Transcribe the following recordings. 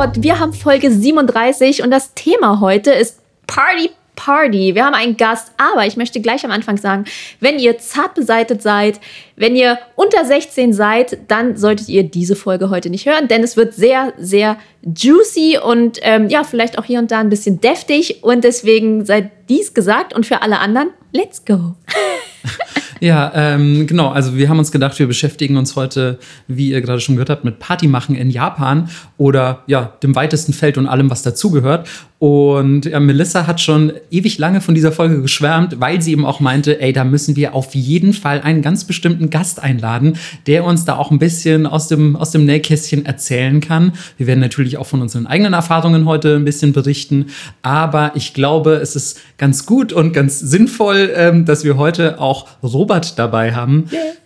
Nippot. Wir haben Folge 37 und das Thema heute ist Party Party. Wir haben einen Gast, aber ich möchte gleich am Anfang sagen, wenn ihr zart beseitet seid, wenn ihr unter 16 seid, dann solltet ihr diese Folge heute nicht hören, denn es wird sehr, sehr juicy und ähm, ja, vielleicht auch hier und da ein bisschen deftig und deswegen seid dies gesagt und für alle anderen, let's go. Ja, ähm, genau. Also wir haben uns gedacht, wir beschäftigen uns heute, wie ihr gerade schon gehört habt, mit Partymachen in Japan oder ja, dem weitesten Feld und allem, was dazugehört. Und ja, Melissa hat schon ewig lange von dieser Folge geschwärmt, weil sie eben auch meinte, ey, da müssen wir auf jeden Fall einen ganz bestimmten Gast einladen, der uns da auch ein bisschen aus dem, aus dem Nähkästchen erzählen kann. Wir werden natürlich auch von unseren eigenen Erfahrungen heute ein bisschen berichten. Aber ich glaube, es ist ganz gut und ganz sinnvoll, ähm, dass wir heute auch Robert dabei haben. Yeah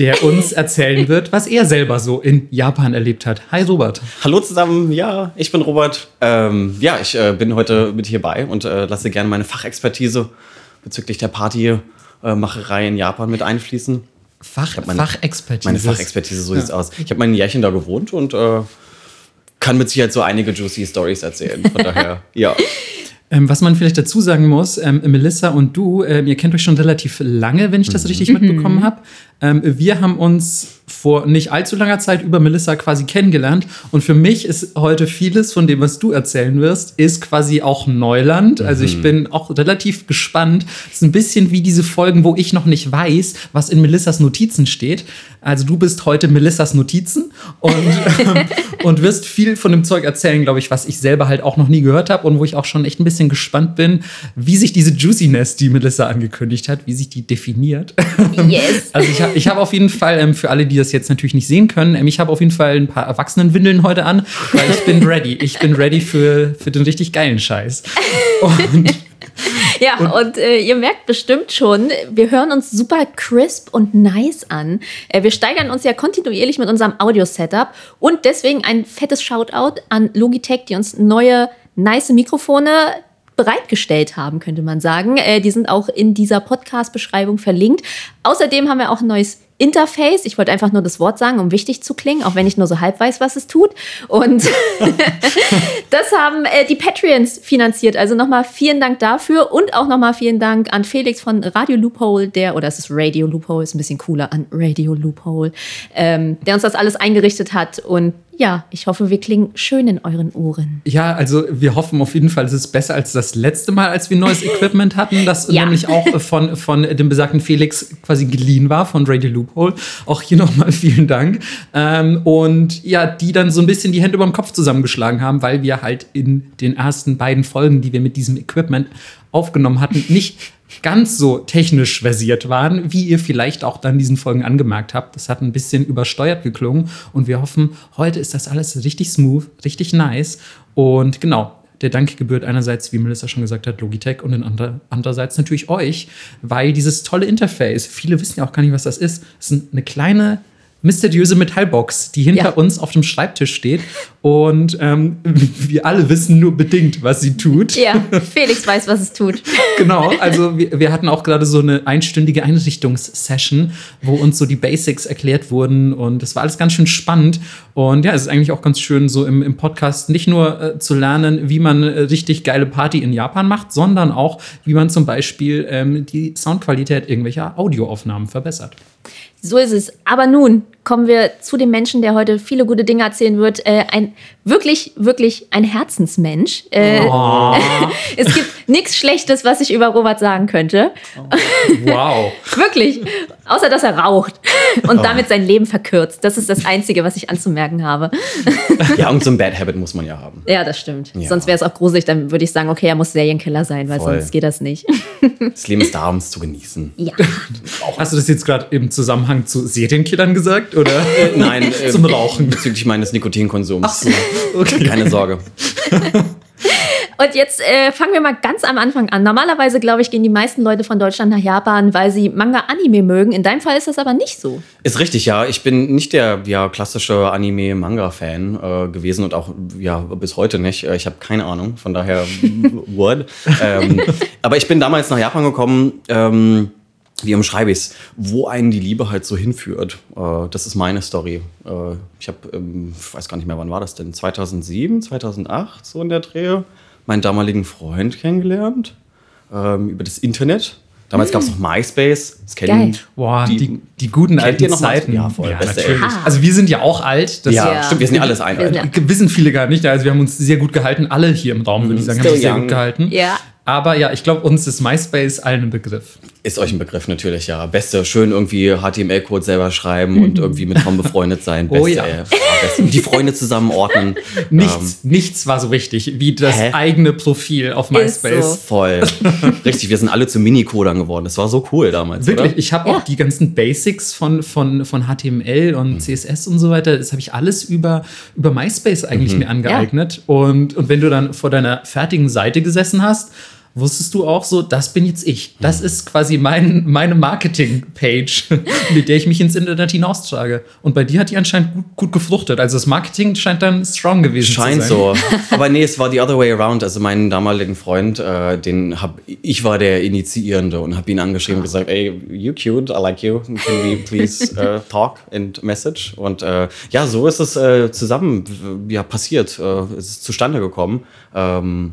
der uns erzählen wird, was er selber so in Japan erlebt hat. Hi Robert. Hallo zusammen, ja, ich bin Robert. Ähm, ja, ich äh, bin heute mit hierbei und äh, lasse gerne meine Fachexpertise bezüglich der Partymacherei in Japan mit einfließen. Fach, meine, Fachexpertise. Meine Fachexpertise, so ja. sieht's aus. Ich habe mein Jährchen da gewohnt und äh, kann mit Sicherheit so einige juicy Stories erzählen. Von daher, ja. Ähm, was man vielleicht dazu sagen muss, ähm, Melissa und du, ähm, ihr kennt euch schon relativ lange, wenn ich das mhm. richtig mitbekommen mhm. habe. Ähm, wir haben uns vor nicht allzu langer Zeit über Melissa quasi kennengelernt. Und für mich ist heute vieles von dem, was du erzählen wirst, ist quasi auch Neuland. Also ich mhm. bin auch relativ gespannt. Es ist ein bisschen wie diese Folgen, wo ich noch nicht weiß, was in Melissas Notizen steht. Also du bist heute Melissas Notizen und, ähm, und wirst viel von dem Zeug erzählen, glaube ich, was ich selber halt auch noch nie gehört habe und wo ich auch schon echt ein bisschen gespannt bin, wie sich diese Juiciness, die Melissa angekündigt hat, wie sich die definiert. Yes. Also ich habe ich hab auf jeden Fall ähm, für alle, die das jetzt natürlich nicht sehen können. Ähm, ich habe auf jeden Fall ein paar Erwachsenenwindeln heute an, weil ich bin ready. Ich bin ready für, für den richtig geilen Scheiß. Und ja, und, und äh, ihr merkt bestimmt schon, wir hören uns super crisp und nice an. Äh, wir steigern uns ja kontinuierlich mit unserem Audio-Setup und deswegen ein fettes Shoutout an Logitech, die uns neue nice Mikrofone bereitgestellt haben, könnte man sagen. Äh, die sind auch in dieser Podcast-Beschreibung verlinkt. Außerdem haben wir auch ein neues Interface. Ich wollte einfach nur das Wort sagen, um wichtig zu klingen, auch wenn ich nur so halb weiß, was es tut. Und das haben äh, die Patreons finanziert. Also nochmal vielen Dank dafür und auch nochmal vielen Dank an Felix von Radio Loophole, der, oder es ist Radio Loophole, ist ein bisschen cooler, an Radio Loophole, ähm, der uns das alles eingerichtet hat und ja, ich hoffe, wir klingen schön in euren Ohren. Ja, also wir hoffen auf jeden Fall, es ist besser als das letzte Mal, als wir neues Equipment hatten, das ja. nämlich auch von, von dem besagten Felix quasi geliehen war, von Radio Loophole. Auch hier nochmal vielen Dank. Ähm, und ja, die dann so ein bisschen die Hände über dem Kopf zusammengeschlagen haben, weil wir halt in den ersten beiden Folgen, die wir mit diesem Equipment aufgenommen hatten, nicht ganz so technisch versiert waren, wie ihr vielleicht auch dann diesen Folgen angemerkt habt. Das hat ein bisschen übersteuert geklungen und wir hoffen, heute ist das alles richtig smooth, richtig nice und genau. Der Dank gebührt einerseits, wie Melissa schon gesagt hat, Logitech und andererseits natürlich euch, weil dieses tolle Interface, viele wissen ja auch gar nicht, was das ist, ist eine kleine mysteriöse Metallbox, die hinter ja. uns auf dem Schreibtisch steht. Und ähm, wir alle wissen nur bedingt, was sie tut. Ja, Felix weiß, was es tut. genau, also wir, wir hatten auch gerade so eine einstündige Einrichtungssession, wo uns so die Basics erklärt wurden. Und es war alles ganz schön spannend. Und ja, es ist eigentlich auch ganz schön, so im, im Podcast nicht nur äh, zu lernen, wie man äh, richtig geile Party in Japan macht, sondern auch, wie man zum Beispiel ähm, die Soundqualität irgendwelcher Audioaufnahmen verbessert. So ist es. Aber nun kommen wir zu dem Menschen, der heute viele gute Dinge erzählen wird. Äh, ein wirklich, wirklich ein Herzensmensch. Äh, oh. es gibt nichts Schlechtes, was ich über Robert sagen könnte. Wow. wirklich. Außer, dass er raucht und oh. damit sein Leben verkürzt. Das ist das Einzige, was ich anzumerken habe. ja, und so ein Bad Habit muss man ja haben. Ja, das stimmt. Ja. Sonst wäre es auch gruselig. Dann würde ich sagen, okay, er muss Serienkiller sein, weil Voll. sonst geht das nicht. das Leben ist da, um es zu genießen. Ja. Hast du das jetzt gerade im Zusammenhang zu Serienkillern gesagt? Oder äh, nein, äh, zum Rauchen? Bezüglich meines Nikotinkonsums. Ach so. Okay. Keine Sorge. Und jetzt äh, fangen wir mal ganz am Anfang an. Normalerweise, glaube ich, gehen die meisten Leute von Deutschland nach Japan, weil sie Manga-Anime mögen. In deinem Fall ist das aber nicht so. Ist richtig, ja. Ich bin nicht der ja, klassische Anime-Manga-Fan äh, gewesen und auch ja, bis heute nicht. Äh, ich habe keine Ahnung, von daher what. ähm, aber ich bin damals nach Japan gekommen. Ähm, wie umschreibe ich es, wo einen die Liebe halt so hinführt. Äh, das ist meine Story. Äh, ich habe, ähm, ich weiß gar nicht mehr, wann war das denn? 2007, 2008, so in der Dreh, meinen damaligen Freund kennengelernt ähm, über das Internet. Damals gab es noch MySpace. Das kennen Boah, die, die, die guten alten noch Zeiten. Ja, voll. Ja, natürlich. Ah. Also wir sind ja auch alt. Das Ja, Ja. stimmt, wir sind ja alles ein. Wir sind Alter. wissen viele gar nicht. Also wir haben uns sehr gut gehalten. Alle hier im Raum, würde ich sagen, haben Still sich sehr gut gehalten. Ja. Aber ja, ich glaube, uns ist MySpace allen ein Begriff. Ist euch ein Begriff natürlich, ja. Beste, schön irgendwie HTML-Code selber schreiben und irgendwie mit Tom befreundet sein. Beste, Oh ja. ey. Beste. Die Freunde zusammenordnen. Nichts, nichts war so wichtig wie das Hä? eigene Profil auf Ist MySpace. so. Ähm, voll. Richtig, wir sind alle zu Minicodern geworden. Das war so cool damals, Wirklich, oder? ich habe Ja. auch die ganzen Basics von, von, von HTML und Mhm. CSS und so weiter, das habe ich alles über, über MySpace eigentlich Mhm. mir angeeignet. Und, und wenn du dann vor deiner fertigen Seite gesessen hast, wusstest du auch so, das bin jetzt ich. Mhm. Das ist quasi mein, meine Marketing-Page, mit der ich mich ins Internet hinaustrage. Und bei dir hat die anscheinend gut, gut gefruchtet. Also das Marketing scheint dann strong gewesen Scheint zu sein. so. Aber nee, es war the other way around. Also meinen damaligen Freund, äh, den hab ich war der Initiierende und habe ihn angeschrieben und gesagt, ey, you cute, I like you. Can we please äh, talk and message? Und äh, ja, so ist es äh, zusammen ja, passiert. Äh, es ist zustande gekommen. Ähm,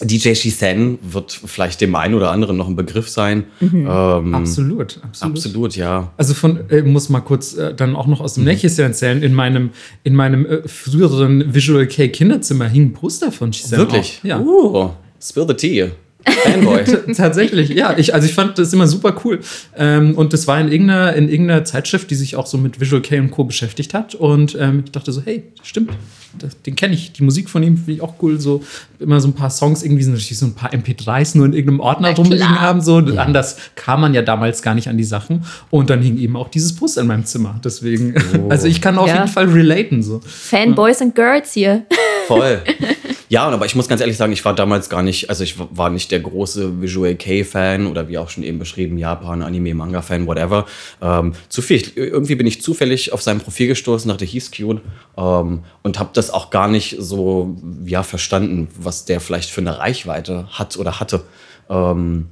DJ Shisen wird vielleicht dem einen oder anderen noch ein Begriff sein. Ähm, Absolut, absolut. absolut, ja. Also von, äh, muss mal kurz äh, dann auch noch aus dem Nähkästchen erzählen, in meinem, in meinem äh, früheren Visual K Kinderzimmer hing ein Poster von Giselle. Wirklich? Auch. Ja. Uh, spill the tea. Fanboy. Tatsächlich, ja. Ich, also ich fand das immer super cool. Ähm, und das war in irgendeiner, in irgendeiner Zeitschrift, die sich auch so mit Visual K und Co. beschäftigt hat. Und ähm, ich dachte so, hey, stimmt, das, den kenne ich. Die Musik von ihm finde ich auch cool. So immer so ein paar Songs, irgendwie sind natürlich so ein paar MP3s nur in irgendeinem Ordner rumliegen haben. So. Anders kam man ja damals gar nicht an die Sachen. Und dann hing eben auch dieses Poster in meinem Zimmer. Deswegen, also ich kann auf Ja. jeden Fall relaten. So. Fanboys and Girls hier. Voll. Ja, aber ich muss ganz ehrlich sagen, ich war damals gar nicht, also ich war nicht der große Visual K-Fan oder wie auch schon eben beschrieben, Japan, Anime, Manga-Fan, whatever. Ähm, zufällig, irgendwie bin ich zufällig auf sein Profil gestoßen, dachte, hieß cute ähm, und habe das auch gar nicht so, ja, verstanden, was der vielleicht für eine Reichweite hat oder hatte. Ähm,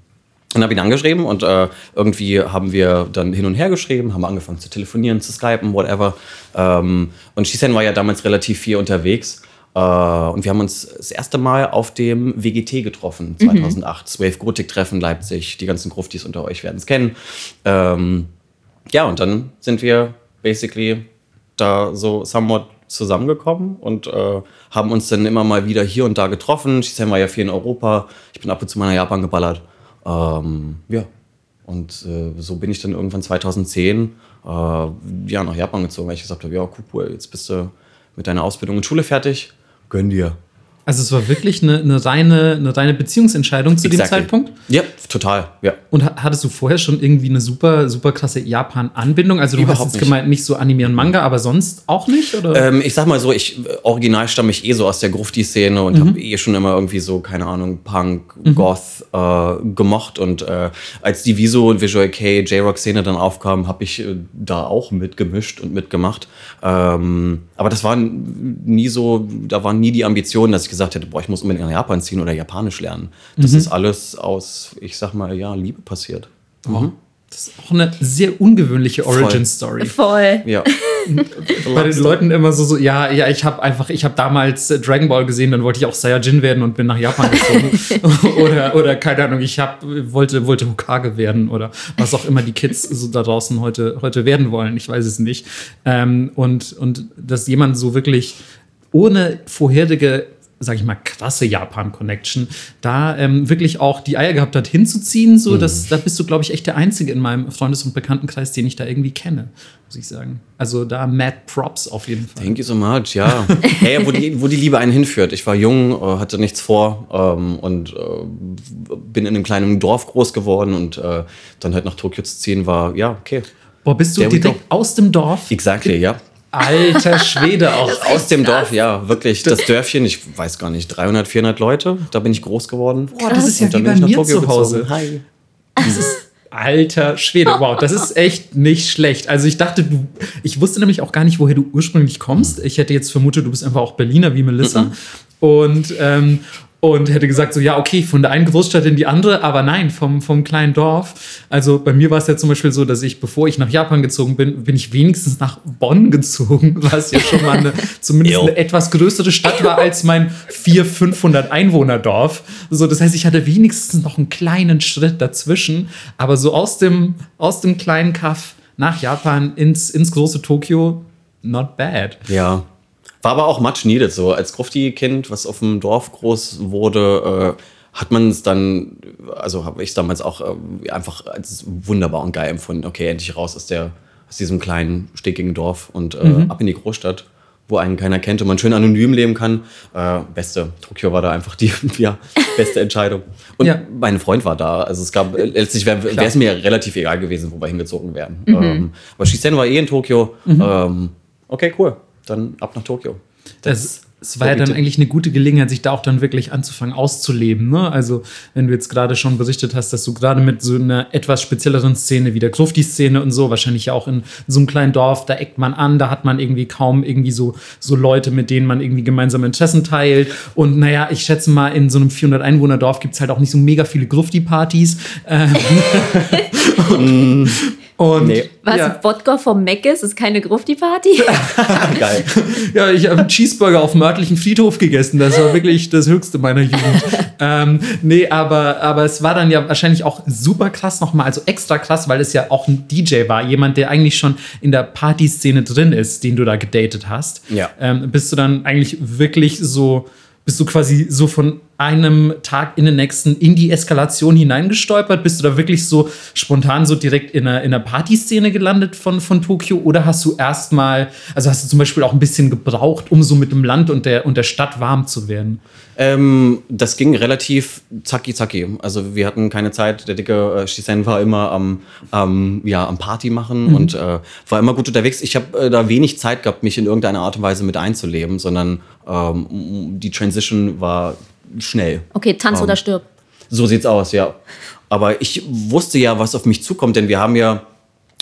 und habe ihn angeschrieben und äh, irgendwie haben wir dann hin und her geschrieben, haben angefangen zu telefonieren, zu skypen, whatever. Ähm, und Shisen war ja damals relativ viel unterwegs. Äh, und wir haben uns das erste Mal auf dem WGT getroffen, 2008. Swave Gotik-Treffen Leipzig. Die ganzen Gruftis unter euch werden es kennen. Ähm, ja, und dann sind wir basically da so somewhat zusammengekommen und äh, haben uns dann immer mal wieder hier und da getroffen. Shisen war ja viel in Europa. Ich bin ab und zu mal nach Japan geballert. Ähm, ja. Und äh, so bin ich dann irgendwann 2010 äh, ja, nach Japan gezogen, weil ich gesagt habe, ja, cool, jetzt bist du mit deiner Ausbildung und Schule fertig. Gönn dir. Also es war wirklich eine, eine, reine, eine reine Beziehungsentscheidung zu dem Exactly. Zeitpunkt. Ja, total, ja. Und ha- hattest du vorher schon irgendwie eine super, super krasse Japan-Anbindung? Also du Überhaupt hast jetzt nicht. gemeint, nicht so Anime und Manga, aber sonst auch nicht? Oder? Ähm, ich sag mal so, ich original stamme ich eh so aus der Grufti-Szene und habe eh schon immer irgendwie so, keine Ahnung, Punk, Goth äh, gemocht. Und äh, als die Viso und Visual K, J-Rock-Szene dann aufkam, habe ich äh, da auch mitgemischt und mitgemacht. Ähm, aber das war nie so, da waren nie die Ambitionen, dass ich gesagt hätte, boah, ich muss unbedingt nach Japan ziehen oder Japanisch lernen. Das ist alles aus, ich sag mal, ja, Liebe passiert. Oh, das ist auch eine sehr ungewöhnliche Origin-Story. Voll. Ja. Bei den Leuten immer so, so ja, ja, ich habe einfach, ich habe damals äh, Dragon Ball gesehen, dann wollte ich auch Saiyajin werden und bin nach Japan gezogen. oder, oder keine Ahnung, ich hab, wollte, wollte Hokage werden oder was auch immer die Kids so da draußen heute, heute werden wollen. Ich weiß es nicht. Ähm, und, und dass jemand so wirklich ohne vorherige sag ich mal, krasse Japan-Connection, da ähm, wirklich auch die Eier gehabt hat, hinzuziehen, so, dass, da bist du, glaube ich, echt der Einzige in meinem Freundes- und Bekanntenkreis, den ich da irgendwie kenne, muss ich sagen. Also da mad props auf jeden Fall. Thank you so much, ja. hey, wo, die, wo die Liebe einen hinführt. Ich war jung, äh, hatte nichts vor ähm, und äh, bin in einem kleinen Dorf groß geworden und äh, dann halt nach Tokio zu ziehen war, ja, okay. Boah, bist du There direkt aus dem Dorf? Exactly, ja. Alter Schwede auch. Aus dem Dorf, ja, wirklich. Das Dörfchen, ich weiß gar nicht, 300, 400 Leute, da bin ich groß geworden. Boah, das ist ja Und wie bei bin ich nach mir Tokio zu Hause. gezogen. Hi. Alter Schwede, wow, das ist echt nicht schlecht. Also ich dachte, du, ich wusste nämlich auch gar nicht, woher du ursprünglich kommst. Ich hätte jetzt vermutet, du bist einfach auch Berliner wie Melissa. Und, ähm, und hätte gesagt, so ja, okay, von der einen Großstadt in die andere, aber nein, vom, vom kleinen Dorf. Also bei mir war es ja zum Beispiel so, dass ich, bevor ich nach Japan gezogen bin, bin ich wenigstens nach Bonn gezogen, was ja schon mal eine, zumindest eine etwas größere Stadt war als mein 400, 500 Einwohner-Dorf. So, das heißt, ich hatte wenigstens noch einen kleinen Schritt dazwischen, aber so aus dem, aus dem kleinen Kaff nach Japan ins, ins große Tokio, not bad. Ja. War aber auch much needed so. Als Grufti-Kind, was auf dem Dorf groß wurde, äh, hat man es dann, also habe ich es damals auch äh, einfach als wunderbar und geil empfunden. Okay, endlich raus aus, der, aus diesem kleinen, stickigen Dorf und äh, mhm. ab in die Großstadt, wo einen keiner kennt und man schön anonym leben kann. Äh, beste, Tokio war da einfach die ja, beste Entscheidung. Und ja. mein Freund war da. Also es gab, letztlich wäre es mir relativ egal gewesen, wo wir hingezogen wären. Mhm. Ähm, aber Shisen war eh in Tokio. Mhm. Ähm, okay, cool dann ab nach Tokio. Das, es war ja dann eigentlich eine gute Gelegenheit, sich da auch dann wirklich anzufangen auszuleben. Ne? Also, wenn du jetzt gerade schon berichtet hast, dass du gerade mit so einer etwas spezielleren Szene wie der Grufti-Szene und so, wahrscheinlich ja auch in so einem kleinen Dorf, da eckt man an, da hat man irgendwie kaum irgendwie so, so Leute, mit denen man irgendwie gemeinsame Interessen teilt. Und naja, ich schätze mal, in so einem 400-Einwohner-Dorf gibt es halt auch nicht so mega viele Grufti-Partys. Ähm, Und, nee. Was, ja. Wodka vom Meckes ist keine Grufti-Party? Geil. Ja, ich habe einen Cheeseburger auf dem örtlichen Friedhof gegessen. Das war wirklich das Höchste meiner Jugend. ähm, nee, aber, aber es war dann ja wahrscheinlich auch super krass nochmal, also extra krass, weil es ja auch ein DJ war. Jemand, der eigentlich schon in der Partyszene drin ist, den du da gedatet hast. Ja. Ähm, bist du dann eigentlich wirklich so bist du quasi so von einem Tag in den nächsten in die Eskalation hineingestolpert? Bist du da wirklich so spontan so direkt in einer, in einer Partyszene gelandet von, von Tokio? Oder hast du erstmal, also hast du zum Beispiel auch ein bisschen gebraucht, um so mit dem Land und der, und der Stadt warm zu werden? Ähm, das ging relativ zacki zacki. Also wir hatten keine Zeit. Der dicke äh, Shisen war immer am, ähm, ja, am Party machen mhm. und äh, war immer gut unterwegs. Ich habe äh, da wenig Zeit gehabt, mich in irgendeiner Art und Weise mit einzuleben, sondern ähm, die Transition war schnell. Okay, Tanz oder ähm, stirb. So sieht's aus, ja. Aber ich wusste ja, was auf mich zukommt, denn wir haben ja,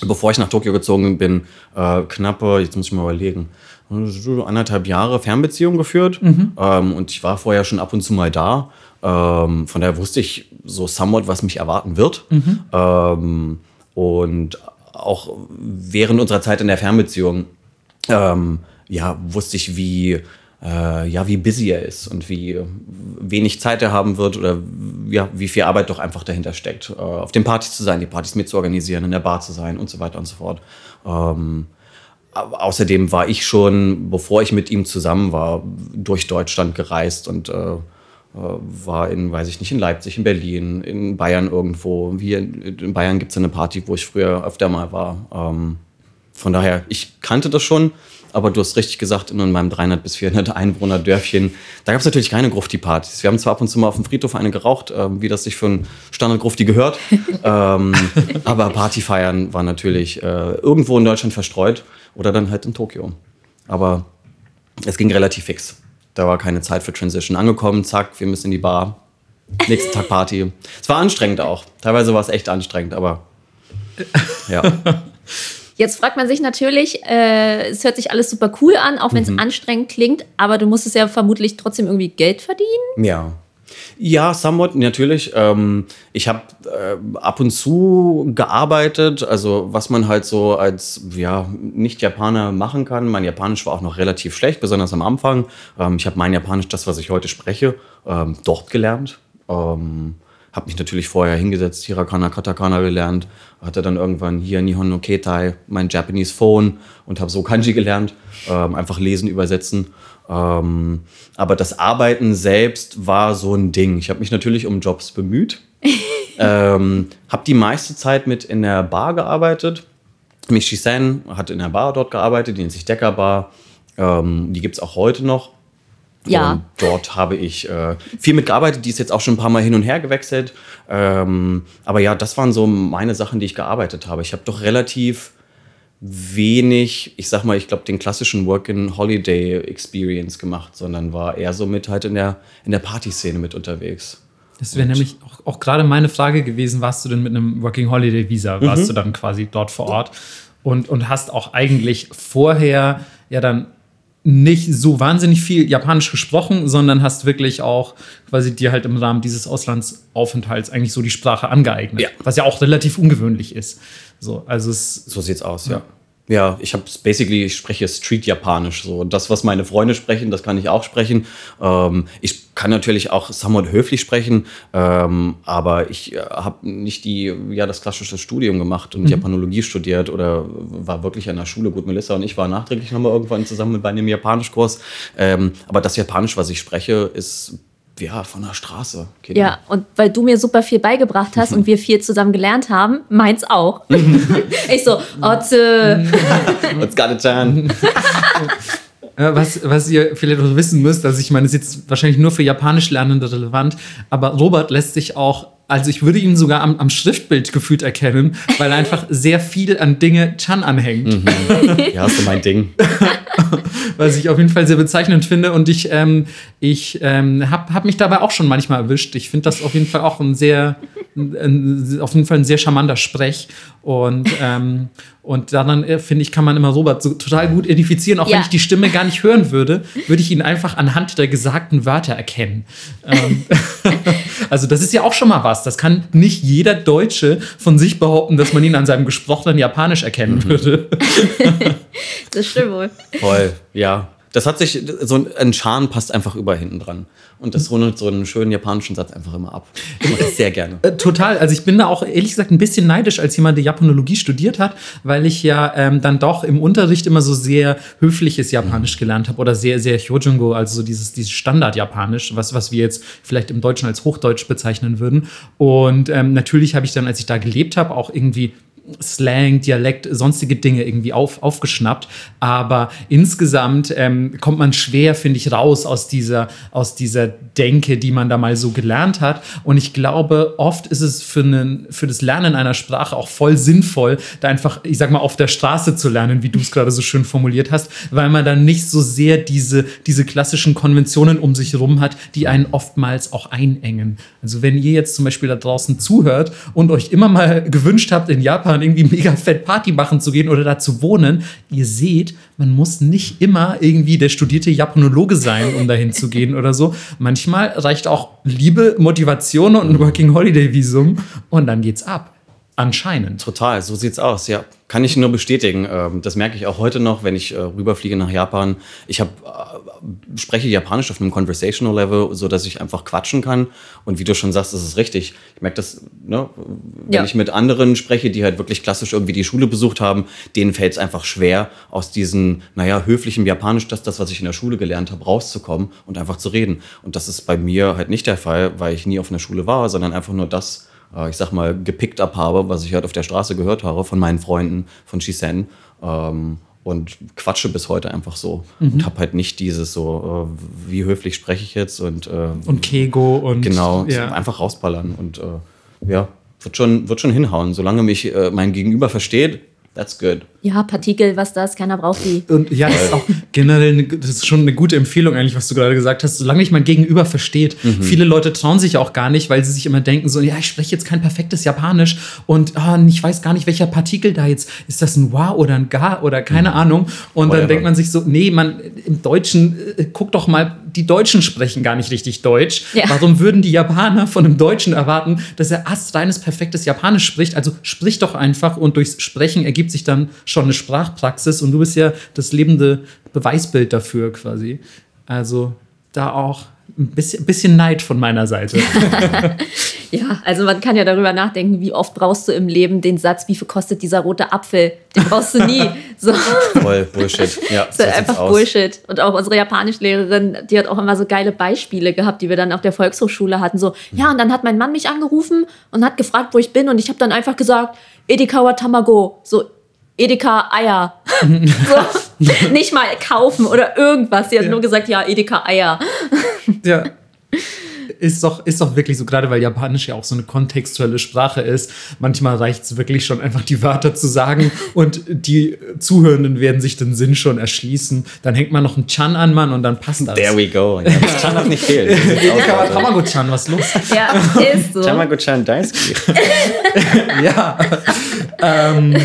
bevor ich nach Tokio gezogen bin, äh, knappe, jetzt muss ich mal überlegen, anderthalb Jahre Fernbeziehung geführt. Mhm. Ähm, und ich war vorher schon ab und zu mal da. Ähm, von daher wusste ich so somewhat, was mich erwarten wird. Mhm. Ähm, und auch während unserer Zeit in der Fernbeziehung, ähm, ja, wusste ich, wie, äh, ja, wie busy er ist und wie wenig Zeit er haben wird oder ja, wie viel Arbeit doch einfach dahinter steckt. Äh, auf den Partys zu sein, die Partys mitzuorganisieren, in der Bar zu sein und so weiter und so fort. Ähm, außerdem war ich schon, bevor ich mit ihm zusammen war, durch Deutschland gereist und äh, äh war in, weiß ich nicht, in Leipzig, in Berlin, in Bayern irgendwo. Hier in Bayern gibt es eine Party, wo ich früher öfter mal war. Ähm, von daher, ich kannte das schon, aber du hast richtig gesagt, in meinem 300 bis 400 Einwohner Dörfchen, da gab es natürlich keine Grufti-Partys. Wir haben zwar ab und zu mal auf dem Friedhof eine geraucht, äh, wie das sich für einen Standard-Grufti gehört, ähm, aber Partyfeiern war natürlich äh, irgendwo in Deutschland verstreut oder dann halt in Tokio. Aber es ging relativ fix. Da war keine Zeit für Transition. Angekommen, zack, wir müssen in die Bar. Nächsten Tag Party. Es war anstrengend auch. Teilweise war es echt anstrengend, aber ja. Jetzt fragt man sich natürlich, äh, es hört sich alles super cool an, auch wenn es mhm. anstrengend klingt, aber du musstest ja vermutlich trotzdem irgendwie Geld verdienen. Ja. Ja, somewhat, natürlich. Ähm, ich habe äh, ab und zu gearbeitet, also was man halt so als ja, Nicht-Japaner machen kann. Mein Japanisch war auch noch relativ schlecht, besonders am Anfang. Ähm, ich habe mein Japanisch, das, was ich heute spreche, ähm, dort gelernt. Ähm, habe mich natürlich vorher hingesetzt, Hirakana, Katakana gelernt, hatte dann irgendwann hier Nihon no Ketai, mein Japanese Phone und habe so Kanji gelernt, ähm, einfach lesen, übersetzen. Ähm, aber das Arbeiten selbst war so ein Ding. Ich habe mich natürlich um Jobs bemüht, ähm, habe die meiste Zeit mit in der Bar gearbeitet. Michi-sen hat in der Bar dort gearbeitet, die nennt sich Decker Bar. Ähm, die gibt es auch heute noch. Ja. Und dort habe ich äh, viel mitgearbeitet. Die ist jetzt auch schon ein paar Mal hin und her gewechselt. Ähm, aber ja, das waren so meine Sachen, die ich gearbeitet habe. Ich habe doch relativ wenig, ich sag mal, ich glaube, den klassischen Work-in-Holiday-Experience gemacht, sondern war eher so mit halt in der, in der Partyszene mit unterwegs. Das wäre nämlich auch, auch gerade meine Frage gewesen, warst du denn mit einem Working Holiday Visa? Warst mhm. du dann quasi dort vor Ort und, und hast auch eigentlich vorher ja dann nicht so wahnsinnig viel Japanisch gesprochen, sondern hast wirklich auch quasi dir halt im Rahmen dieses Auslandsaufenthalts eigentlich so die Sprache angeeignet. Ja. Was ja auch relativ ungewöhnlich ist. So, also es, So sieht's aus, ja. Ja, ich habe basically, ich spreche Street-Japanisch. So das, was meine Freunde sprechen, das kann ich auch sprechen. Ähm, ich kann natürlich auch somewhat höflich sprechen, ähm, aber ich äh, habe nicht die, ja, das klassische Studium gemacht und Japanologie studiert oder war wirklich an der Schule. Gut, Melissa und ich waren nachträglich nochmal irgendwann zusammen bei einem Japanischkurs. Ähm, aber das Japanisch, was ich spreche, ist ja von der Straße. Kinder. Ja, und weil du mir super viel beigebracht hast und wir viel zusammen gelernt haben, meins auch. ich so, Otze. What's got it done? Was, was ihr vielleicht noch wissen müsst, also ich meine, es ist jetzt wahrscheinlich nur für Japanisch Lernende relevant, aber Robert lässt sich auch, also ich würde ihn sogar am, am Schriftbild gefühlt erkennen, weil er einfach sehr viel an Dinge Chan anhängt. Ja, hast du mein Ding. was ich auf jeden Fall sehr bezeichnend finde. Und ich, ähm, ich ähm, habe hab mich dabei auch schon manchmal erwischt. Ich finde das auf jeden Fall auch ein sehr, ein, auf jeden Fall ein sehr charmanter Sprech. Und, ähm, und daran, äh, finde ich, kann man immer Robert so total gut identifizieren. Auch Ja. wenn ich die Stimme gar nicht hören würde, würde ich ihn einfach anhand der gesagten Wörter erkennen. Ähm, also das ist ja auch schon mal was. Das kann nicht jeder Deutsche von sich behaupten, dass man ihn an seinem gesprochenen Japanisch erkennen würde. Das stimmt wohl. Voll, ja. Das hat sich, so ein- Schan passt einfach über hinten dran. Und das rundet so einen schönen japanischen Satz einfach immer ab. Ich mache das sehr gerne. Äh, Total. Also ich bin da auch ehrlich gesagt ein bisschen neidisch als jemand, der Japanologie studiert hat, weil ich ja ähm, dann doch im Unterricht immer so sehr höfliches Japanisch gelernt habe oder sehr, sehr Hyojungo, also so dieses, dieses Standard-Japanisch, was, was wir jetzt vielleicht im Deutschen als Hochdeutsch bezeichnen würden. Und ähm, natürlich habe ich dann, als ich da gelebt habe, auch irgendwie Slang, Dialekt, sonstige Dinge irgendwie auf, aufgeschnappt. Aber insgesamt ähm, kommt man schwer, finde ich, raus aus dieser, aus dieser Denke, die man da mal so gelernt hat. Und ich glaube, oft ist es für, einen, für das Lernen einer Sprache auch voll sinnvoll, da einfach, ich sag mal, auf der Straße zu lernen, wie du es gerade so schön formuliert hast, weil man dann nicht so sehr diese, diese klassischen Konventionen um sich rum hat, die einen oftmals auch einengen. Also wenn ihr jetzt zum Beispiel da draußen zuhört und euch immer mal gewünscht habt, in Japan irgendwie mega fett Party machen zu gehen oder da zu wohnen, ihr seht, man muss nicht immer irgendwie der studierte Japanologe sein, um dahin zu gehen oder so. Manchmal reicht auch Liebe, Motivation und ein Working Holiday Visum und dann geht's ab. Anscheinend. Total, so sieht's aus, ja. Kann ich nur bestätigen. Ähm, Das merke ich auch heute noch, wenn ich äh, rüberfliege nach Japan. Ich hab, äh, spreche Japanisch auf einem Conversational Level, so dass ich einfach quatschen kann. Und wie du schon sagst, das ist richtig. Ich merke das, ne, wenn Ja. ich mit anderen spreche, die halt wirklich klassisch irgendwie die Schule besucht haben, denen fällt es einfach schwer, aus diesem, naja, höflichen Japanisch, das, das, was ich in der Schule gelernt habe, rauszukommen und einfach zu reden. Und das ist bei mir halt nicht der Fall, weil ich nie auf einer Schule war, sondern einfach nur das, ich sag mal, gepickt up habe, was ich halt auf der Straße gehört habe von meinen Freunden, von Shisen. Ähm, und quatsche bis heute einfach so. Und habe halt nicht dieses so, äh, wie höflich spreche ich jetzt und, äh, Und Kego und genau, ja. einfach rausballern. Und äh, ja, wird schon, wird schon hinhauen. Solange mich äh, mein Gegenüber versteht, that's good. Ja, Partikel, was das, keiner braucht die. Und ja, das ist auch generell eine, das ist schon eine gute Empfehlung eigentlich, was du gerade gesagt hast. Solange ich mein Gegenüber versteht. Viele Leute trauen sich auch gar nicht, weil sie sich immer denken so, ja, ich spreche jetzt kein perfektes Japanisch und ah, ich weiß gar nicht, welcher Partikel da jetzt ist. Das ein wa oder ein ga oder keine Ahnung. Und Whatever. dann denkt man sich so, nee, man im Deutschen äh, guck doch mal, die Deutschen sprechen gar nicht richtig Deutsch. Ja. Warum würden die Japaner von einem Deutschen erwarten, dass er astreines perfektes Japanisch spricht? Also sprich doch einfach und durchs Sprechen ergibt sich dann schon eine Sprachpraxis und du bist ja das lebende Beweisbild dafür quasi. Also da auch ein bisschen, bisschen Neid von meiner Seite. Ja, also man kann ja darüber nachdenken, wie oft brauchst du im Leben den Satz, wie viel kostet dieser rote Apfel? Den brauchst du nie. So. Voll Bullshit. Ja, Das ist halt einfach Bullshit. Und auch unsere Japanischlehrerin, die hat auch immer so geile Beispiele gehabt, die wir dann auf der Volkshochschule hatten. So, ja, und dann hat mein Mann mich angerufen und hat gefragt, wo ich bin. Und ich habe dann einfach gesagt, Edeka wa Tamago. So, Edeka Eier. so, nicht mal kaufen oder irgendwas. Sie hat Ja. nur gesagt, ja, Edeka Eier. ja. Ist doch, ist doch wirklich so, gerade weil Japanisch ja auch so eine kontextuelle Sprache ist. Manchmal reicht es wirklich schon, einfach die Wörter zu sagen und die Zuhörenden werden sich den Sinn schon erschließen. Dann hängt man noch ein Chan an, Mann, und dann passt das. There we go. Ja, das kann doch nicht fehlen. So sieht's aus, Edeka wa Leute. Tamago-chan, was ist los? Ja, ist so. Tamago-chan Daisuke. ja. Ähm,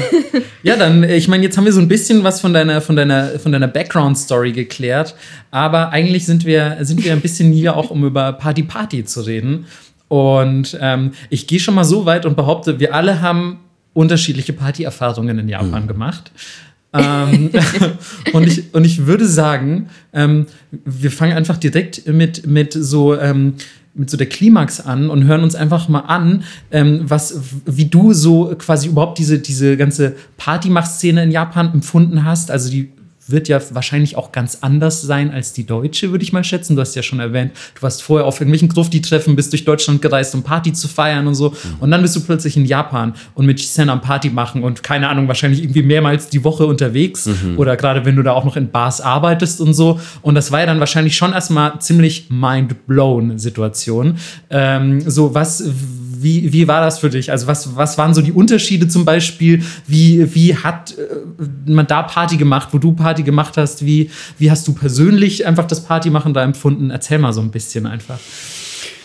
ja, dann, ich meine, jetzt haben wir so ein bisschen was von deiner, von deiner, von deiner Background-Story geklärt, aber eigentlich sind wir, sind wir ein bisschen hier auch, um über Party Party zu reden. Und ähm, ich gehe schon mal so weit und behaupte, wir alle haben unterschiedliche Partyerfahrungen in Japan mhm. gemacht. ähm, und, ich, und ich würde sagen, ähm, wir fangen einfach direkt mit, mit so. Ähm, mit so der Klimax an und hören uns einfach mal an, ähm, was, wie du so quasi überhaupt diese, diese ganze Partymach-Szene in Japan empfunden hast. Also die wird ja wahrscheinlich auch ganz anders sein als die deutsche, würde ich mal schätzen. Du hast ja schon erwähnt, du warst vorher auf irgendwelchen Grufti-Treffen, bist durch Deutschland gereist, um Party zu feiern und so. Mhm. Und dann bist du plötzlich in Japan und mit Shisen am Party machen und keine Ahnung, wahrscheinlich irgendwie mehrmals die Woche unterwegs. Mhm. Oder gerade wenn du da auch noch in Bars arbeitest und so. Und das war ja dann wahrscheinlich schon erstmal ziemlich mind-blown Situation. Ähm, so, was wie, wie war das für dich? Also, was, was waren so die Unterschiede zum Beispiel? Wie, wie hat äh, man da Party gemacht, wo du Party gemacht hast? Wie, wie hast du persönlich einfach das Partymachen da empfunden? Erzähl mal so ein bisschen einfach.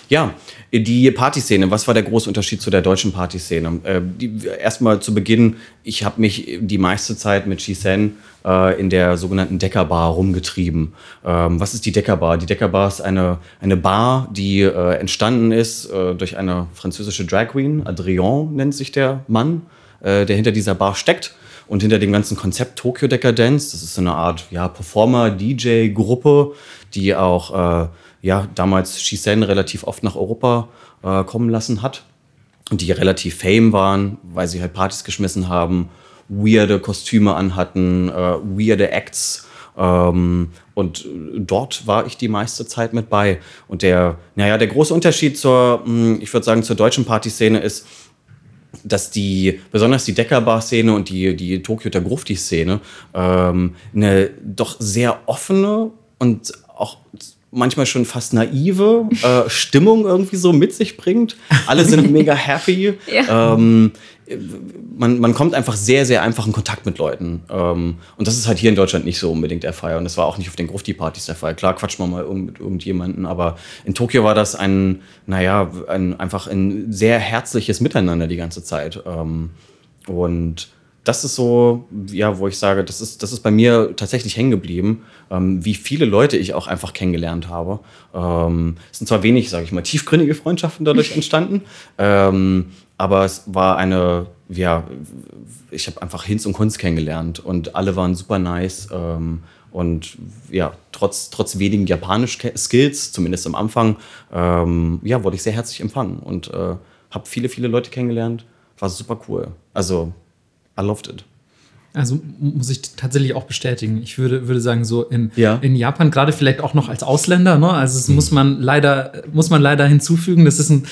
Ja, die Partyszene, was war der große Unterschied zu der deutschen Partyszene? Äh, Erstmal zu Beginn, ich habe mich die meiste Zeit mit Shisen äh, in der sogenannten Deckerbar rumgetrieben. Ähm, was ist die Deckerbar? Die Deckerbar ist eine, eine Bar, die äh, entstanden ist äh, durch eine französische Drag Queen, Adrien nennt sich der Mann, äh, der hinter dieser Bar steckt. Und hinter dem ganzen Konzept Tokyo Decadence, das ist so eine Art ja, Performer-DJ-Gruppe, die auch äh, ja, damals Shisen relativ oft nach Europa äh, kommen lassen hat. Und die relativ fame waren, weil sie halt Partys geschmissen haben, weirde Kostüme anhatten, äh, weirde Acts. Ähm, und dort war ich die meiste Zeit mit bei. Und der, naja, der große Unterschied zur, hm, ich würde sagen, zur deutschen Partyszene ist, dass die, besonders die Deckerbar-Szene und die, die Tokyo Grufti-Szene, ähm, eine doch sehr offene und auch manchmal schon fast naive äh, Stimmung irgendwie so mit sich bringt. Alle sind mega happy. Ja. Ähm, man, man kommt einfach sehr, sehr einfach in Kontakt mit Leuten. Ähm, und das ist halt hier in Deutschland nicht so unbedingt der Fall. Und das war auch nicht auf den Grufti-Partys der Fall. Klar quatscht man mal mit irgendjemanden, aber in Tokio war das ein, naja, ein, einfach ein sehr herzliches Miteinander die ganze Zeit. Ähm, und das ist so, ja, wo ich sage, das ist, das ist bei mir tatsächlich hängen geblieben, ähm, wie viele Leute ich auch einfach kennengelernt habe. Ähm, es sind zwar wenig, sage ich mal, tiefgründige Freundschaften dadurch entstanden, ähm, aber es war eine, ja, ich habe einfach Hinz und Kunst kennengelernt und alle waren super nice. Ähm, und ja, trotz, trotz wenigen japanischen Skills, zumindest am Anfang, ähm, ja, wurde ich sehr herzlich empfangen und äh, habe viele, viele Leute kennengelernt. War super cool. Also I loved it. Also muss ich tatsächlich auch bestätigen. Ich würde, würde sagen, so in, ja. in Japan, gerade vielleicht auch noch als Ausländer, ne? also das mhm. muss man leider, muss man leider hinzufügen, das ist ein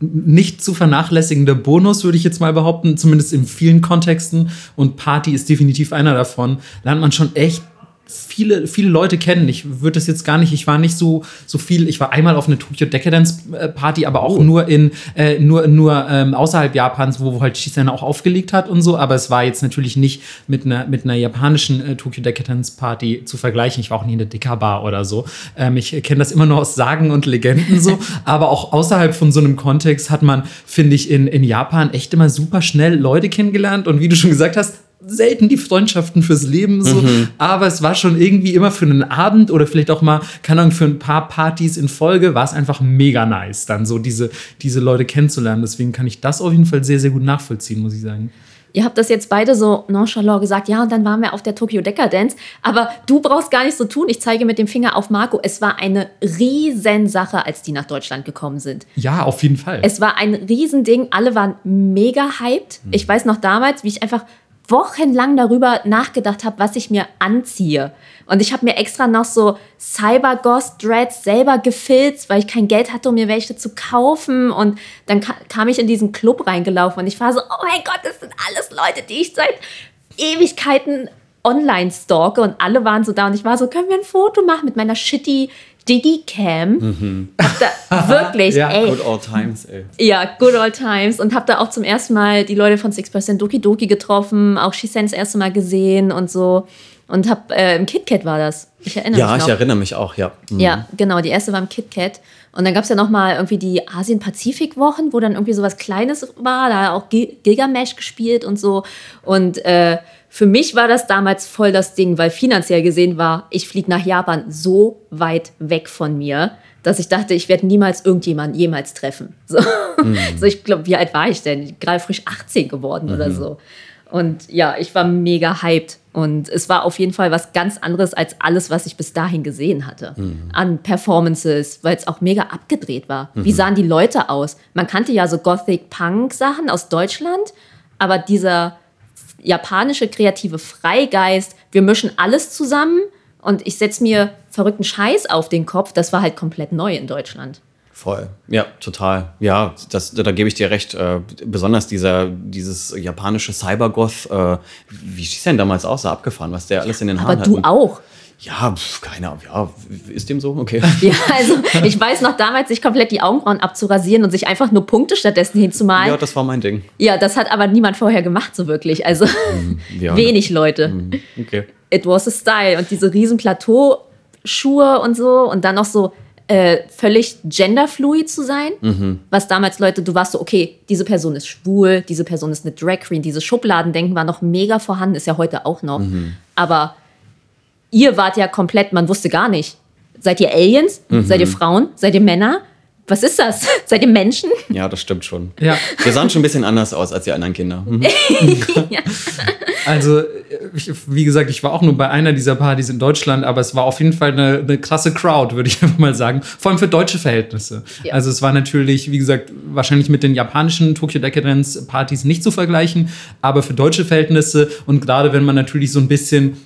nicht zu vernachlässigender Bonus, würde ich jetzt mal behaupten, zumindest in vielen Kontexten. Und Party ist definitiv einer davon. Lernt man schon echt viele, viele Leute kennen. Ich würde das jetzt gar nicht, ich war nicht so, so viel, ich war einmal auf eine Tokyo Decadence äh, Party, aber auch oh. nur in, äh, nur, nur ähm, außerhalb Japans, wo, wo halt Shisen auch aufgelegt hat und so, aber es war jetzt natürlich nicht mit einer, mit einer japanischen äh, Tokyo Decadence Party zu vergleichen. Ich war auch nie in der Dicker Bar oder so. Ähm, ich kenne das immer nur aus Sagen und Legenden so, aber auch außerhalb von so einem Kontext hat man, finde ich, in, in Japan echt immer super schnell Leute kennengelernt und wie du schon gesagt hast, selten die Freundschaften fürs Leben so, mhm. aber es war schon irgendwie immer für einen Abend oder vielleicht auch mal, keine Ahnung, für ein paar Partys in Folge war es einfach mega nice, dann so diese, diese Leute kennenzulernen. Deswegen kann ich das auf jeden Fall sehr, sehr gut nachvollziehen, muss ich sagen. Ihr habt das jetzt beide so nonchalant gesagt, ja, und dann waren wir auf der Tokyo Decadence. Aber du brauchst gar nicht so tun. Ich zeige mit dem Finger auf Marco. Es war eine Riesensache, als die nach Deutschland gekommen sind. Ja, auf jeden Fall. Es war ein Riesending. Alle waren mega hyped. Ich weiß noch damals, wie ich einfach wochenlang darüber nachgedacht habe, was ich mir anziehe. Und ich habe mir extra noch so Cyber Ghost Dreads selber gefilzt, weil ich kein Geld hatte, um mir welche zu kaufen. Und dann kam ich in diesen Club reingelaufen und ich war so, oh mein Gott, das sind alles Leute, die ich seit Ewigkeiten online stalke und alle waren so da und ich war so, können wir ein Foto machen mit meiner shitty Digicam. Mhm. Hab da wirklich, ja, ey. Good old times, ey. Ja, good old times. Und hab da auch zum ersten Mal die Leute von 6% Doki Doki getroffen, auch Shisen das erste Mal gesehen und so. und habe äh, im KitKat war das. Ich erinnere ja, mich. Ja, ich erinnere mich auch, ja. Mhm. Ja, genau. Die erste war im KitKat. Und dann gab es ja noch mal irgendwie die Asien-Pazifik-Wochen, wo dann irgendwie so was Kleines war. Da auch Gigamesh gespielt und so. Und äh, für mich war das damals voll das Ding, weil finanziell gesehen war, ich fliege nach Japan so weit weg von mir, dass ich dachte, ich werde niemals irgendjemanden jemals treffen. So, mhm. so ich glaube, wie alt war ich denn? Gerade frisch 18 geworden mhm. oder so. Und ja, ich war mega hyped. Und es war auf jeden Fall was ganz anderes als alles, was ich bis dahin gesehen hatte. Mhm. An Performances, weil es auch mega abgedreht war. Mhm. Wie sahen die Leute aus? Man kannte ja so Gothic-Punk-Sachen aus Deutschland, aber dieser japanische kreative Freigeist, wir mischen alles zusammen und ich setze mir verrückten Scheiß auf den Kopf, das war halt komplett neu in Deutschland. Voll. Ja, total. Ja, das, da gebe ich dir recht. Äh, besonders dieser, dieses japanische Cybergoth, äh, wie es denn damals aus, so abgefahren, was der alles in den Haaren hat. Aber du auch. Ja, pf, keine Ahnung. Ja, ist dem so? Okay. Ja, also ich weiß noch damals, sich komplett die Augenbrauen abzurasieren und sich einfach nur Punkte stattdessen hinzumalen. Ja, das war mein Ding. Ja, das hat aber niemand vorher gemacht, so wirklich. Also mm, ja. wenig Leute. Mm, okay. It was a style. Und diese riesen Plateauschuhe und so und dann noch so äh, völlig genderfluid zu sein. Mhm. Was damals Leute, du warst so, okay, diese Person ist schwul, diese Person ist eine Drag Queen, diese Schubladendenken war noch mega vorhanden, ist ja heute auch noch. Mhm. Aber ihr wart ja komplett, man wusste gar nicht. Seid ihr Aliens? Mhm. Seid ihr Frauen? Seid ihr Männer? Was ist das? Seid ihr Menschen? Ja, das stimmt schon. Ja. Wir sahen schon ein bisschen anders aus als die anderen Kinder. Mhm. ja. Also, ich, wie gesagt, ich war auch nur bei einer dieser Partys in Deutschland, aber es war auf jeden Fall eine, eine krasse Crowd, würde ich einfach mal sagen. Vor allem für deutsche Verhältnisse. Ja. Also, es war natürlich, wie gesagt, wahrscheinlich mit den japanischen Tokyo Decadence Partys nicht zu vergleichen, aber für deutsche Verhältnisse und gerade wenn man natürlich so ein bisschen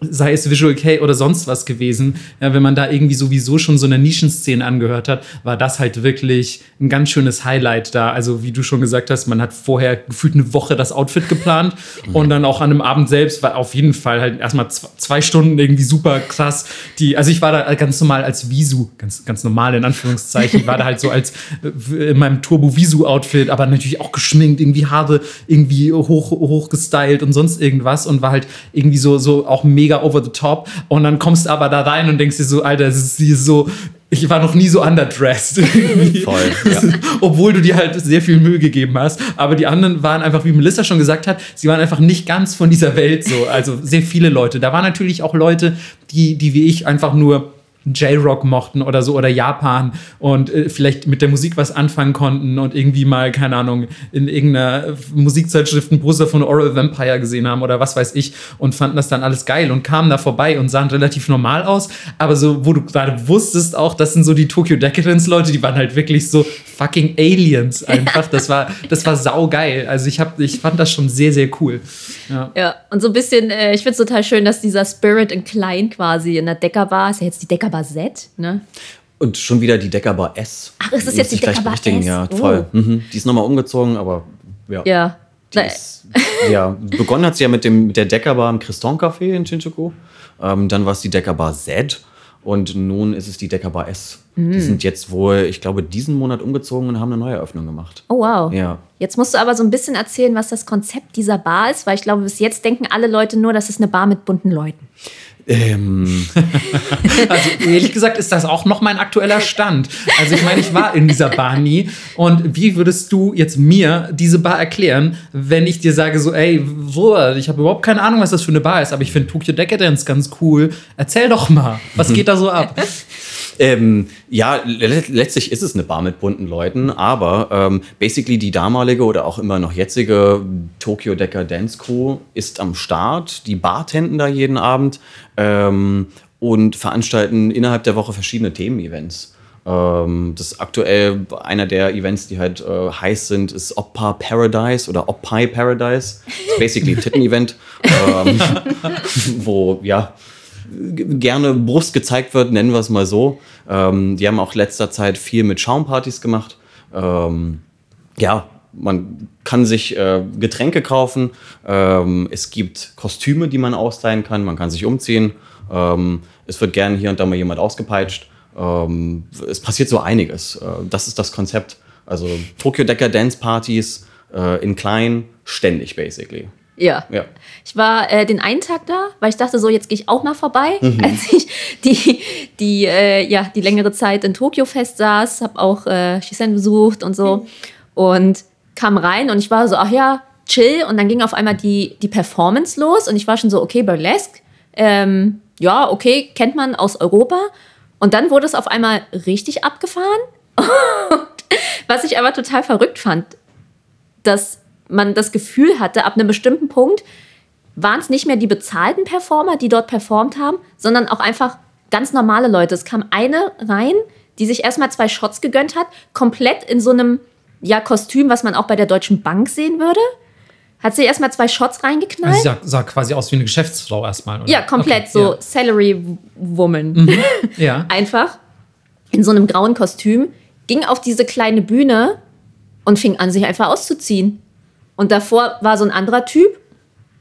sei es Visual K oder sonst was gewesen, ja, wenn man da irgendwie sowieso schon so eine Nischenszene angehört hat, war das halt wirklich ein ganz schönes Highlight da. Also wie du schon gesagt hast, man hat vorher gefühlt eine Woche das Outfit geplant und dann auch an einem Abend selbst war auf jeden Fall halt erstmal zwei Stunden irgendwie super krass. Die, also ich war da ganz normal als Visu, ganz, ganz normal in Anführungszeichen, ich war da halt so als äh, in meinem Turbo Visu Outfit, aber natürlich auch geschminkt, irgendwie Haare irgendwie hoch, hoch gestylt und sonst irgendwas und war halt irgendwie so, so auch mega mega over the top. Und dann kommst du aber da rein und denkst dir so, Alter, es ist so, ich war noch nie so underdressed. Voll, ja. Obwohl du dir halt sehr viel Mühe gegeben hast. Aber die anderen waren einfach, wie Melissa schon gesagt hat, sie waren einfach nicht ganz von dieser Welt so. Also sehr viele Leute. Da waren natürlich auch Leute, die, die wie ich einfach nur J-Rock mochten oder so oder Japan und äh, vielleicht mit der Musik was anfangen konnten und irgendwie mal, keine Ahnung, in irgendeiner Musikzeitschrift ein Poster von Oral Vampire gesehen haben oder was weiß ich und fanden das dann alles geil und kamen da vorbei und sahen relativ normal aus. Aber so, wo du gerade wusstest auch, das sind so die Tokyo Decadence Leute, die waren halt wirklich so fucking Aliens einfach. Das war, das war saugeil. Also ich, hab, ich fand das schon sehr, sehr cool. Ja, ja und so ein bisschen, äh, ich finde es total schön, dass dieser Spirit in klein quasi in der Deckerbar, ist ja jetzt die Deckerbar Deckerbar Z, ne? Und schon wieder die Deckerbar S. Ach, ist das jetzt die Deckerbar S? Ja, voll. Oh. Mhm. Die ist nochmal umgezogen, aber ja. Ja. Ist, ja, begonnen hat sie ja mit, dem, mit der Deckerbar im Criston Café in Shinjuku. Ähm, dann war es die Deckerbar Z und nun ist es die Deckerbar S. Mhm. Die sind jetzt wohl, ich glaube, diesen Monat umgezogen und haben eine neue Eröffnung gemacht. Oh wow. Ja. Jetzt musst du aber so ein bisschen erzählen, was das Konzept dieser Bar ist, weil ich glaube, bis jetzt denken alle Leute nur, das ist eine Bar mit bunten Leuten. Ähm. also ehrlich gesagt ist das auch noch mein aktueller Stand. Also ich meine, ich war in dieser Bar nie. Und wie würdest du jetzt mir diese Bar erklären, wenn ich dir sage so, ey, wo, ich habe überhaupt keine Ahnung, was das für eine Bar ist, aber ich finde Tokyo Decadence ganz cool. Erzähl doch mal, was geht da so ab? Ähm, ja, letztlich ist es eine Bar mit bunten Leuten, aber ähm, basically die damalige oder auch immer noch jetzige Tokyo Decker Dance Crew ist am Start. Die Bartenden da jeden Abend ähm, und veranstalten innerhalb der Woche verschiedene Themen-Events. Ähm, das ist aktuell einer der Events, die halt äh, heiß sind, ist Oppa Paradise oder Oppai Paradise. Das ist basically ein Titten-Event, ähm, wo ja gerne Brust gezeigt wird, nennen wir es mal so. Ähm, die haben auch letzter Zeit viel mit Schaumpartys gemacht. Ähm, ja, man kann sich äh, Getränke kaufen. Ähm, es gibt Kostüme, die man austeilen kann. Man kann sich umziehen. Ähm, es wird gerne hier und da mal jemand ausgepeitscht. Ähm, es passiert so einiges. Äh, das ist das Konzept. Also Tokyo Decker Dance Partys äh, in klein, ständig basically. Ja. ja. Ich war äh, den einen Tag da, weil ich dachte, so, jetzt gehe ich auch mal vorbei. Mhm. Als ich die, die, äh, ja, die längere Zeit in Tokio fest saß, habe auch äh, Shisen besucht und so. Mhm. Und kam rein und ich war so, ach ja, chill. Und dann ging auf einmal die, die Performance los und ich war schon so, okay, Burlesque. Ähm, ja, okay, kennt man aus Europa. Und dann wurde es auf einmal richtig abgefahren. was ich aber total verrückt fand, dass man das Gefühl hatte, ab einem bestimmten Punkt waren es nicht mehr die bezahlten Performer, die dort performt haben, sondern auch einfach ganz normale Leute. Es kam eine rein, die sich erstmal zwei Shots gegönnt hat, komplett in so einem ja, Kostüm, was man auch bei der Deutschen Bank sehen würde. Hat sie erstmal zwei Shots reingeknallt. Also sie sah, sah, quasi aus wie eine Geschäftsfrau erstmal, oder? Ja, komplett okay, so ja. Salary Woman. Mhm, ja. Einfach in so einem grauen Kostüm, ging auf diese kleine Bühne und fing an, sich einfach auszuziehen. Und davor war so ein anderer Typ,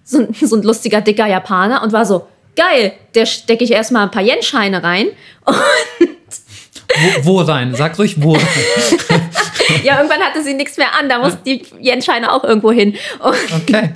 so ein, so ein lustiger, dicker Japaner und war so, geil, der stecke ich erstmal ein paar Yen-Scheine rein. Wo, wo, rein? Sag ruhig, wo rein. ja, irgendwann hatte sie nichts mehr an, da mussten die Yen-Scheine auch irgendwo hin. Und, okay.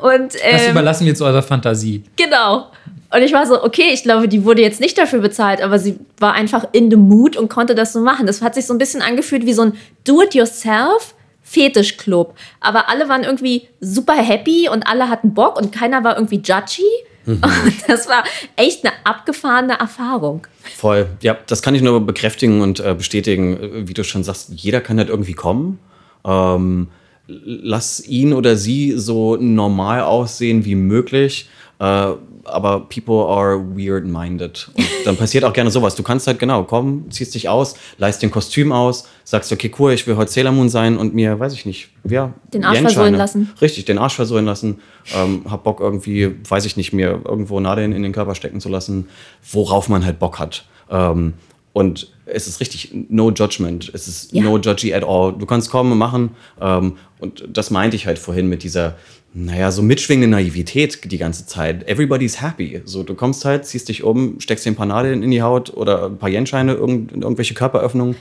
Und, ähm, das überlassen wir jetzt eurer Fantasie. Genau. Und ich war so, okay, ich glaube, die wurde jetzt nicht dafür bezahlt, aber sie war einfach in the mood und konnte das so machen. Das hat sich so ein bisschen angefühlt wie so ein Do-it-yourself Fetischclub. Aber alle waren irgendwie super happy und alle hatten Bock und keiner war irgendwie judgy. Mhm. Das war echt eine abgefahrene Erfahrung. Voll. Ja, das kann ich nur bekräftigen und äh, bestätigen. Äh, wie du schon sagst, jeder kann halt irgendwie kommen. Ähm, lass ihn oder sie so normal aussehen wie möglich. Äh, aber people are weird-minded. Und dann passiert auch gerne sowas. Du kannst halt genau kommen, ziehst dich aus, leist den Kostüm aus, sagst, okay, cool, ich will heute Sailor Moon sein und mir, weiß ich nicht, ja. Den Arsch versohlen lassen. Richtig, den Arsch versohlen lassen. Ähm, hab Bock irgendwie, weiß ich nicht, mir irgendwo Nadeln in den Körper stecken zu lassen, worauf man halt Bock hat. Ähm, und es ist richtig, no judgment. Es ist ja. no judgy at all. Du kannst kommen und machen. Ähm, und das meinte ich halt vorhin mit dieser, naja, so mitschwingende Naivität die ganze Zeit. Everybody's happy. So, du kommst halt, ziehst dich um, steckst dir ein paar Nadeln in die Haut oder ein paar Jenscheine in irgendwelche Körperöffnungen.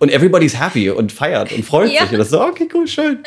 Und everybody's happy und feiert und freut ja. sich. Und das ist so, okay, cool, schön.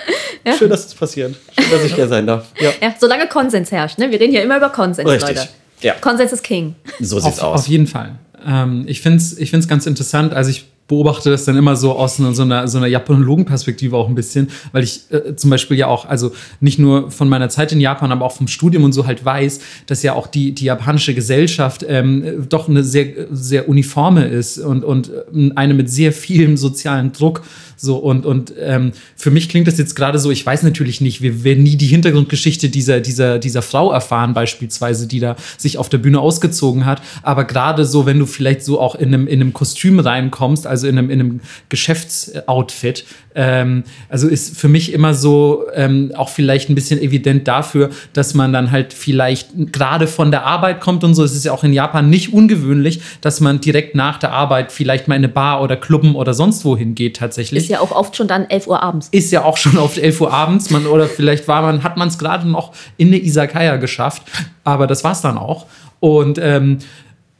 Ja. Schön, dass es das passiert. Schön, dass ich hier sein darf. Ja. ja, solange Konsens herrscht. Ne? Wir reden ja immer über Konsens, Richtig. Leute. Ja. Konsens ist King. So sieht's auf, aus. Auf jeden Fall. Ähm, ich finde es ich find's ganz interessant. Also ich beobachte das dann immer so aus so einer, so einer Japanologenperspektive auch ein bisschen, weil ich äh, zum Beispiel ja auch, also nicht nur von meiner Zeit in Japan, aber auch vom Studium und so halt weiß, dass ja auch die, die japanische Gesellschaft ähm, doch eine sehr, sehr uniforme ist und, und äh, eine mit sehr vielem sozialen Druck so, und, und ähm, für mich klingt das jetzt gerade so, ich weiß natürlich nicht, wir werden nie die Hintergrundgeschichte dieser, dieser, dieser Frau erfahren, beispielsweise, die da sich auf der Bühne ausgezogen hat. Aber gerade so, wenn du vielleicht so auch in einem, in einem Kostüm reinkommst, also in einem, in einem Geschäftsoutfit, ähm, also ist für mich immer so ähm, auch vielleicht ein bisschen evident dafür, dass man dann halt vielleicht gerade von der Arbeit kommt und so. Es ist ja auch in Japan nicht ungewöhnlich, dass man direkt nach der Arbeit vielleicht mal in eine Bar oder Clubben oder sonst wohin geht tatsächlich. Ist ja auch oft schon dann 11 Uhr abends. Ist ja auch schon oft 11 Uhr abends. Man, oder vielleicht war man, hat man es gerade noch in eine Isakaya geschafft. Aber das war es dann auch. Und ähm,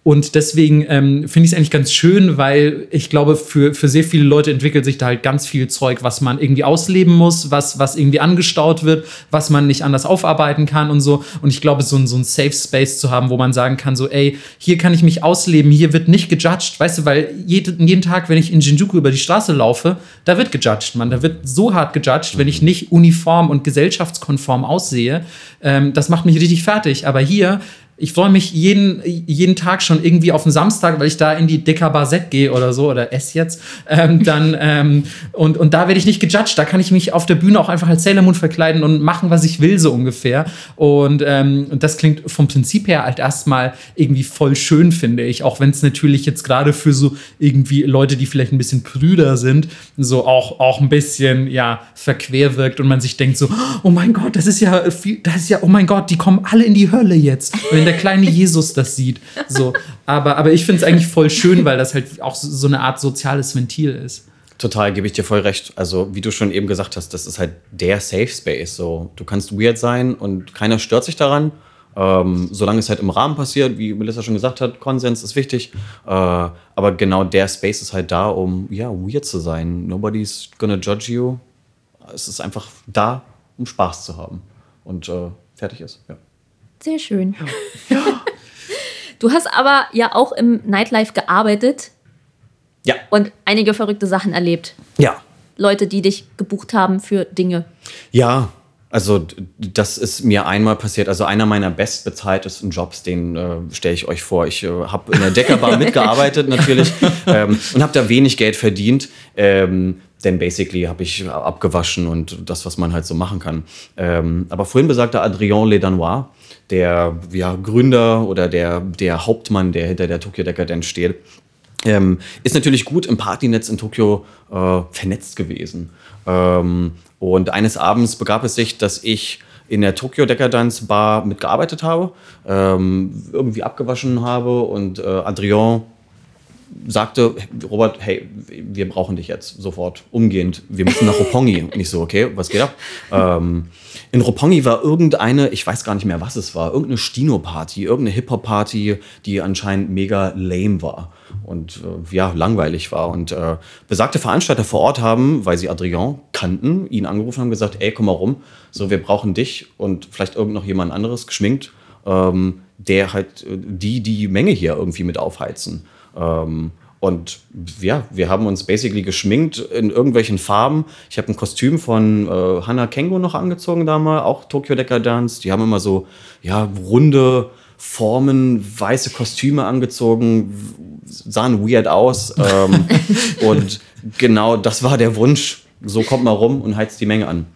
und deswegen ähm, finde ich es eigentlich ganz schön, weil ich glaube, für, für sehr viele Leute entwickelt sich da halt ganz viel Zeug, was man irgendwie ausleben muss, was, was irgendwie angestaut wird, was man nicht anders aufarbeiten kann und so. Und ich glaube, so ein, so ein Safe Space zu haben, wo man sagen kann, so, ey, hier kann ich mich ausleben, hier wird nicht gejudged, weißt du, weil jeden, jeden Tag, wenn ich in Shinjuku über die Straße laufe, da wird gejudged, man. Da wird so hart gejudged, wenn ich nicht uniform und gesellschaftskonform aussehe. Ähm, das macht mich richtig fertig. Aber hier ich freue mich jeden, jeden Tag schon irgendwie auf den Samstag, weil ich da in die Dicker Barsett gehe oder so, oder ess jetzt. Ähm, dann, ähm, und, und da werde ich nicht gejudged. Da kann ich mich auf der Bühne auch einfach als Sailor Moon verkleiden und machen, was ich will, so ungefähr. Und, ähm, und das klingt vom Prinzip her halt erstmal irgendwie voll schön, finde ich. Auch wenn es natürlich jetzt gerade für so irgendwie Leute, die vielleicht ein bisschen prüder sind, so auch, auch ein bisschen, ja, verquer wirkt und man sich denkt so, oh mein Gott, das ist ja viel, das ist ja, oh mein Gott, die kommen alle in die Hölle jetzt. Wenn der kleine Jesus das sieht. So. Aber, aber ich finde es eigentlich voll schön, weil das halt auch so eine Art soziales Ventil ist. Total, gebe ich dir voll recht. Also, wie du schon eben gesagt hast, das ist halt der Safe Space. So, du kannst weird sein und keiner stört sich daran. Ähm, solange es halt im Rahmen passiert, wie Melissa schon gesagt hat, Konsens ist wichtig. Äh, aber genau der Space ist halt da, um ja, weird zu sein. Nobody's gonna judge you. Es ist einfach da, um Spaß zu haben. und äh, fertig ist. Ja. Sehr schön. Ja. Du hast aber ja auch im Nightlife gearbeitet. Ja. Und einige verrückte Sachen erlebt. Ja. Leute, die dich gebucht haben für Dinge. Ja, also das ist mir einmal passiert. Also einer meiner bestbezahltesten Jobs, den äh, stelle ich euch vor. Ich äh, habe in der Deckerbar mitgearbeitet natürlich ähm, und habe da wenig Geld verdient. Ähm, denn basically habe ich abgewaschen und das, was man halt so machen kann. Ähm, aber vorhin besagter Adrien Ledanois, der ja, Gründer oder der, der Hauptmann, der hinter der Tokyo Decadence steht, ähm, ist natürlich gut im Partynetz in Tokio äh, vernetzt gewesen. Ähm, und eines Abends begab es sich, dass ich in der Tokyo Decadence Bar mitgearbeitet habe, ähm, irgendwie abgewaschen habe und äh, Adrien sagte, Robert, hey, wir brauchen dich jetzt sofort, umgehend. Wir müssen nach Roppongi. Und ich so, okay, was geht ab? Ähm, in Roppongi war irgendeine, ich weiß gar nicht mehr, was es war, irgendeine Stino-Party, irgendeine Hip-Hop-Party, die anscheinend mega lame war und äh, ja, langweilig war. Und äh, besagte Veranstalter vor Ort haben, weil sie Adrien kannten, ihn angerufen haben gesagt, ey, komm mal rum, so, wir brauchen dich und vielleicht irgend noch jemand anderes geschminkt, ähm, der halt äh, die, die Menge hier irgendwie mit aufheizen. Ähm, und ja, wir haben uns basically geschminkt in irgendwelchen Farben. Ich habe ein Kostüm von äh, Hannah Kengo noch angezogen damals, auch Tokyo Decadence. Die haben immer so ja, runde Formen, weiße Kostüme angezogen, sahen weird aus. Ähm, und genau das war der Wunsch. So kommt man rum und heizt die Menge an.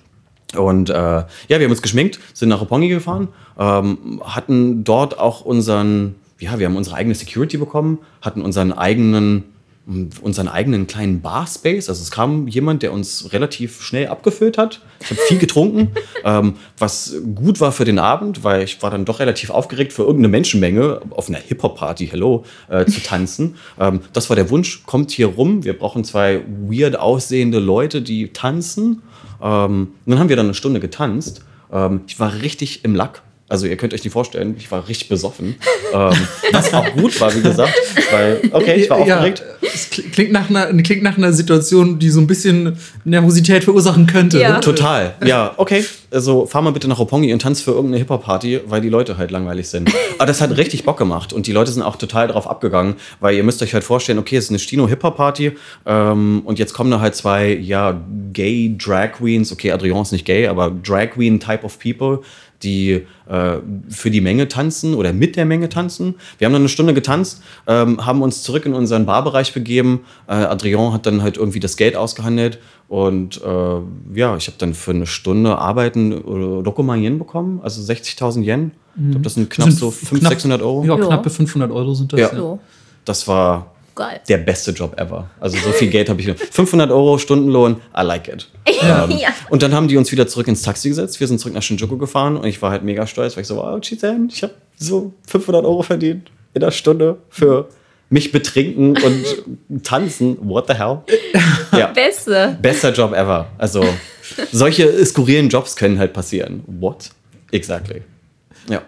Und äh, ja, wir haben uns geschminkt, sind nach Roppongi gefahren, ähm, hatten dort auch unseren ja, wir haben unsere eigene Security bekommen, hatten unseren eigenen, unseren eigenen kleinen Bar-Space. Also es kam jemand, der uns relativ schnell abgefüllt hat. Ich habe viel getrunken, ähm, was gut war für den Abend, weil ich war dann doch relativ aufgeregt, für irgendeine Menschenmenge auf einer Hip-Hop-Party, hello, äh, zu tanzen. Ähm, das war der Wunsch, kommt hier rum, wir brauchen zwei weird aussehende Leute, die tanzen. Ähm, dann haben wir dann eine Stunde getanzt. Ähm, ich war richtig im Lack also ihr könnt euch nicht vorstellen, ich war richtig besoffen. ähm, was auch gut war, wie gesagt. Weil, okay, ich war aufgeregt. Ja, es klingt nach, einer, klingt nach einer Situation, die so ein bisschen Nervosität verursachen könnte. Ja. Total. Ja, okay. Also fahr mal bitte nach Roppongi und tanz für irgendeine Hip-Hop-Party, weil die Leute halt langweilig sind. Aber das hat richtig Bock gemacht und die Leute sind auch total drauf abgegangen, weil ihr müsst euch halt vorstellen, okay, es ist eine Stino-Hip-Hop-Party ähm, und jetzt kommen da halt zwei, ja, gay Drag Queens. Okay, Adrian ist nicht gay, aber Drag Queen Type of People die äh, für die Menge tanzen oder mit der Menge tanzen. Wir haben dann eine Stunde getanzt, ähm, haben uns zurück in unseren Barbereich begeben. Äh, Adrian hat dann halt irgendwie das Geld ausgehandelt und äh, ja, ich habe dann für eine Stunde Arbeiten äh, Dokuma Yen bekommen, also 60.000 Yen. Ich glaube, das sind knapp sind so 500, 600 Euro. Ja, knappe 500 Euro sind das. Ja. ja. Das war Geil. Der beste Job ever. Also so viel Geld habe ich. 500 Euro Stundenlohn, I like it. ähm, ja. Und dann haben die uns wieder zurück ins Taxi gesetzt. Wir sind zurück nach Shinjuku gefahren und ich war halt mega stolz, weil ich so, wow, Chizen, ich habe so 500 Euro verdient in der Stunde für mich betrinken und tanzen. What the hell? Ja. Beste. Bester Job ever. Also solche skurrilen Jobs können halt passieren. What? Exactly. Ja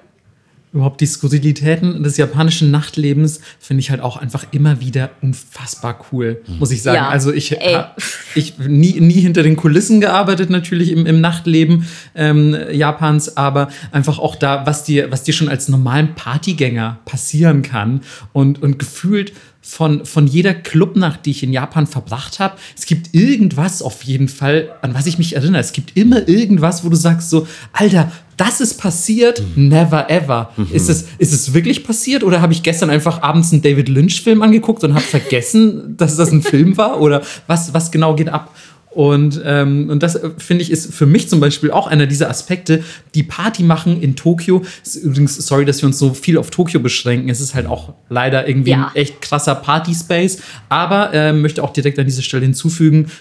überhaupt die Skurrilitäten des japanischen Nachtlebens finde ich halt auch einfach immer wieder unfassbar cool, muss ich sagen. Ja, also ich habe ich nie, nie hinter den Kulissen gearbeitet, natürlich im, im Nachtleben ähm, Japans, aber einfach auch da, was dir, was dir schon als normalen Partygänger passieren kann und, und gefühlt von, von jeder Clubnacht, die ich in Japan verbracht habe. Es gibt irgendwas auf jeden Fall, an was ich mich erinnere. Es gibt immer irgendwas, wo du sagst so, Alter, das ist passiert, mhm. never ever. Mhm. Ist, es, ist es wirklich passiert oder habe ich gestern einfach abends einen David Lynch-Film angeguckt und habe vergessen, dass das ein Film war? Oder was, was genau geht ab? Und, ähm, und das äh, finde ich ist für mich zum Beispiel auch einer dieser Aspekte, die Party machen in Tokio. Ist übrigens, sorry, dass wir uns so viel auf Tokio beschränken. Es ist halt auch leider irgendwie ja. ein echt krasser Party-Space. Aber äh, möchte auch direkt an dieser Stelle hinzufügen,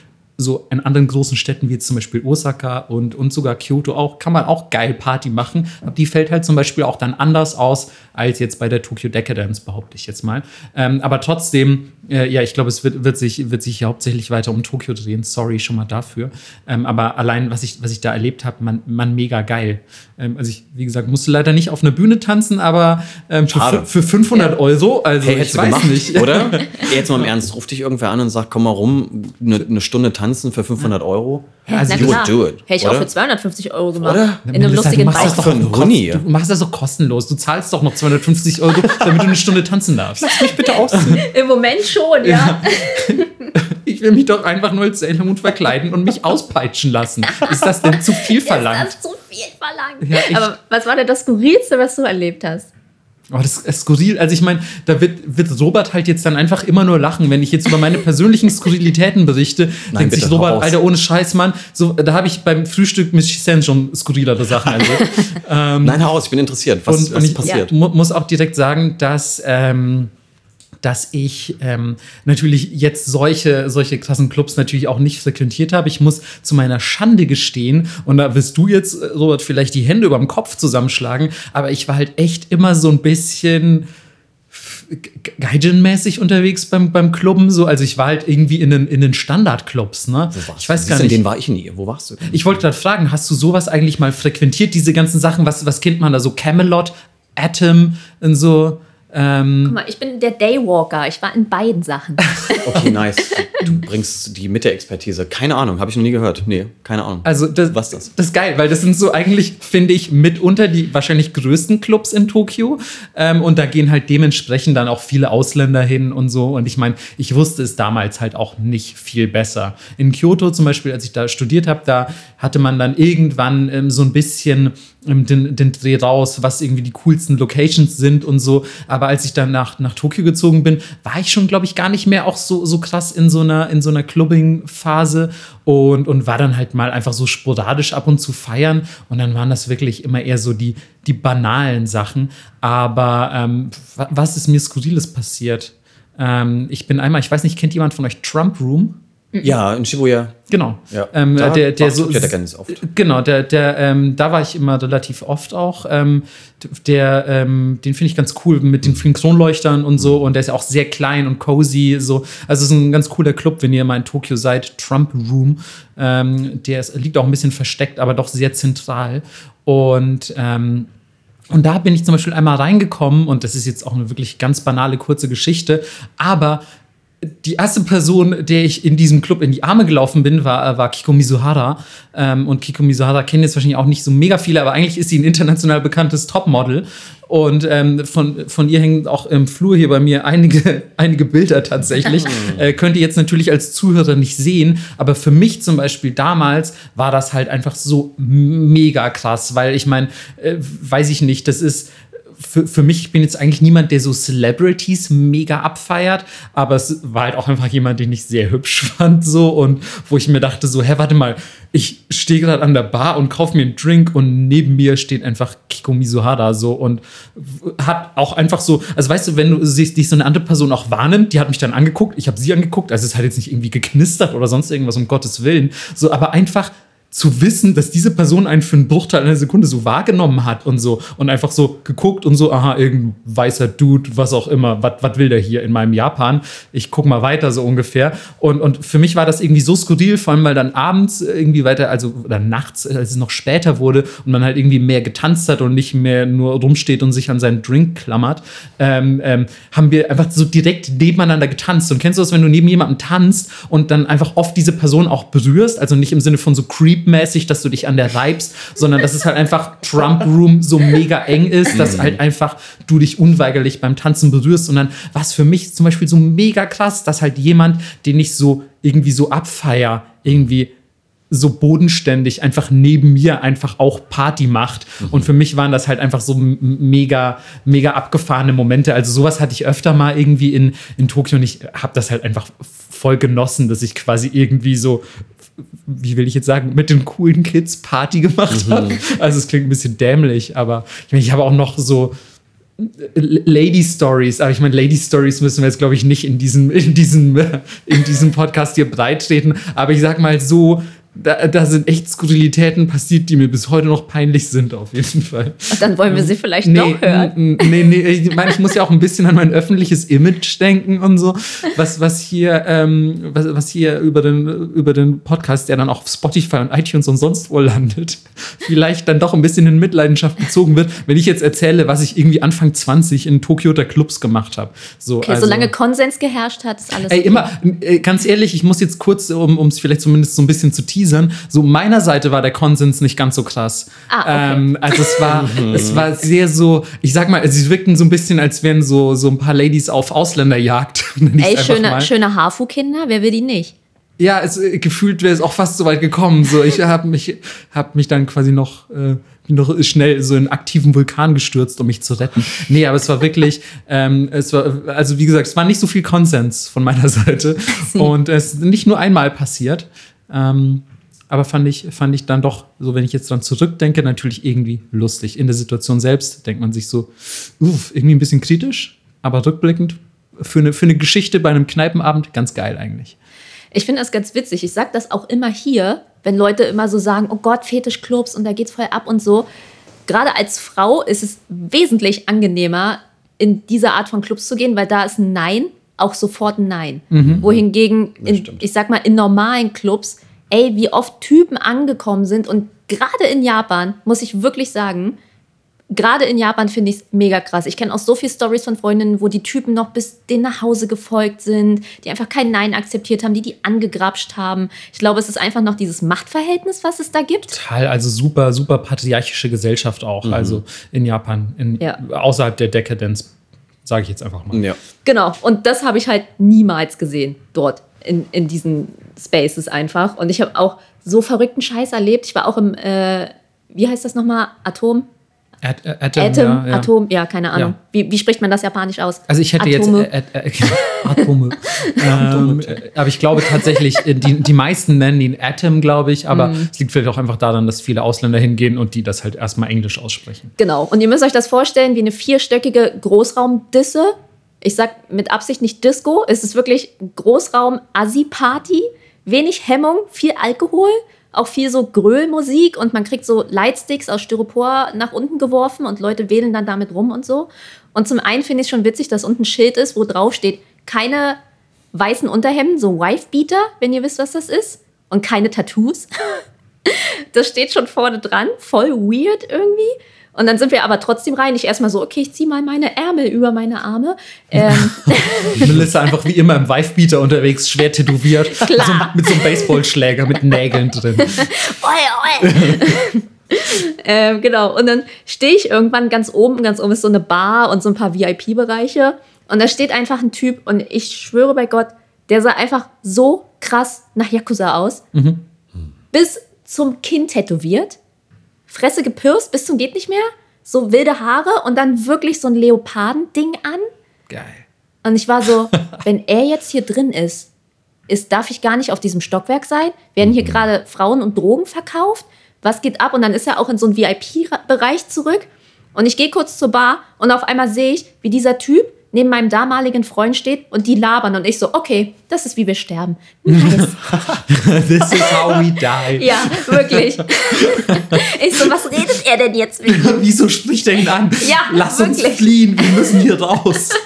so in anderen großen Städten wie zum Beispiel Osaka und, und sogar Kyoto auch, kann man auch geil Party machen. Die fällt halt zum Beispiel auch dann anders aus als jetzt bei der Tokyo Decadence, behaupte ich jetzt mal. Ähm, aber trotzdem, äh, ja, ich glaube, es wird, wird, sich, wird sich hauptsächlich weiter um Tokio drehen. Sorry schon mal dafür. Ähm, aber allein, was ich, was ich da erlebt habe, man, man mega geil. Ähm, also ich, wie gesagt, musste leider nicht auf einer Bühne tanzen, aber ähm, für, für 500 ja. Euro, also hey, ich weiß gemacht, nicht. Oder? Jetzt mal im Ernst, ruft dich irgendwer an und sagt, komm mal rum, eine, eine Stunde tanzen für 500 Euro? Also you would do it. Hätte ich oder? auch für 250 Euro gemacht. Oder? In einem lustigen du machst, das doch du machst das doch kostenlos. Du zahlst doch noch 250 Euro, damit du eine Stunde tanzen darfst. Lass mich bitte ausziehen. Im Moment schon, ja. ich will mich doch einfach nur als Sailor Moon verkleiden und mich auspeitschen lassen. Ist das denn zu viel verlangt? Ist das zu viel verlangt? Ja, Aber was war denn das Skurrilste, was du erlebt hast? Oh, das ist skurril. Also ich meine, da wird, wird Robert halt jetzt dann einfach immer nur lachen, wenn ich jetzt über meine persönlichen Skurrilitäten berichte. Nein, denkt sich Robert, Alter, ohne Scheiß, Mann. So, da habe ich beim Frühstück mit Giselle schon skurrilere Sachen. Also, ähm, Nein, heraus, ich bin interessiert. Was, und, was und ich, passiert? Ja. muss auch direkt sagen, dass ähm, dass ich ähm, natürlich jetzt solche, solche krassen Clubs natürlich auch nicht frequentiert habe. Ich muss zu meiner Schande gestehen, und da wirst du jetzt, Robert, vielleicht die Hände über dem Kopf zusammenschlagen, aber ich war halt echt immer so ein bisschen Gaijin-mäßig unterwegs beim, beim Clubben. So. Also ich war halt irgendwie in den, in den Standardclubs. Ne? Wo warst ich weiß du? gar nicht. In denen war ich nie. Wo warst du? Denn? Ich wollte gerade fragen, hast du sowas eigentlich mal frequentiert, diese ganzen Sachen? Was, was kennt man da so? Camelot, Atom und so? Ähm, Guck mal, ich bin der Daywalker. Ich war in beiden Sachen. okay, nice. Du bringst die Mitte-Expertise. Keine Ahnung, habe ich noch nie gehört. Nee, keine Ahnung. Also, das, was das? Das ist geil, weil das sind so eigentlich, finde ich, mitunter die wahrscheinlich größten Clubs in Tokio. Ähm, und da gehen halt dementsprechend dann auch viele Ausländer hin und so. Und ich meine, ich wusste es damals halt auch nicht viel besser. In Kyoto zum Beispiel, als ich da studiert habe, da hatte man dann irgendwann ähm, so ein bisschen ähm, den, den Dreh raus, was irgendwie die coolsten Locations sind und so. Aber als ich dann nach, nach Tokio gezogen bin, war ich schon, glaube ich, gar nicht mehr auch so, so krass in so einer, in so einer Clubbing-Phase und, und war dann halt mal einfach so sporadisch ab und zu feiern. Und dann waren das wirklich immer eher so die, die banalen Sachen. Aber ähm, was ist mir Skurriles passiert? Ähm, ich bin einmal, ich weiß nicht, kennt jemand von euch Trump Room? Ja, in Shibuya. Genau. Ja. Ähm, da der, der so, der ganz oft. Genau, der, der, ähm, da war ich immer relativ oft auch. Ähm, der, ähm, den finde ich ganz cool mit den vielen Kronleuchtern und so. Und der ist ja auch sehr klein und cozy. So. Also es ist ein ganz cooler Club, wenn ihr mal in Tokio seid. Trump Room. Ähm, der ist, liegt auch ein bisschen versteckt, aber doch sehr zentral. Und ähm, und da bin ich zum Beispiel einmal reingekommen, und das ist jetzt auch eine wirklich ganz banale, kurze Geschichte, aber die erste Person, der ich in diesem Club in die Arme gelaufen bin, war, äh, war Kiko Mizuhara. Ähm, und Kiko Mizuhara kennen jetzt wahrscheinlich auch nicht so mega viele, aber eigentlich ist sie ein international bekanntes Topmodel. Und ähm, von, von ihr hängen auch im Flur hier bei mir einige, einige Bilder tatsächlich. äh, könnt ihr jetzt natürlich als Zuhörer nicht sehen, aber für mich zum Beispiel damals war das halt einfach so mega krass, weil ich meine, äh, weiß ich nicht, das ist für, für mich, ich bin jetzt eigentlich niemand, der so Celebrities mega abfeiert, aber es war halt auch einfach jemand, den ich sehr hübsch fand, so und wo ich mir dachte, so, hä, warte mal, ich stehe gerade an der Bar und kaufe mir einen Drink und neben mir steht einfach Kiko Mizuhara so und hat auch einfach so, also weißt du, wenn du siehst, dich so eine andere Person auch wahrnimmt, die hat mich dann angeguckt, ich habe sie angeguckt, also es hat jetzt nicht irgendwie geknistert oder sonst irgendwas, um Gottes Willen, so, aber einfach zu wissen, dass diese Person einen für einen Bruchteil einer Sekunde so wahrgenommen hat und so und einfach so geguckt und so, aha, irgendein weißer Dude, was auch immer, was will der hier in meinem Japan? Ich guck mal weiter so ungefähr. Und, und für mich war das irgendwie so skurril, vor allem weil dann abends irgendwie weiter, also oder nachts, als es noch später wurde und man halt irgendwie mehr getanzt hat und nicht mehr nur rumsteht und sich an seinen Drink klammert, ähm, ähm, haben wir einfach so direkt nebeneinander getanzt. Und kennst du das, wenn du neben jemandem tanzt und dann einfach oft diese Person auch berührst, also nicht im Sinne von so creep Creep-mäßig, dass du dich an der reibst, sondern dass es halt einfach Trump Room so mega eng ist, dass halt einfach du dich unweigerlich beim Tanzen berührst. Und dann war es für mich zum Beispiel so mega krass, dass halt jemand, den ich so irgendwie so abfeier, irgendwie so bodenständig einfach neben mir einfach auch Party macht. Mhm. Und für mich waren das halt einfach so mega, mega abgefahrene Momente. Also sowas hatte ich öfter mal irgendwie in, in Tokio und ich habe das halt einfach voll genossen, dass ich quasi irgendwie so wie will ich jetzt sagen, mit den coolen Kids Party gemacht mhm. habe. Also es klingt ein bisschen dämlich, aber ich, mein, ich habe auch noch so Lady Stories, aber ich meine, Lady Stories müssen wir jetzt, glaube ich, nicht in diesem, in diesem, in diesem Podcast hier breit treten. Aber ich sag mal so, da, da sind echt Skurrilitäten passiert, die mir bis heute noch peinlich sind, auf jeden Fall. Und dann wollen wir sie vielleicht nee, noch hören. Nee, nee, ich meine, ich muss ja auch ein bisschen an mein öffentliches Image denken und so. Was, was hier, ähm, was, was hier über den, über den Podcast, der dann auch auf Spotify und iTunes und sonst wo landet, vielleicht dann doch ein bisschen in Mitleidenschaft gezogen wird, wenn ich jetzt erzähle, was ich irgendwie Anfang 20 in Tokio der Clubs gemacht habe. So, Okay, also, solange Konsens geherrscht hat, ist alles Ey, okay. immer, äh, ganz ehrlich, ich muss jetzt kurz, um es vielleicht zumindest so ein bisschen zu teasern, so meiner Seite war der Konsens nicht ganz so krass. Ah, okay. ähm, also es war, es war sehr so, ich sag mal, sie wirkten so ein bisschen, als wären so, so ein paar Ladies auf Ausländerjagd. Ey, schöne, mal. schöne Hafu-Kinder, wer will die nicht? Ja, es, äh, gefühlt wäre es auch fast so weit gekommen. So, ich habe mich, hab mich dann quasi noch, äh, noch schnell so in einen aktiven Vulkan gestürzt, um mich zu retten. Nee, aber es war wirklich, ähm, es war, also wie gesagt, es war nicht so viel Konsens von meiner Seite. Und es ist nicht nur einmal passiert. Ähm, aber fand ich, fand ich dann doch, so wenn ich jetzt dran zurückdenke, natürlich irgendwie lustig. In der Situation selbst denkt man sich so, uff, irgendwie ein bisschen kritisch, aber rückblickend für eine, für eine Geschichte bei einem Kneipenabend ganz geil eigentlich. Ich finde das ganz witzig. Ich sage das auch immer hier, wenn Leute immer so sagen, oh Gott, Fetischclubs und da geht's voll ab und so. Gerade als Frau ist es wesentlich angenehmer, in diese Art von Clubs zu gehen, weil da ist ein Nein auch sofort ein Nein. Wohingegen, in, ich sag mal, in normalen Clubs, ey, wie oft Typen angekommen sind und gerade in Japan, muss ich wirklich sagen, gerade in Japan finde ich es mega krass. Ich kenne auch so viele Stories von Freundinnen, wo die Typen noch bis denen nach Hause gefolgt sind, die einfach kein Nein akzeptiert haben, die die angegrapscht haben. Ich glaube, es ist einfach noch dieses Machtverhältnis, was es da gibt. Total, also super, super patriarchische Gesellschaft auch. Also in Japan, in, Ja. außerhalb der Dekadenz, sage ich jetzt einfach mal. Ja. Genau, und das habe ich halt niemals gesehen dort in, in diesen Spaces einfach. Und ich habe auch so verrückten Scheiß erlebt. Ich war auch im, äh, wie heißt das nochmal? Atom? At, äh, Atom, Atom, ja, ja. Atom, ja, keine Ahnung. Ja. Wie, wie spricht man das japanisch aus? Also ich hätte Atome. jetzt äh, äh, äh, Atome. ähm, äh, aber ich glaube tatsächlich, äh, die, die meisten nennen ihn Atom, glaube ich. Aber Mhm. es liegt vielleicht auch einfach daran, dass viele Ausländer hingehen und die das halt erstmal Englisch aussprechen. Genau. Und ihr müsst euch das vorstellen wie eine vierstöckige Großraumdisse. Ich sag mit Absicht nicht Disco. Es ist wirklich Großraum-Assi-Party. Wenig Hemmung, viel Alkohol, auch viel so Grölmusik und man kriegt so Lightsticks aus Styropor nach unten geworfen und Leute wählen dann damit rum und so. Und zum einen finde ich schon witzig, dass unten ein Schild ist, wo drauf steht, keine weißen Unterhemden, so Wife-Beater, wenn ihr wisst, was das ist. Und keine Tattoos. Das steht schon vorne dran, voll weird irgendwie. Und dann sind wir aber trotzdem rein. Ich erstmal so, okay, ich ziehe mal meine Ärmel über meine Arme. Ähm, Melissa einfach wie immer im Wife-Beater unterwegs, schwer tätowiert. Klar. So, mit so einem Baseballschläger mit Nägeln drin. oi, oi. ähm, genau. Und dann stehe ich irgendwann ganz oben. Ganz oben ist so eine Bar und so ein paar VIP-Bereiche. Und da steht einfach ein Typ. Und ich schwöre bei Gott, der sah einfach so krass nach Yakuza aus. Bis zum Kinn tätowiert. Fresse gepirst bis zum geht nicht mehr. So wilde Haare und dann wirklich so ein Leopardending an. Geil. Und ich war so, wenn er jetzt hier drin ist, ist, darf ich gar nicht auf diesem Stockwerk sein? Werden hier gerade Frauen und Drogen verkauft? Was geht ab? Und dann ist er auch in so einen VIP-Bereich zurück. Und ich gehe kurz zur Bar und auf einmal sehe ich, wie dieser Typ neben meinem damaligen Freund steht und die labern. Und ich so, okay, das ist wie wir sterben. Nice. This is how we die. ja, wirklich. ich so, was redet er denn jetzt mit ihm? Wieso spricht er ihn an? Ja, Lass uns wirklich. fliehen, wir müssen hier raus.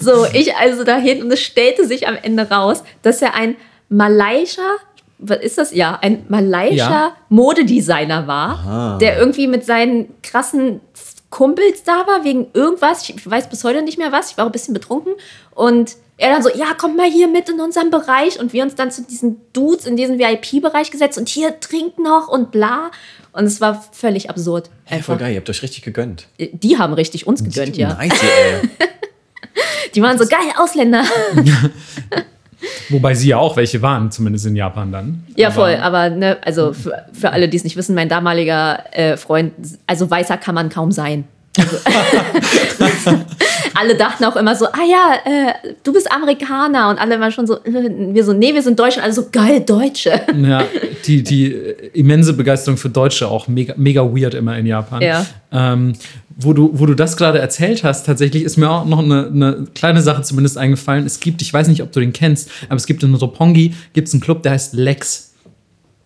So, ich also dahin und es stellte sich am Ende raus, dass er ein malayscher, was ist das? Ja, ein malayscher Ja. Modedesigner war, der irgendwie mit seinen krassen Kumpels da war, wegen irgendwas. Ich weiß bis heute nicht mehr was. Ich war ein bisschen betrunken. Und er dann so, ja, kommt mal hier mit in unseren Bereich. Und wir uns dann zu diesen Dudes in diesen VIP-Bereich gesetzt und hier trinkt noch und bla. Und es war völlig absurd. Hey, voll geil, ihr habt euch richtig gegönnt. Die haben richtig uns gegönnt, ja. Nice, ey. Die waren so, geil, Ausländer. Wobei sie ja auch welche waren, zumindest in Japan dann. Ja, Aber- voll. Aber ne, also für, für alle, die es nicht wissen, mein damaliger äh, Freund, also weißer kann man kaum sein. Also, alle dachten auch immer so, ah ja, äh, du bist Amerikaner. Und alle waren schon so, äh, wir so, nee, wir sind Deutsche. Und alle so, geil, Deutsche. Ja, die, die immense Begeisterung für Deutsche auch mega, mega weird immer in Japan. Ja. Ähm, wo, du, wo du das gerade erzählt hast, tatsächlich ist mir auch noch eine, eine kleine Sache zumindest eingefallen. Es gibt, ich weiß nicht, ob du den kennst, aber es gibt in Roppongi gibt's einen Club, der heißt Lex.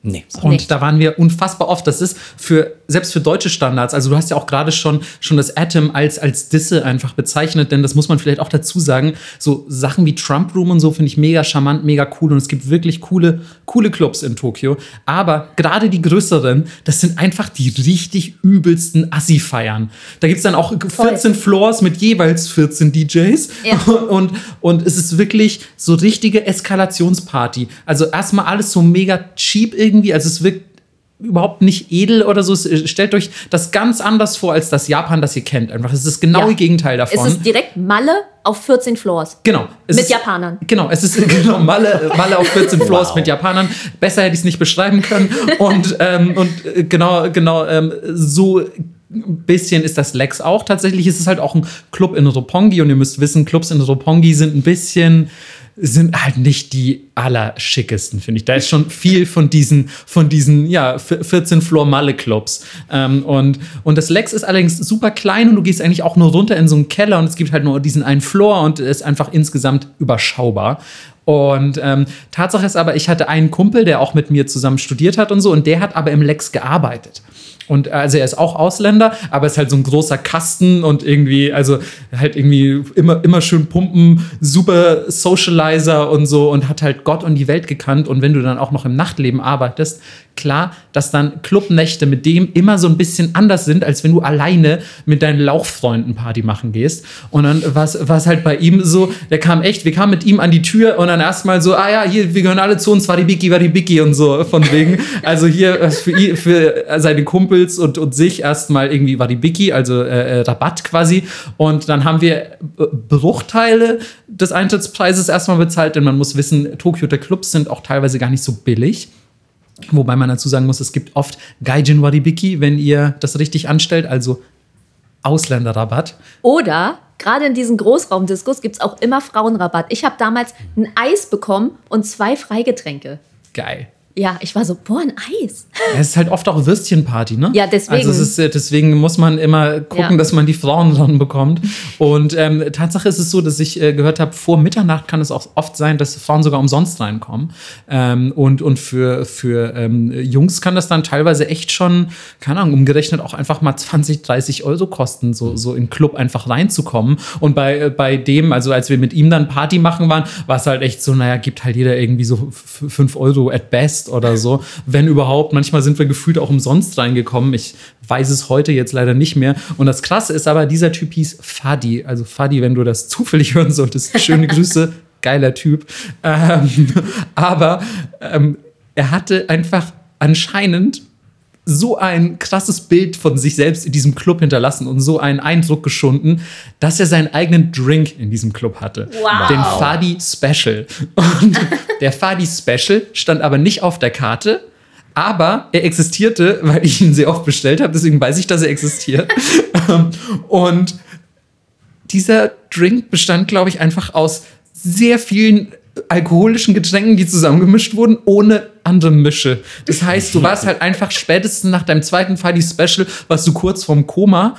Nee. Und nee. da waren wir unfassbar oft. Das ist für, selbst für deutsche Standards, also du hast ja auch gerade schon, schon das Atom als, als Disse einfach bezeichnet, denn das muss man vielleicht auch dazu sagen. So Sachen wie Trump Room und so finde ich mega charmant, mega cool und es gibt wirklich coole, coole Clubs in Tokio. Aber gerade die größeren, das sind einfach die richtig übelsten Assi-Feiern. Da gibt es dann auch 14 Voll. Floors mit jeweils 14 DJs ja. und, und es ist wirklich so richtige Eskalationsparty. Also erstmal alles so mega cheap irgendwie irgendwie, also es wirkt überhaupt nicht edel oder so. Stellt euch das ganz anders vor als das Japan, das ihr kennt. Einfach, es ist das genaue ja. Gegenteil davon. Es ist direkt Malle auf 14 Floors. Genau. mit ist, Japanern. Genau, es ist genau Malle, Malle auf 14 Floors wow. mit Japanern. Besser hätte ich es nicht beschreiben können. Und, ähm, und äh, genau, genau, ähm, so ein bisschen ist das Lex auch. Tatsächlich ist es halt auch ein Club in Roppongi und ihr müsst wissen, Clubs in Roppongi sind ein bisschen sind halt nicht die allerschickesten, finde ich. Da ist schon viel von diesen, von diesen, ja, 14 Floor Malle Clubs. Ähm, und, und das Lex ist allerdings super klein und du gehst eigentlich auch nur runter in so einen Keller und es gibt halt nur diesen einen Floor und ist einfach insgesamt überschaubar. Und ähm, Tatsache ist aber, ich hatte einen Kumpel, der auch mit mir zusammen studiert hat und so, und der hat aber im Lex gearbeitet. Und also er ist auch Ausländer, aber ist halt so ein großer Kasten und irgendwie, also halt irgendwie immer, immer schön pumpen, super Socializer und so und hat halt Gott und die Welt gekannt. Und wenn du dann auch noch im Nachtleben arbeitest, klar, dass dann Clubnächte mit dem immer so ein bisschen anders sind, als wenn du alleine mit deinen Lauchfreunden Party machen gehst. Und dann war es halt bei ihm so, der kam echt, wir kamen mit ihm an die Tür und dann erstmal so, ah ja, hier, wir gehören alle zu uns, war die Biggie, war die Biggie und so, von wegen. Also hier äh, für, für seine Kumpels und, und sich erstmal irgendwie war die Biggie, also äh, äh, Rabatt quasi. Und dann haben wir äh, Bruchteile des Eintrittspreises erstmal bezahlt, denn man muss wissen, Tokio der Clubs sind auch teilweise gar nicht so billig. Wobei man dazu sagen muss, es gibt oft Gaijin Waribiki, wenn ihr das richtig anstellt, also Ausländerrabatt. Oder gerade in diesen Großraumdiskos gibt es auch immer Frauenrabatt. Ich habe damals ein Eis bekommen und zwei Freigetränke. Geil. Ja, ich war so, boah, ein Eis. Es ist halt oft auch Würstchenparty, ne? Ja, deswegen. Also ist, äh, deswegen muss man immer gucken, ja. dass man die Frauen dran bekommt. Und ähm, Tatsache ist es so, dass ich äh, gehört habe, vor Mitternacht kann es auch oft sein, dass Frauen sogar umsonst reinkommen. Ähm, und und für, für ähm, Jungs kann das dann teilweise echt schon, keine Ahnung, umgerechnet auch einfach mal 20, 30 Euro kosten, so, so in Club einfach reinzukommen. Und bei, äh, bei dem, also als wir mit ihm dann Party machen waren, war es halt echt so, naja, gibt halt jeder irgendwie so 5 Euro at best Fest oder so, wenn überhaupt. Manchmal sind wir gefühlt auch umsonst reingekommen. Ich weiß es heute jetzt leider nicht mehr. Und das Krasse ist aber, dieser Typ hieß Fadi. Also Fadi, wenn du das zufällig hören solltest, schöne Grüße, geiler Typ. Ähm, aber ähm, er hatte einfach anscheinend so ein krasses Bild von sich selbst in diesem Club hinterlassen und so einen Eindruck geschunden, dass er seinen eigenen Drink in diesem Club hatte. Wow. Den Fadi Special. Und der Fadi Special stand aber nicht auf der Karte, aber er existierte, weil ich ihn sehr oft bestellt habe, deswegen weiß ich, dass er existiert. und dieser Drink bestand, glaube ich, einfach aus sehr vielen alkoholischen Getränken, die zusammengemischt wurden, ohne andere Mische. Das heißt, du warst halt einfach spätestens nach deinem zweiten Fall die Special, warst du kurz vorm Koma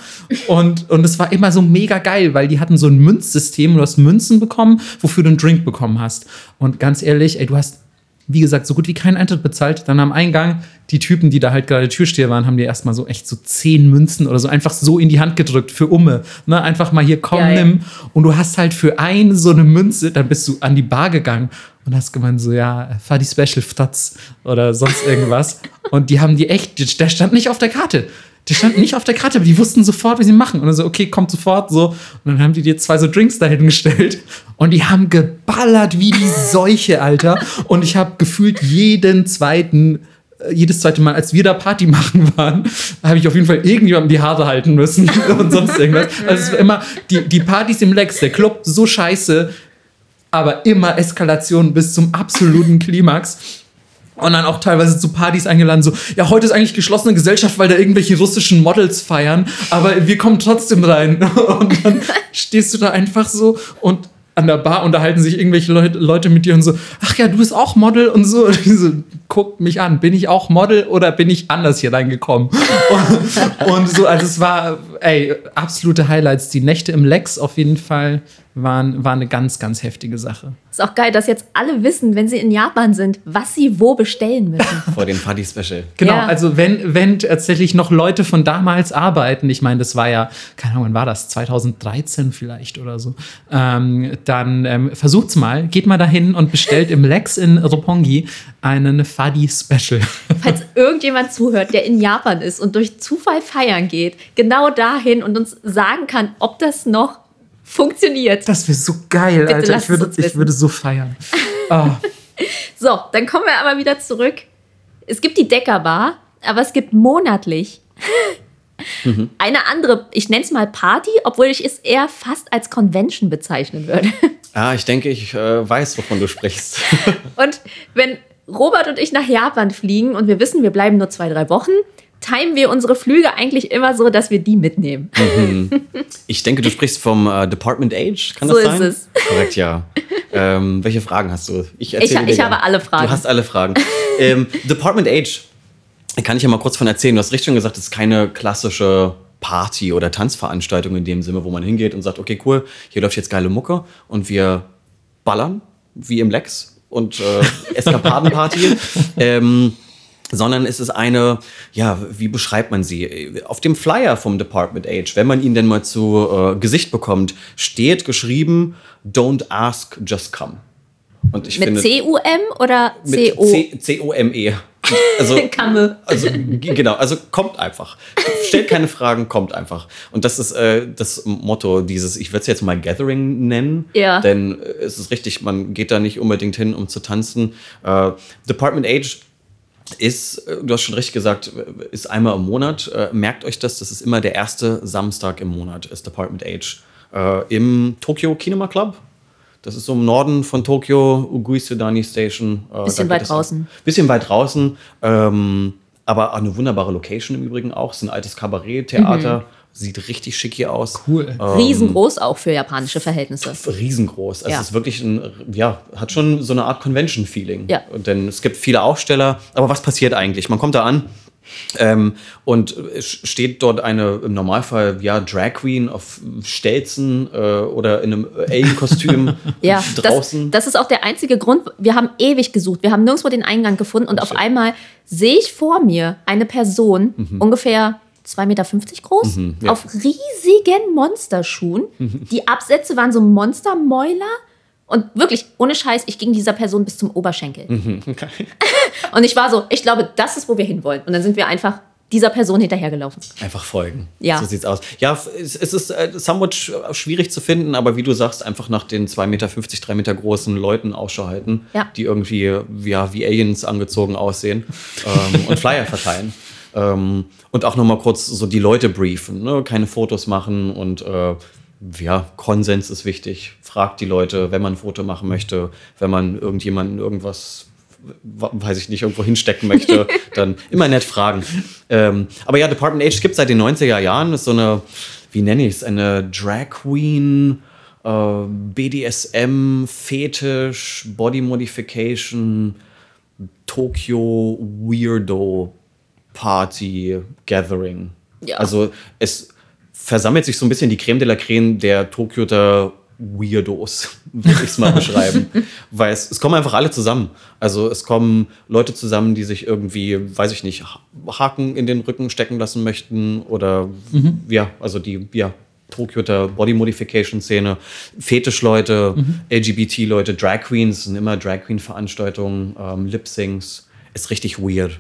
und und es war immer so mega geil, weil die hatten so ein Münzsystem, du hast Münzen bekommen, wofür du einen Drink bekommen hast. Und ganz ehrlich, ey, du hast wie gesagt, so gut wie keinen Eintritt bezahlt. Dann am Eingang, die Typen, die da halt gerade Türsteher waren, haben dir erstmal so echt so zehn Münzen oder so einfach so in die Hand gedrückt für Umme. Ne? Einfach mal hier, komm, Geil. nimm. Und du hast halt für eine so eine Münze, dann bist du an die Bar gegangen und hast gemeint so, ja, fahr die Special Ftatz oder sonst irgendwas. und die haben die echt, der stand nicht auf der Karte. Die standen nicht auf der Karte, aber die wussten sofort, wie sie machen. Und dann so, okay, kommt sofort so. Und dann haben die dir zwei so Drinks dahin gestellt. Und die haben geballert wie die Seuche, Alter. Und ich habe gefühlt jeden zweiten äh, jedes zweite Mal, als wir da Party machen waren, habe ich auf jeden Fall irgendjemandem die Haare halten müssen und sonst irgendwas. Also es war immer die, die Partys im Lex, der Club so scheiße, aber immer Eskalation bis zum absoluten Klimax. Und dann auch teilweise zu Partys eingeladen, so, ja, heute ist eigentlich geschlossene Gesellschaft, weil da irgendwelche russischen Models feiern, aber wir kommen trotzdem rein. Und dann stehst du da einfach so und an der Bar unterhalten sich irgendwelche Leute, mit dir und so, ach ja, du bist auch Model und so. Und so, guckt mich an, bin ich auch Model oder bin ich anders hier reingekommen? und, und so, also es war, ey, absolute Highlights. Die Nächte im Lex auf jeden Fall waren, war eine ganz, ganz heftige Sache. Ist auch geil, dass jetzt alle wissen, wenn sie in Japan sind, was sie wo bestellen müssen. Vor dem Fuddy Special. Genau, Ja. also wenn, wenn tatsächlich noch Leute von damals arbeiten, ich meine, das war ja, keine Ahnung, wann war das? 2013 vielleicht oder so. Ähm, dann ähm, versucht's mal, geht mal dahin und bestellt im Lex in Roppongi einen Fuddy Special. Falls irgendjemand zuhört, der in Japan ist und durch Zufall feiern geht, genau dahin und uns sagen kann, ob das noch funktioniert. Das wäre so geil, Bitte Alter. Ich würde, ich würde so feiern. Ah, So, dann kommen wir aber wieder zurück. Es gibt die Deckerbar, aber es gibt monatlich eine andere, ich nenne es mal Party, obwohl ich es eher fast als Convention bezeichnen würde. Ah, ich denke, ich äh, weiß, wovon du sprichst. Und wenn Robert und ich nach Japan fliegen und wir wissen, wir bleiben nur zwei, drei Wochen, timen wir unsere Flüge eigentlich immer so, dass wir die mitnehmen. Ich denke, du sprichst vom äh, Department Age, kann So das ist sein? es. Korrekt, ja. ähm, welche Fragen hast du? Ich, erzähle dir ich habe alle Fragen. Du hast alle Fragen. ähm, Department Age, kann ich ja mal kurz von erzählen. Du hast richtig schon gesagt, es ist keine klassische Party oder Tanzveranstaltung in dem Sinne, wo man hingeht und sagt, okay, cool, hier läuft jetzt geile Mucke und wir ballern, wie im Lex und äh, Eskapadenparty. ähm, sondern es ist eine, ja, wie beschreibt man sie? Auf dem Flyer vom Department Age, wenn man ihn denn mal zu äh, Gesicht bekommt, steht geschrieben, don't ask, just come. Und ich Mit finde, C-U-M oder C-O? C- C-O-M-E. Also, Kamme. also genau, also kommt einfach. Stellt keine Fragen, kommt einfach. Und das ist äh, das Motto dieses, ich würde es jetzt mal Gathering nennen. Ja. Denn äh, es ist richtig, man geht da nicht unbedingt hin, um zu tanzen. Äh, Department Age ist, äh, du hast schon richtig gesagt, äh, ist einmal im Monat. Äh, merkt euch das, das ist immer der erste Samstag im Monat, ist Department Age. Im Tokyo Kinema Club. Das ist so im Norden von Tokio, Ugui-Sudani Station. Äh, Bisschen weit draußen. Bisschen weit draußen. Ähm, aber eine wunderbare Location im Übrigen auch. Es ist ein altes Kabarett-Theater. Mhm. Sieht richtig schicki aus. Cool. Riesengroß auch für japanische Verhältnisse. Riesengroß. Also Ja. es ist wirklich ein, ja, hat schon so eine Art Convention-Feeling. Ja. Denn es gibt viele Aussteller. Aber was passiert eigentlich? Man kommt da an. Ähm, und es steht dort eine im Normalfall ja Drag Queen auf Stelzen äh, oder in einem Alien-Kostüm Ja, das, draußen. das ist auch der einzige Grund. Wir haben ewig gesucht. Wir haben nirgendwo den Eingang gefunden und auf einmal sehe ich vor mir eine Person, ungefähr 2,50 Meter groß, Mhm, ja. auf riesigen Monsterschuhen. Die Absätze waren so Monstermäuler. Und wirklich, ohne Scheiß, ich ging dieser Person bis zum Oberschenkel. Mhm. Und ich war so, ich glaube, das ist, wo wir hinwollen. Und dann sind wir einfach dieser Person hinterhergelaufen. Einfach folgen. Ja. So sieht's aus. Ja, es, es ist äh, somewhat sch- schwierig zu finden, aber wie du sagst, einfach nach den 2,50 Meter, 3 Meter großen Leuten Ausschau halten, Ja. die irgendwie ja, wie Aliens angezogen aussehen ähm, und Flyer verteilen. Ähm, und auch nochmal kurz so die Leute briefen, ne? keine Fotos machen und äh, ja, Konsens ist wichtig. Fragt die Leute, wenn man ein Foto machen möchte, wenn man irgendjemanden irgendwas weiß ich nicht, irgendwo hinstecken möchte, dann immer nett fragen. Ähm, aber ja, Department Age gibt seit den 90er Jahren. Ist so eine, wie nenne ich es, eine Drag Queen, äh, BDSM, Fetisch, Body Modification, Tokyo Weirdo Party Gathering. Ja. Also es versammelt sich so ein bisschen die Creme de la Creme der Tokyoter Weirdos, würde ich es mal beschreiben. Weil es, es kommen einfach alle zusammen. Also es kommen Leute zusammen, die sich irgendwie, weiß ich nicht, Ha- Haken in den Rücken stecken lassen möchten oder ja, also die, ja, Tokyoter Body Modification Szene, Fetischleute, LGBT-Leute, Drag Queens, sind immer Drag Queen Veranstaltungen, ähm, Lip Syncs. Ist richtig weird.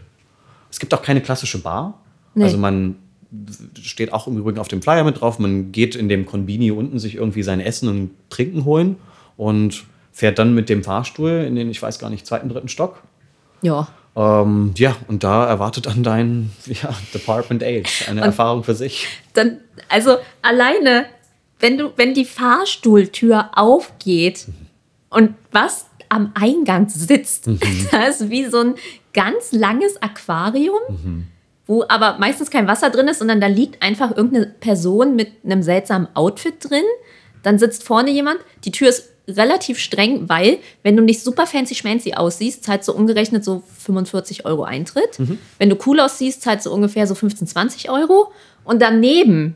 Es gibt auch keine klassische Bar. Nee. Also man steht auch im Übrigen auf dem Flyer mit drauf. Man geht in dem Konbini unten sich irgendwie sein Essen und Trinken holen und fährt dann mit dem Fahrstuhl in den, ich weiß gar nicht, zweiten, dritten Stock. Ja. Ähm, ja, und da erwartet dann dein ja, Department Age eine Erfahrung für sich. dann, also alleine, wenn du, wenn die Fahrstuhltür aufgeht und was am Eingang sitzt, das ist wie so ein ganz langes Aquarium, wo aber meistens kein Wasser drin ist, sondern da liegt einfach irgendeine Person mit einem seltsamen Outfit drin. Dann sitzt vorne jemand, die Tür ist relativ streng, weil, wenn du nicht super fancy schmancy aussiehst, zahlst du umgerechnet so 45 Euro Eintritt. Wenn du cool aussiehst, zahlst du ungefähr so 15, 20 Euro. Und daneben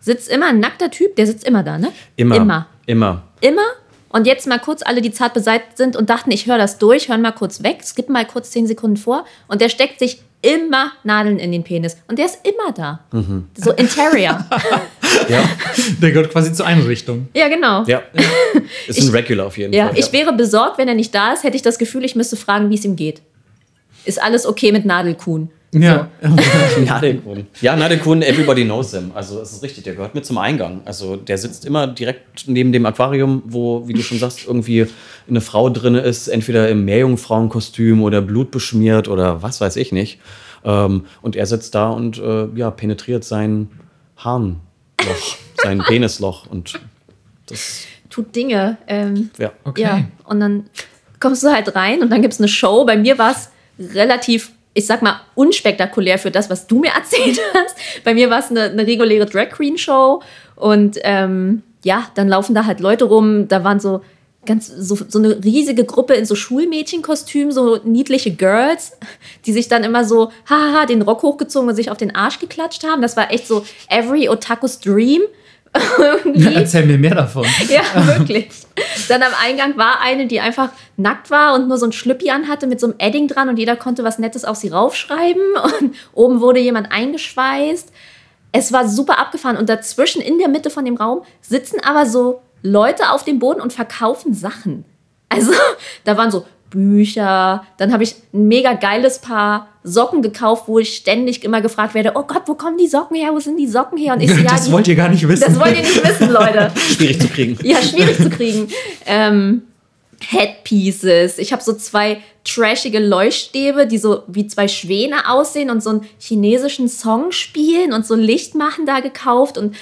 sitzt immer ein nackter Typ, der sitzt immer da, ne? Immer. Immer. Immer. Immer. Und jetzt mal kurz alle, die zart beseitigt sind und dachten, ich höre das durch, hören mal kurz weg, skippen mal kurz zehn Sekunden vor. Und der steckt sich immer Nadeln in den Penis. Und der ist immer da. Mhm. So Interior. Ja. Der gehört quasi zur Einrichtung. ja, genau. ja. Ist ein Regular auf jeden Ja, Fall. ich wäre besorgt, wenn er nicht da ist, hätte ich das Gefühl, ich müsste fragen, wie es ihm geht. Ist alles okay mit Nadelkuhn? Ja. Nadelkuhn. Ja, Nadelkuhn, everybody knows him. Also es ist richtig, der gehört mit zum Eingang. Also der sitzt immer direkt neben dem Aquarium, wo, wie du schon sagst, irgendwie eine Frau drin ist, entweder im Meerjungfrauenkostüm oder blutbeschmiert oder was weiß ich nicht. Ähm, und er sitzt da und äh, ja, penetriert sein Harnloch, sein Penisloch und das, Tut Dinge. Ähm, ja. Okay. Ja, und dann kommst du halt rein und dann gibt es eine Show. Bei mir war es relativ, ich sag mal, unspektakulär für das, was du mir erzählt hast. Bei mir war es eine, eine reguläre Drag Queen Show und ähm, ja, dann laufen da halt Leute rum. Da waren so ganz so, so eine riesige Gruppe in so Schulmädchenkostümen, so niedliche Girls, die sich dann immer so haha den Rock hochgezogen und sich auf den Arsch geklatscht haben. Das war echt so every Otakus Dream. Irgendwie. Erzähl mir mehr davon. Ja, wirklich. Dann am Eingang war eine, die einfach nackt war und nur so ein Schlüppi anhatte mit so einem Edding dran und jeder konnte was Nettes auf sie raufschreiben und oben wurde jemand eingeschweißt. Es war super abgefahren und dazwischen in der Mitte von dem Raum sitzen aber so Leute auf dem Boden und verkaufen Sachen. Also da waren so Bücher, dann habe ich ein mega geiles Paar Socken gekauft, wo ich ständig immer gefragt werde, oh Gott, wo kommen die Socken her, wo sind die Socken her? Und ich so, ja, das die, wollt ihr gar nicht wissen. das wollt ihr nicht wissen, Leute. Schwierig zu kriegen. Ja, schwierig zu kriegen. Ähm, Headpieces. Ich habe so zwei trashige Leuchtstäbe, die so wie zwei Schwäne aussehen und so einen chinesischen Song spielen und so Licht machen da gekauft. Und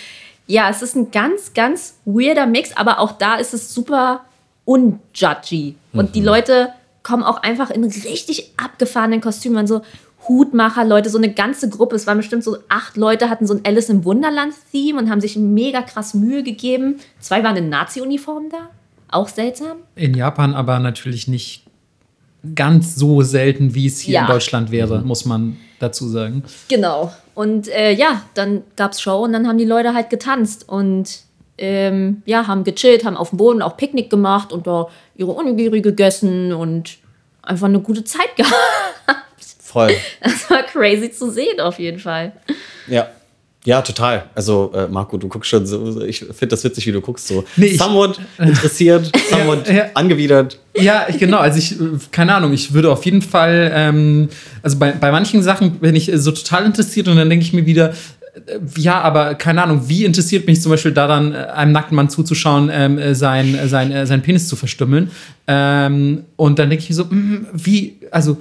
ja, es ist ein ganz, ganz weirder Mix, aber auch da ist es super unjudgy. Und die Leute kommen auch einfach in richtig abgefahrenen Kostümen, waren so Hutmacher, Leute, so eine ganze Gruppe. Es waren bestimmt so acht Leute, hatten so ein Alice im Wunderland-Theme und haben sich mega krass Mühe gegeben. Zwei waren in Nazi-Uniform da. Auch seltsam. In Japan aber natürlich nicht ganz so selten, wie es hier Ja. in Deutschland wäre, muss man dazu sagen. Genau. Und äh, ja, dann gab's Show und dann haben die Leute halt getanzt und ähm, ja, haben gechillt, haben auf dem Boden auch Picknick gemacht und da ihre Onigiri gegessen und einfach eine gute Zeit gehabt. Voll. Das war crazy zu sehen auf jeden Fall. Ja. Ja, total. Also, äh, Marco, du guckst schon so, ich finde das witzig, wie du guckst, so Nee, ich- somewhat interessiert, somewhat Ja, ja. angewidert. Ja, ich, genau. Also ich, keine Ahnung, ich würde auf jeden Fall, ähm, also bei, bei manchen Sachen bin ich so total interessiert und dann denke ich mir wieder, ja, aber keine Ahnung, wie interessiert mich zum Beispiel daran, äh, einem nackten Mann zuzuschauen, ähm, äh, sein, äh, sein, äh, seinen Penis zu verstümmeln. Ähm, und dann denke ich mir so, mm, wie, also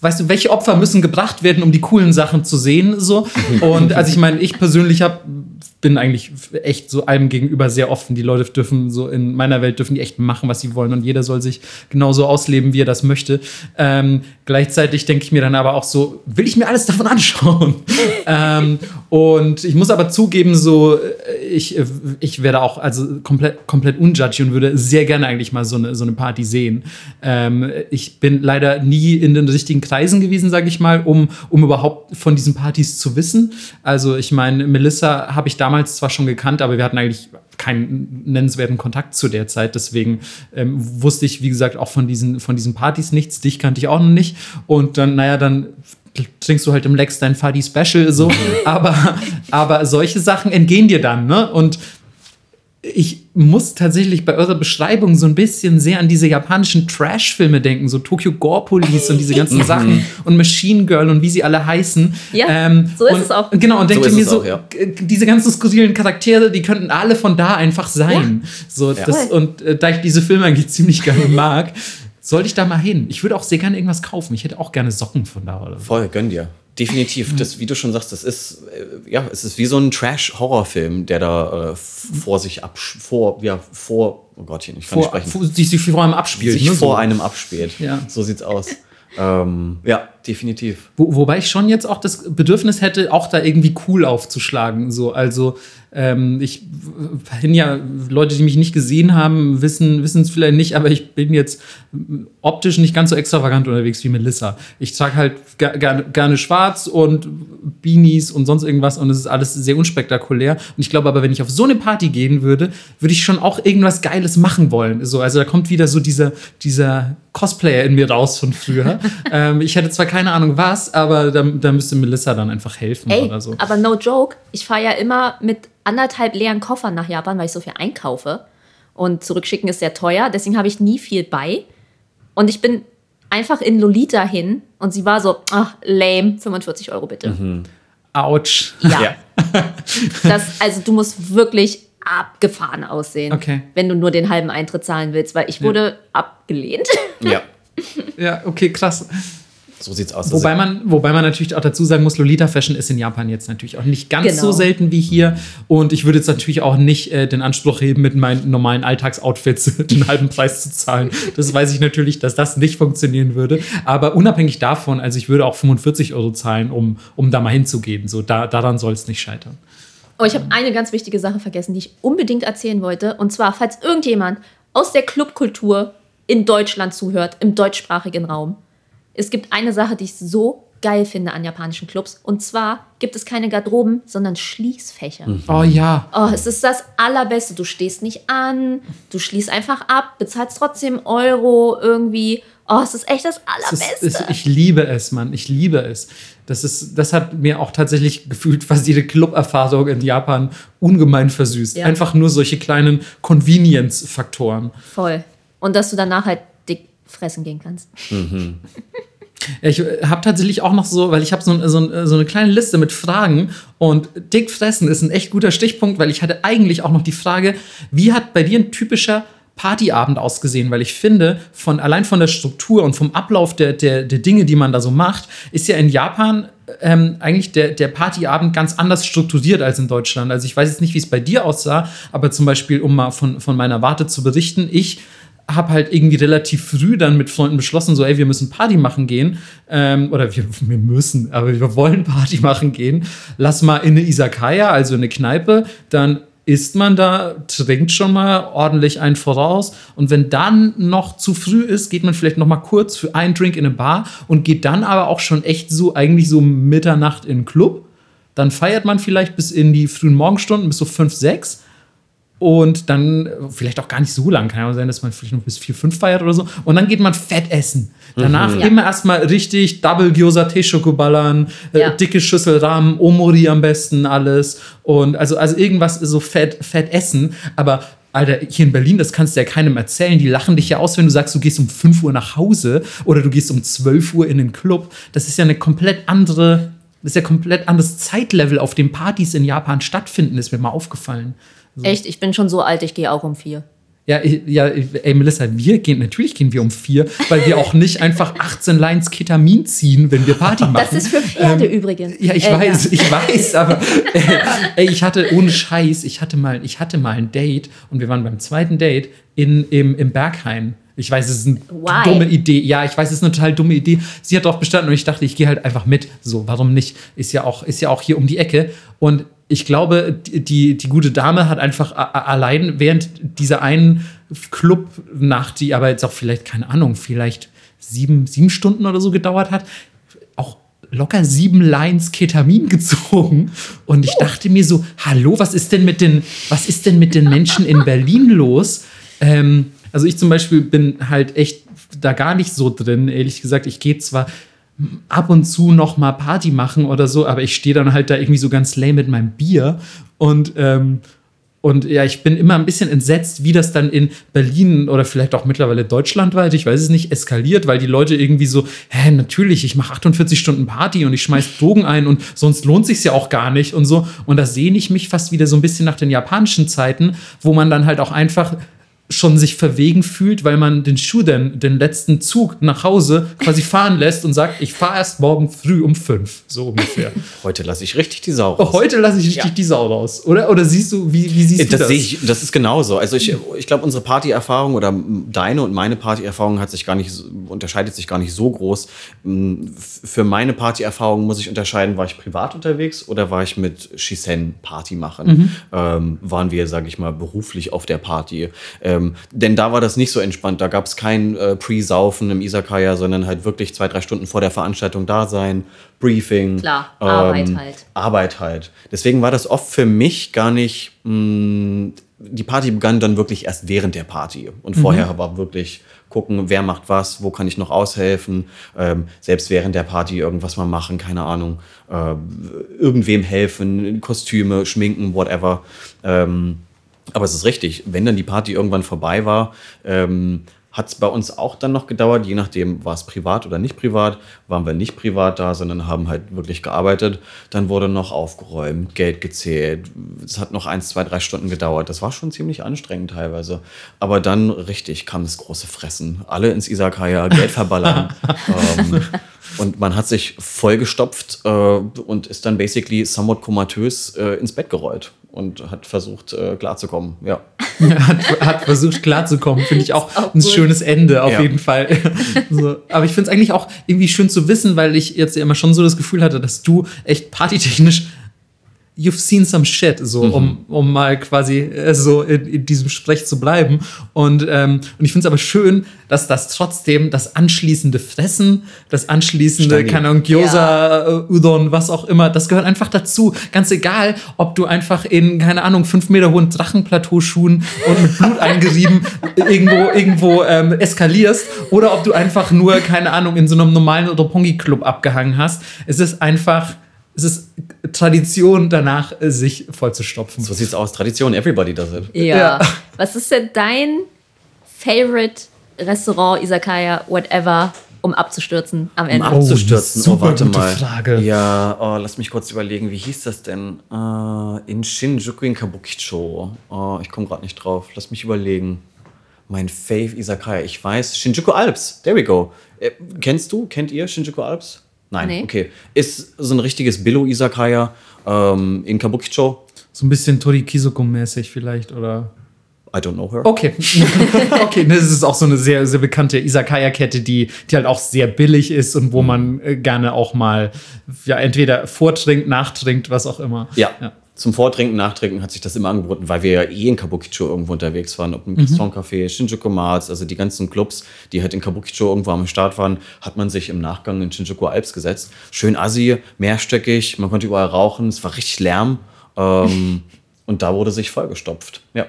weißt du, welche Opfer müssen gebracht werden, um die coolen Sachen zu sehen, so. Und also ich meine, ich persönlich hab, bin eigentlich echt so allem gegenüber sehr offen. Die Leute dürfen so in meiner Welt dürfen die echt machen, was sie wollen und jeder soll sich genauso ausleben, wie er das möchte. Ähm, gleichzeitig denke ich mir dann aber auch so, will ich mir alles davon anschauen? ähm, und ich muss aber zugeben, so äh, ich, äh, ich werde auch also komplett komplett unjudgy und würde sehr gerne eigentlich mal so eine so eine Party sehen. Ähm, ich bin leider nie in den richtigen Kreisen gewesen, sage ich mal, um um überhaupt von diesen Partys zu wissen. Also ich meine, Melissa habe ich damals zwar schon gekannt, aber wir hatten eigentlich keinen nennenswerten Kontakt zu der Zeit. Deswegen ähm, wusste ich, wie gesagt, auch von diesen, von diesen Partys nichts. Dich kannte ich auch noch nicht. Und dann, naja, dann trinkst du halt im Lex dein Fadi Special so. aber, aber solche Sachen entgehen dir dann, ne? Und ich muss tatsächlich bei eurer Beschreibung so ein bisschen sehr an diese japanischen Trash-Filme denken, so Tokyo Gore Police und diese ganzen Sachen und Machine Girl und wie sie alle heißen. Ja, so ist und, es auch. Genau, und So denke mir so, auch, ja. diese ganzen skurrilen Charaktere, die könnten alle von da einfach sein. So, das, und äh, da ich diese Filme eigentlich ziemlich gerne mag, sollte ich da mal hin. Ich würde auch sehr gerne irgendwas kaufen. Ich hätte auch gerne Socken von da oder so. Voll, gönn dir. Definitiv. Das, wie du schon sagst, das ist, äh, ja, es ist wie so ein Trash-Horrorfilm, der da äh, vor sich ab, vor, ja, vor, oh Gottchen, ich kann Vor, nicht sprechen. vor, sich, sich vor allem abspielt. sich ne, vor so. einem abspielt. Ja. So sieht's aus. Ähm, ja, definitiv. Wo, wobei ich schon jetzt auch das Bedürfnis hätte, auch da irgendwie cool aufzuschlagen. So, also ähm, ich bin ja, Leute, die mich nicht gesehen haben, wissen es vielleicht nicht, aber ich bin jetzt optisch nicht ganz so extravagant unterwegs wie Melissa. Ich trage halt gerne, gerne schwarz und Beanies und sonst irgendwas und es ist alles sehr unspektakulär. Und ich glaube aber, wenn ich auf so eine Party gehen würde, würde ich schon auch irgendwas Geiles machen wollen. So, also da kommt wieder so dieser, dieser Cosplayer in mir raus von früher. ähm, ich hätte zwar keine Ahnung was, aber da, da müsste Melissa dann einfach helfen Ey, oder so. Aber no joke, ich fahre ja immer mit anderthalb leeren Koffern nach Japan, weil ich so viel einkaufe. Und zurückschicken ist sehr teuer, deswegen habe ich nie viel bei. Und ich bin einfach in Lolita hin und sie war so, ach, lame, 45 Euro bitte. Mhm. Autsch. Ja. ja. das, also du musst wirklich abgefahren aussehen, okay. wenn du nur den halben Eintritt zahlen willst, weil ich wurde ja. abgelehnt. Ja. ja, okay, krass. So sieht's aus. Wobei man, wobei man natürlich auch dazu sagen muss, Lolita Fashion ist in Japan jetzt natürlich auch nicht ganz genau. so selten wie hier. Und ich würde jetzt natürlich auch nicht äh, den Anspruch heben, mit meinen normalen Alltagsoutfits den halben Preis zu zahlen. Das weiß ich natürlich, dass das nicht funktionieren würde. Aber unabhängig davon, also ich würde auch 45 Euro zahlen, um, um da mal hinzugehen. So, da, daran soll es nicht scheitern. Oh, ich habe eine ganz wichtige Sache vergessen, die ich unbedingt erzählen wollte. Und zwar, falls irgendjemand aus der Clubkultur in Deutschland zuhört, im deutschsprachigen Raum es gibt eine Sache, die ich so geil finde an japanischen Clubs. Und zwar gibt es keine Garderoben, sondern Schließfächer. Mhm. Oh ja. Oh, es ist das Allerbeste. Du stehst nicht an, du schließt einfach ab, bezahlst trotzdem Euro irgendwie. Oh, es ist echt das Allerbeste. Ist, ist, ich liebe es, Mann. Ich liebe es. Das, ist, das hat mir auch tatsächlich gefühlt fast jede Club-Erfahrung in Japan ungemein versüßt. Ja. Einfach nur solche kleinen Convenience-Faktoren. Voll. Und dass du danach halt dick fressen gehen kannst. Mhm. Ich habe tatsächlich auch noch so, weil ich habe so, so, so, eine kleine Liste mit Fragen und dick fressen ist ein echt guter Stichpunkt, weil ich hatte eigentlich auch noch die Frage, wie hat bei dir ein typischer Partyabend ausgesehen, weil ich finde, von, allein von der Struktur und vom Ablauf der, der, der Dinge, die man da so macht, ist ja in Japan ähm, eigentlich der, der Partyabend ganz anders strukturiert als in Deutschland. Also ich weiß jetzt nicht, wie es bei dir aussah, aber zum Beispiel, um mal von, von meiner Warte zu berichten, ich habe halt irgendwie relativ früh dann mit Freunden beschlossen, so, ey, wir müssen Party machen gehen. Ähm, oder wir, wir müssen, aber wir wollen Party machen gehen. Lass mal in eine Isakaya, also in eine Kneipe, dann isst man da, trinkt schon mal ordentlich einen voraus. Und wenn dann noch zu früh ist, geht man vielleicht noch mal kurz für einen Drink in eine Bar und geht dann aber auch schon echt so, eigentlich so Mitternacht in den Club. Dann feiert man vielleicht bis in die frühen Morgenstunden, bis so fünf, sechs und dann vielleicht auch gar nicht so lang, kann ja sein, dass man vielleicht noch bis 4, 5 feiert oder so. Und dann geht man fett essen. Danach mhm. immer erstmal richtig Double Gyoza Teeshoku ballern, äh, ja. dicke Schüssel Rahmen, Omori am besten alles. Und also, also irgendwas so fett, fett essen. Aber Alter, hier in Berlin, das kannst du ja keinem erzählen. Die lachen dich ja aus, wenn du sagst, du gehst um 5 Uhr nach Hause oder du gehst um 12 Uhr in den Club. Das ist ja eine komplett andere, das ist ja komplett anderes Zeitlevel, auf dem Partys in Japan stattfinden, ist mir mal aufgefallen. So. Echt? Ich bin schon so alt, ich gehe auch um vier. Ja, ja, ey, Melissa, wir gehen, natürlich gehen wir um vier, weil wir auch nicht einfach 18 Lines Ketamin ziehen, wenn wir Party machen. Das ist für Pferde ähm, übrigens. Ja, ich äh, weiß, ja. ich weiß, aber äh, ey, ich hatte, ohne Scheiß, ich hatte mal, ich hatte mal ein Date und wir waren beim zweiten Date in, im, im Berghain. Ich weiß, es ist eine Why? dumme Idee. Ja, ich weiß, es ist eine total dumme Idee. Sie hat darauf bestanden und ich dachte, ich gehe halt einfach mit. So, warum nicht? Ist ja auch, ist ja auch hier um die Ecke. Und ich glaube, die, die gute Dame hat einfach allein während dieser einen Clubnacht, die aber jetzt auch vielleicht, keine Ahnung, vielleicht sieben, sieben Stunden oder so gedauert hat, auch locker sieben Lines Ketamin gezogen. Und ich dachte mir so, hallo, was ist denn mit den, was ist denn mit den Menschen in Berlin los? Ähm, also ich zum Beispiel bin halt echt da gar nicht so drin, ehrlich gesagt. Ich gehe zwar ab und zu noch mal Party machen oder so, aber ich stehe dann halt da irgendwie so ganz lame mit meinem Bier und ähm, und ja, ich bin immer ein bisschen entsetzt, wie das dann in Berlin oder vielleicht auch mittlerweile deutschlandweit, ich weiß es nicht, eskaliert, weil die Leute irgendwie so, hä, natürlich, ich mache 48 Stunden Party und ich schmeiß Drogen ein und sonst lohnt sich ja auch gar nicht und so. Und da sehne ich mich fast wieder so ein bisschen nach den japanischen Zeiten, wo man dann halt auch einfach schon sich verwegen fühlt, weil man den Schuh, den, den letzten Zug nach Hause quasi fahren lässt und sagt, ich fahre erst morgen früh um fünf, so ungefähr. Heute lasse ich richtig die Sau raus. Heute lasse ich richtig ja. die Sau raus, oder? Oder siehst du, wie, wie siehst das du das? Ich, das ist genauso. Also ich, ich glaube, unsere Partyerfahrung oder deine und meine Partyerfahrung hat sich gar nicht, unterscheidet sich gar nicht so groß. Für meine Partyerfahrung muss ich unterscheiden, war ich privat unterwegs oder war ich mit Shisen Party machen? Mhm. Ähm, waren wir, sage ich mal, beruflich auf der Party? Ähm, ähm, denn da war das nicht so entspannt. Da gab es kein äh, Pre-Saufen im Isakaya, sondern halt wirklich zwei, drei Stunden vor der Veranstaltung da sein, Briefing. Klar, ähm, Arbeit halt. Arbeit halt. Deswegen war das oft für mich gar nicht. Mh, mm, die Party begann dann wirklich erst während der Party. Und mhm. vorher war wirklich gucken, wer macht was, wo kann ich noch aushelfen, ähm, selbst während der Party irgendwas mal machen, keine Ahnung, äh, irgendwem helfen, Kostüme, schminken, whatever. Ähm, aber es ist richtig, wenn dann die Party irgendwann vorbei war, ähm, hat es bei uns auch dann noch gedauert, je nachdem, war es privat oder nicht privat, waren wir nicht privat da, sondern haben halt wirklich gearbeitet. Dann wurde noch aufgeräumt, Geld gezählt. Es hat noch eins, zwei, drei Stunden gedauert. Das war schon ziemlich anstrengend teilweise. Aber dann richtig kam das große Fressen. Alle ins Isakaya, Geld verballern. ähm, und man hat sich vollgestopft äh, und ist dann basically somewhat komatös äh, ins Bett gerollt und hat versucht äh, klarzukommen. Ja. hat, hat, versucht klarzukommen, finde ich auch, auch ein gut. schönes Ende auf ja. jeden Fall. so. Aber ich finde es eigentlich auch irgendwie schön zu wissen, weil ich jetzt ja immer schon so das Gefühl hatte, dass du echt partytechnisch you've seen some shit, so, mhm. um, um mal quasi äh, so in, in, diesem Sprech zu bleiben. Und, ähm, und ich finde es aber schön, dass das trotzdem das anschließende Fressen, das anschließende, keine Ahnung, Gyoza, ja. Äh, Udon, was auch immer, das gehört einfach dazu. Ganz egal, ob du einfach in, keine Ahnung, fünf Meter hohen Drachenplateauschuhen und mit Blut eingerieben irgendwo, irgendwo ähm, eskalierst oder ob du einfach nur, keine Ahnung, in so einem normalen Roppongi-Club abgehangen hast. Es ist einfach es ist Tradition, danach äh, sich vollzustopfen. So sieht es aus. Tradition, everybody does it. Ja. ja. Was ist denn dein Favorite Restaurant, Isakaya, whatever, um abzustürzen am Ende? Um abzustürzen, oh, oh warte mal. Frage. Ja, oh, lass mich kurz überlegen, wie hieß das denn? Uh, in Shinjuku in Kabukicho. Oh, ich komme gerade nicht drauf. Lass mich überlegen. Mein Fave Isakaya. Ich weiß, Shinjuku Alps. There we go. Äh, kennst du? Kennt ihr Shinjuku Alps? Nein, nee. okay. Ist so ein richtiges Billo-Isakaya ähm, in Kabukicho. So ein bisschen Tori Kisuko-mäßig vielleicht, oder? I don't know her. Okay. okay, das ist auch so eine sehr, sehr bekannte Isakaya-Kette, die, die halt auch sehr billig ist und wo mhm. man äh, gerne auch mal ja, entweder vortrinkt, nachtrinkt, was auch immer. Ja. ja zum Vortrinken, Nachtrinken hat sich das immer angeboten, weil wir ja eh in Kabukicho irgendwo unterwegs waren, ob im mhm. Café, Shinjuku Mars, also die ganzen Clubs, die halt in Kabukicho irgendwo am Start waren, hat man sich im Nachgang in Shinjuku Alps gesetzt. Schön assi, mehrstöckig, man konnte überall rauchen, es war richtig Lärm ähm, und da wurde sich vollgestopft. Ja,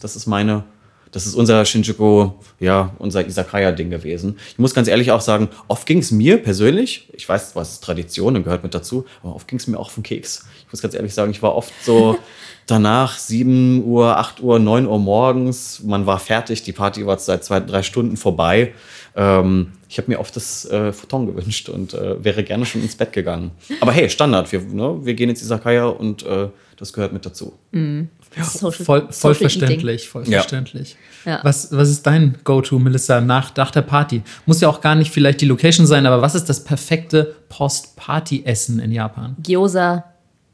das ist meine das ist unser Shinjuku, ja, unser Isakaya-Ding gewesen. Ich muss ganz ehrlich auch sagen, oft ging es mir persönlich, ich weiß, was ist Tradition und gehört mit dazu, aber oft ging es mir auch vom Keks. Ich muss ganz ehrlich sagen, ich war oft so danach 7 Uhr, 8 Uhr, 9 Uhr morgens, man war fertig, die Party war seit zwei, drei Stunden vorbei. Ähm, ich habe mir oft das äh, Photon gewünscht und äh, wäre gerne schon ins Bett gegangen. Aber hey, Standard, wir, ne, wir gehen jetzt Isakaya und äh, das gehört mit dazu. Mhm. Ja, Social, voll, voll verständlich, voll ja. verständlich. Ja. Was, was ist dein Go-To, Melissa, nach, nach der Party? Muss ja auch gar nicht vielleicht die Location sein, aber was ist das perfekte Post-Party-Essen in Japan? Gyoza.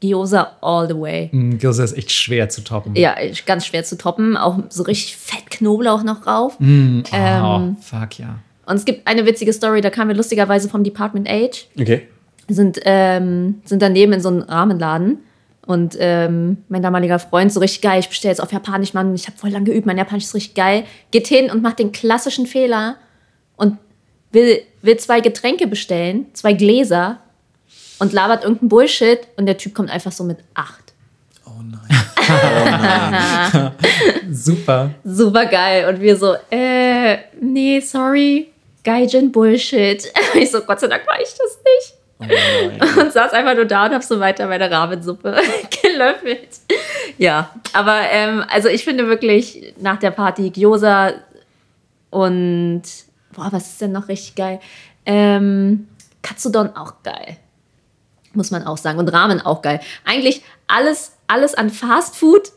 Gyoza all the way. Mm, Gyoza ist echt schwer zu toppen. Ja, ganz schwer zu toppen. Auch so richtig fett Knoblauch noch drauf. Mm, oh, ähm, fuck ja. Und es gibt eine witzige Story, da kamen wir lustigerweise vom Department Age. Okay. Sind, ähm, sind daneben in so einem Rahmenladen und ähm, mein damaliger Freund, so richtig geil, ich bestelle jetzt auf Japanisch, Mann, ich habe voll lange geübt, mein Japanisch ist richtig geil, geht hin und macht den klassischen Fehler und will, will zwei Getränke bestellen, zwei Gläser und labert irgendeinen Bullshit und der Typ kommt einfach so mit acht. Oh nein. Oh nein. Super. Super geil. Und wir so, äh, nee, sorry, Gaijin Bullshit. Ich so, Gott sei Dank war ich das nicht. Oh und saß einfach nur da und hab so weiter meine Rahmensuppe gelöffelt. Ja, aber ähm, also ich finde wirklich nach der Party Gyoza und boah, was ist denn noch richtig geil? Ähm, Katsudon auch geil. Muss man auch sagen. Und Ramen auch geil. Eigentlich alles, alles an Fast Food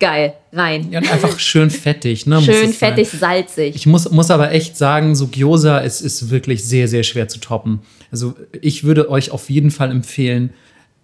Geil, rein. Ja, einfach schön fettig. Ne, schön fettig, salzig. Ich muss, muss aber echt sagen, so Gyoza ist, ist wirklich sehr, sehr schwer zu toppen. Also ich würde euch auf jeden Fall empfehlen,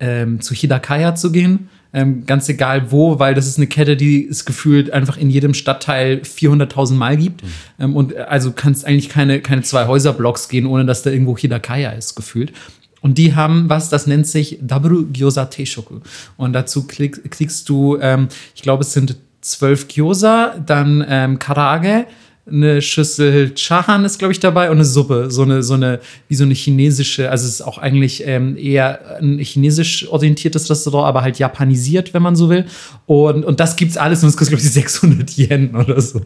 ähm, zu Hidakaya zu gehen. Ähm, ganz egal wo, weil das ist eine Kette, die es gefühlt einfach in jedem Stadtteil 400.000 Mal gibt. Mhm. Ähm, und also kannst eigentlich keine, keine zwei Häuserblocks gehen, ohne dass da irgendwo Hidakaya ist, gefühlt. Und die haben was, das nennt sich Dabru Gyoza Teishoku. Und dazu klick, kriegst du, ähm, ich glaube, es sind zwölf Gyoza, dann ähm, Karage, eine Schüssel Chahan ist, glaube ich, dabei und eine Suppe. So eine, so eine, wie so eine chinesische, also es ist auch eigentlich ähm, eher ein chinesisch orientiertes Restaurant, aber halt japanisiert, wenn man so will. Und, und das gibt's alles und es kostet, glaube ich, 600 Yen oder so.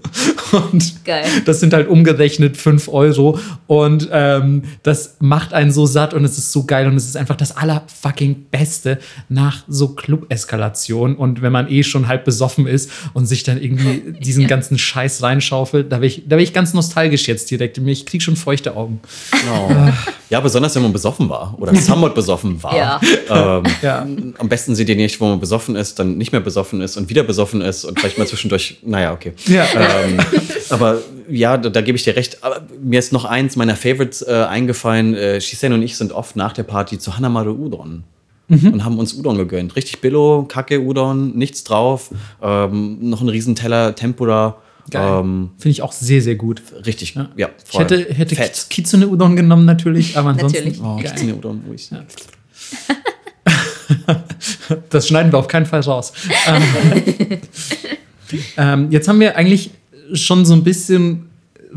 Und Geil. das sind halt umgerechnet 5 Euro. Und ähm, das macht einen so satt und es ist so geil und es ist einfach das allerfucking Beste nach so Club-Eskalation. Und wenn man eh schon halb besoffen ist und sich dann irgendwie diesen ganzen Scheiß reinschaufelt, da ich, da bin ich ganz nostalgisch jetzt direkt. Ich kriege schon feuchte Augen. Oh. ja, besonders wenn man besoffen war oder somewhat besoffen war. Ja. Ähm, ja. Am besten seht ihr nicht, wo man besoffen ist, dann nicht mehr besoffen ist und wieder besoffen ist und vielleicht mal zwischendurch, naja, okay. Ja. Ähm, aber ja, da, da gebe ich dir recht. Aber mir ist noch eins meiner Favorites äh, eingefallen. Äh, Shisen und ich sind oft nach der Party zu Hanamaru Udon. Mhm. und haben uns Udon gegönnt. Richtig Billo, Kacke Udon, nichts drauf, ähm, noch ein Riesenteller Tempura ähm, Finde ich auch sehr, sehr gut. Richtig, ja. ja ich hätte, hätte Kitsune Udon genommen natürlich, aber ansonsten. Natürlich. Oh, Kitsune Udon, wo ich. Ja. das schneiden wir auf keinen Fall raus. Ähm, ähm, jetzt haben wir eigentlich schon so ein bisschen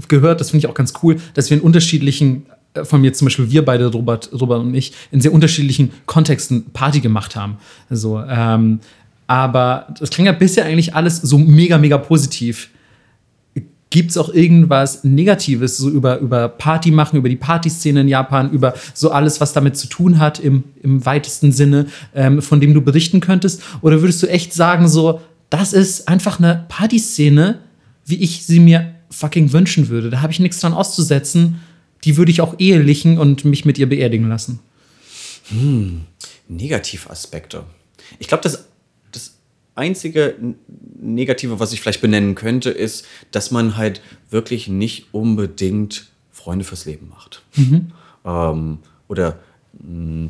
gehört, das finde ich auch ganz cool, dass wir in unterschiedlichen äh, von mir zum Beispiel wir beide, Robert, Robert und ich, in sehr unterschiedlichen Kontexten Party gemacht haben. Also, ähm, aber das klingt ja bisher eigentlich alles so mega, mega positiv. Gibt es auch irgendwas Negatives so über, über Party machen, über die Partyszene in Japan, über so alles, was damit zu tun hat im, im weitesten Sinne, ähm, von dem du berichten könntest? Oder würdest du echt sagen, so, das ist einfach eine Partyszene, wie ich sie mir fucking wünschen würde? Da habe ich nichts dran auszusetzen. Die würde ich auch ehelichen und mich mit ihr beerdigen lassen. Hm, Negativaspekte. Ich glaube, das einzige Negative, was ich vielleicht benennen könnte, ist, dass man halt wirklich nicht unbedingt Freunde fürs Leben macht. Mhm. Ähm, oder mh,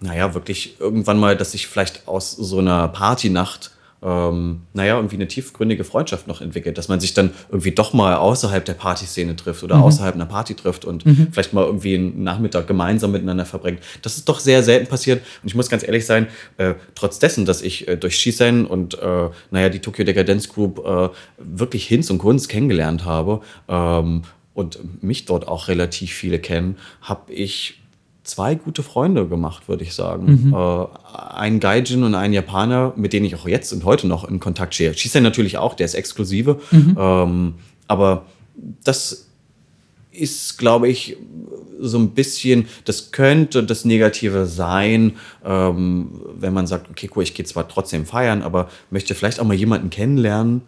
naja, wirklich irgendwann mal, dass sich vielleicht aus so einer Partynacht ähm, naja, irgendwie eine tiefgründige Freundschaft noch entwickelt, dass man sich dann irgendwie doch mal außerhalb der Partyszene trifft oder mhm. außerhalb einer Party trifft und mhm. vielleicht mal irgendwie einen Nachmittag gemeinsam miteinander verbringt. Das ist doch sehr selten passiert und ich muss ganz ehrlich sein, äh, trotz dessen, dass ich äh, durch Shisen und äh, naja, die Tokyo Decadence Group äh, wirklich Hinz und Kunst kennengelernt habe ähm, und mich dort auch relativ viele kennen, habe ich zwei gute Freunde gemacht, würde ich sagen. Mhm. Äh, ein Gaijin und ein Japaner, mit denen ich auch jetzt und heute noch in Kontakt stehe. Shisen natürlich auch, der ist exklusive. Mhm. Ähm, aber das ist, glaube ich, so ein bisschen, das könnte das Negative sein, ähm, wenn man sagt, okay, cool, ich gehe zwar trotzdem feiern, aber möchte vielleicht auch mal jemanden kennenlernen,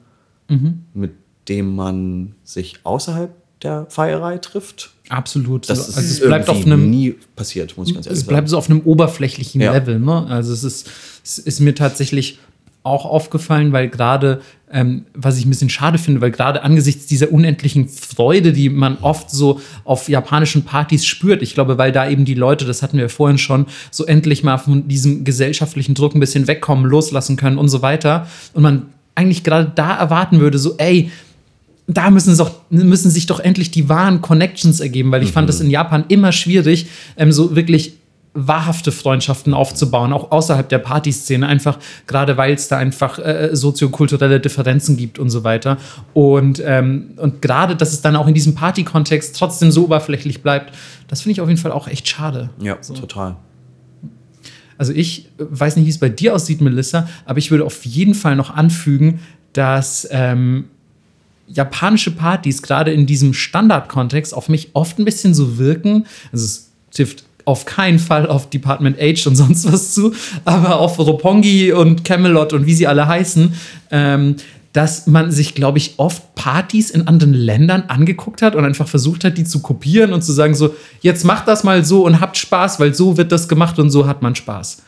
mhm. mit dem man sich außerhalb der Feierei trifft. Absolut. Das ist also es bleibt auf einem nie passiert, muss ich ganz ehrlich sagen. Es bleibt so auf einem oberflächlichen ja. Level. Ne? Also es ist, es ist mir tatsächlich auch aufgefallen, weil gerade, ähm, was ich ein bisschen schade finde, weil gerade angesichts dieser unendlichen Freude, die man oft so auf japanischen Partys spürt, ich glaube, weil da eben die Leute, das hatten wir vorhin schon, so endlich mal von diesem gesellschaftlichen Druck ein bisschen wegkommen, loslassen können und so weiter. Und man eigentlich gerade da erwarten würde, so, ey, da müssen, auch, müssen sich doch endlich die wahren Connections ergeben, weil ich mhm. fand es in Japan immer schwierig, ähm, so wirklich wahrhafte Freundschaften aufzubauen, auch außerhalb der Partyszene, einfach gerade weil es da einfach äh, soziokulturelle Differenzen gibt und so weiter. Und, ähm, und gerade, dass es dann auch in diesem Party-Kontext trotzdem so oberflächlich bleibt, das finde ich auf jeden Fall auch echt schade. Ja, so. total. Also ich weiß nicht, wie es bei dir aussieht, Melissa, aber ich würde auf jeden Fall noch anfügen, dass ähm, japanische Partys gerade in diesem Standardkontext auf mich oft ein bisschen so wirken. Also es trifft auf keinen Fall auf Department H und sonst was zu, aber auf Roppongi und Camelot und wie sie alle heißen, ähm, dass man sich, glaube ich, oft Partys in anderen Ländern angeguckt hat und einfach versucht hat, die zu kopieren und zu sagen so, jetzt macht das mal so und habt Spaß, weil so wird das gemacht und so hat man Spaß.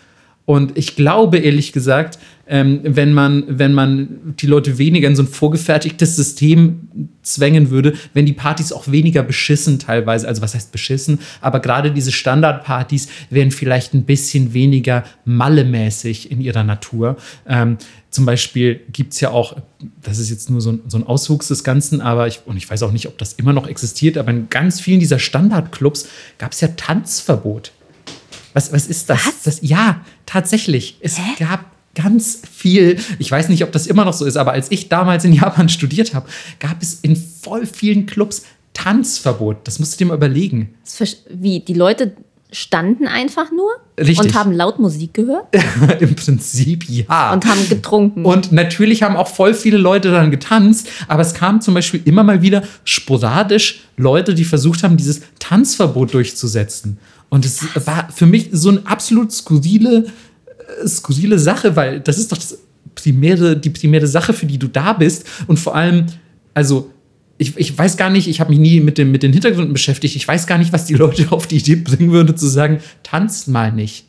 Und ich glaube, ehrlich gesagt, ähm, wenn, man, wenn man die Leute weniger in so ein vorgefertigtes System zwängen würde, wenn die Partys auch weniger beschissen teilweise, also was heißt beschissen, aber gerade diese Standardpartys wären vielleicht ein bisschen weniger mallemäßig in ihrer Natur. Ähm, zum Beispiel gibt es ja auch, das ist jetzt nur so ein, so ein Auswuchs des Ganzen, aber ich, und ich weiß auch nicht, ob das immer noch existiert, aber in ganz vielen dieser Standardclubs gab es ja Tanzverbot. Was, was ist das? Was? das? Ja, tatsächlich. Es Hä? gab ganz viel, ich weiß nicht, ob das immer noch so ist, aber als ich damals in Japan studiert habe, gab es in voll vielen Clubs Tanzverbot. Das musst du dir mal überlegen. Wie, die Leute standen einfach nur Richtig. und haben laut Musik gehört? Im Prinzip ja. Und haben getrunken. Und natürlich haben auch voll viele Leute dann getanzt, aber es kamen zum Beispiel immer mal wieder sporadisch Leute, die versucht haben, dieses Tanzverbot durchzusetzen. Und es Was? war für mich so eine absolut skurrile, äh, skurrile Sache, weil das ist doch das primäre, die primäre Sache, für die du da bist. Und vor allem, also ich, ich weiß gar nicht, ich habe mich nie mit, dem, mit den Hintergründen beschäftigt. Ich weiß gar nicht, was die Leute auf die Idee bringen würde, zu sagen, tanzt mal nicht.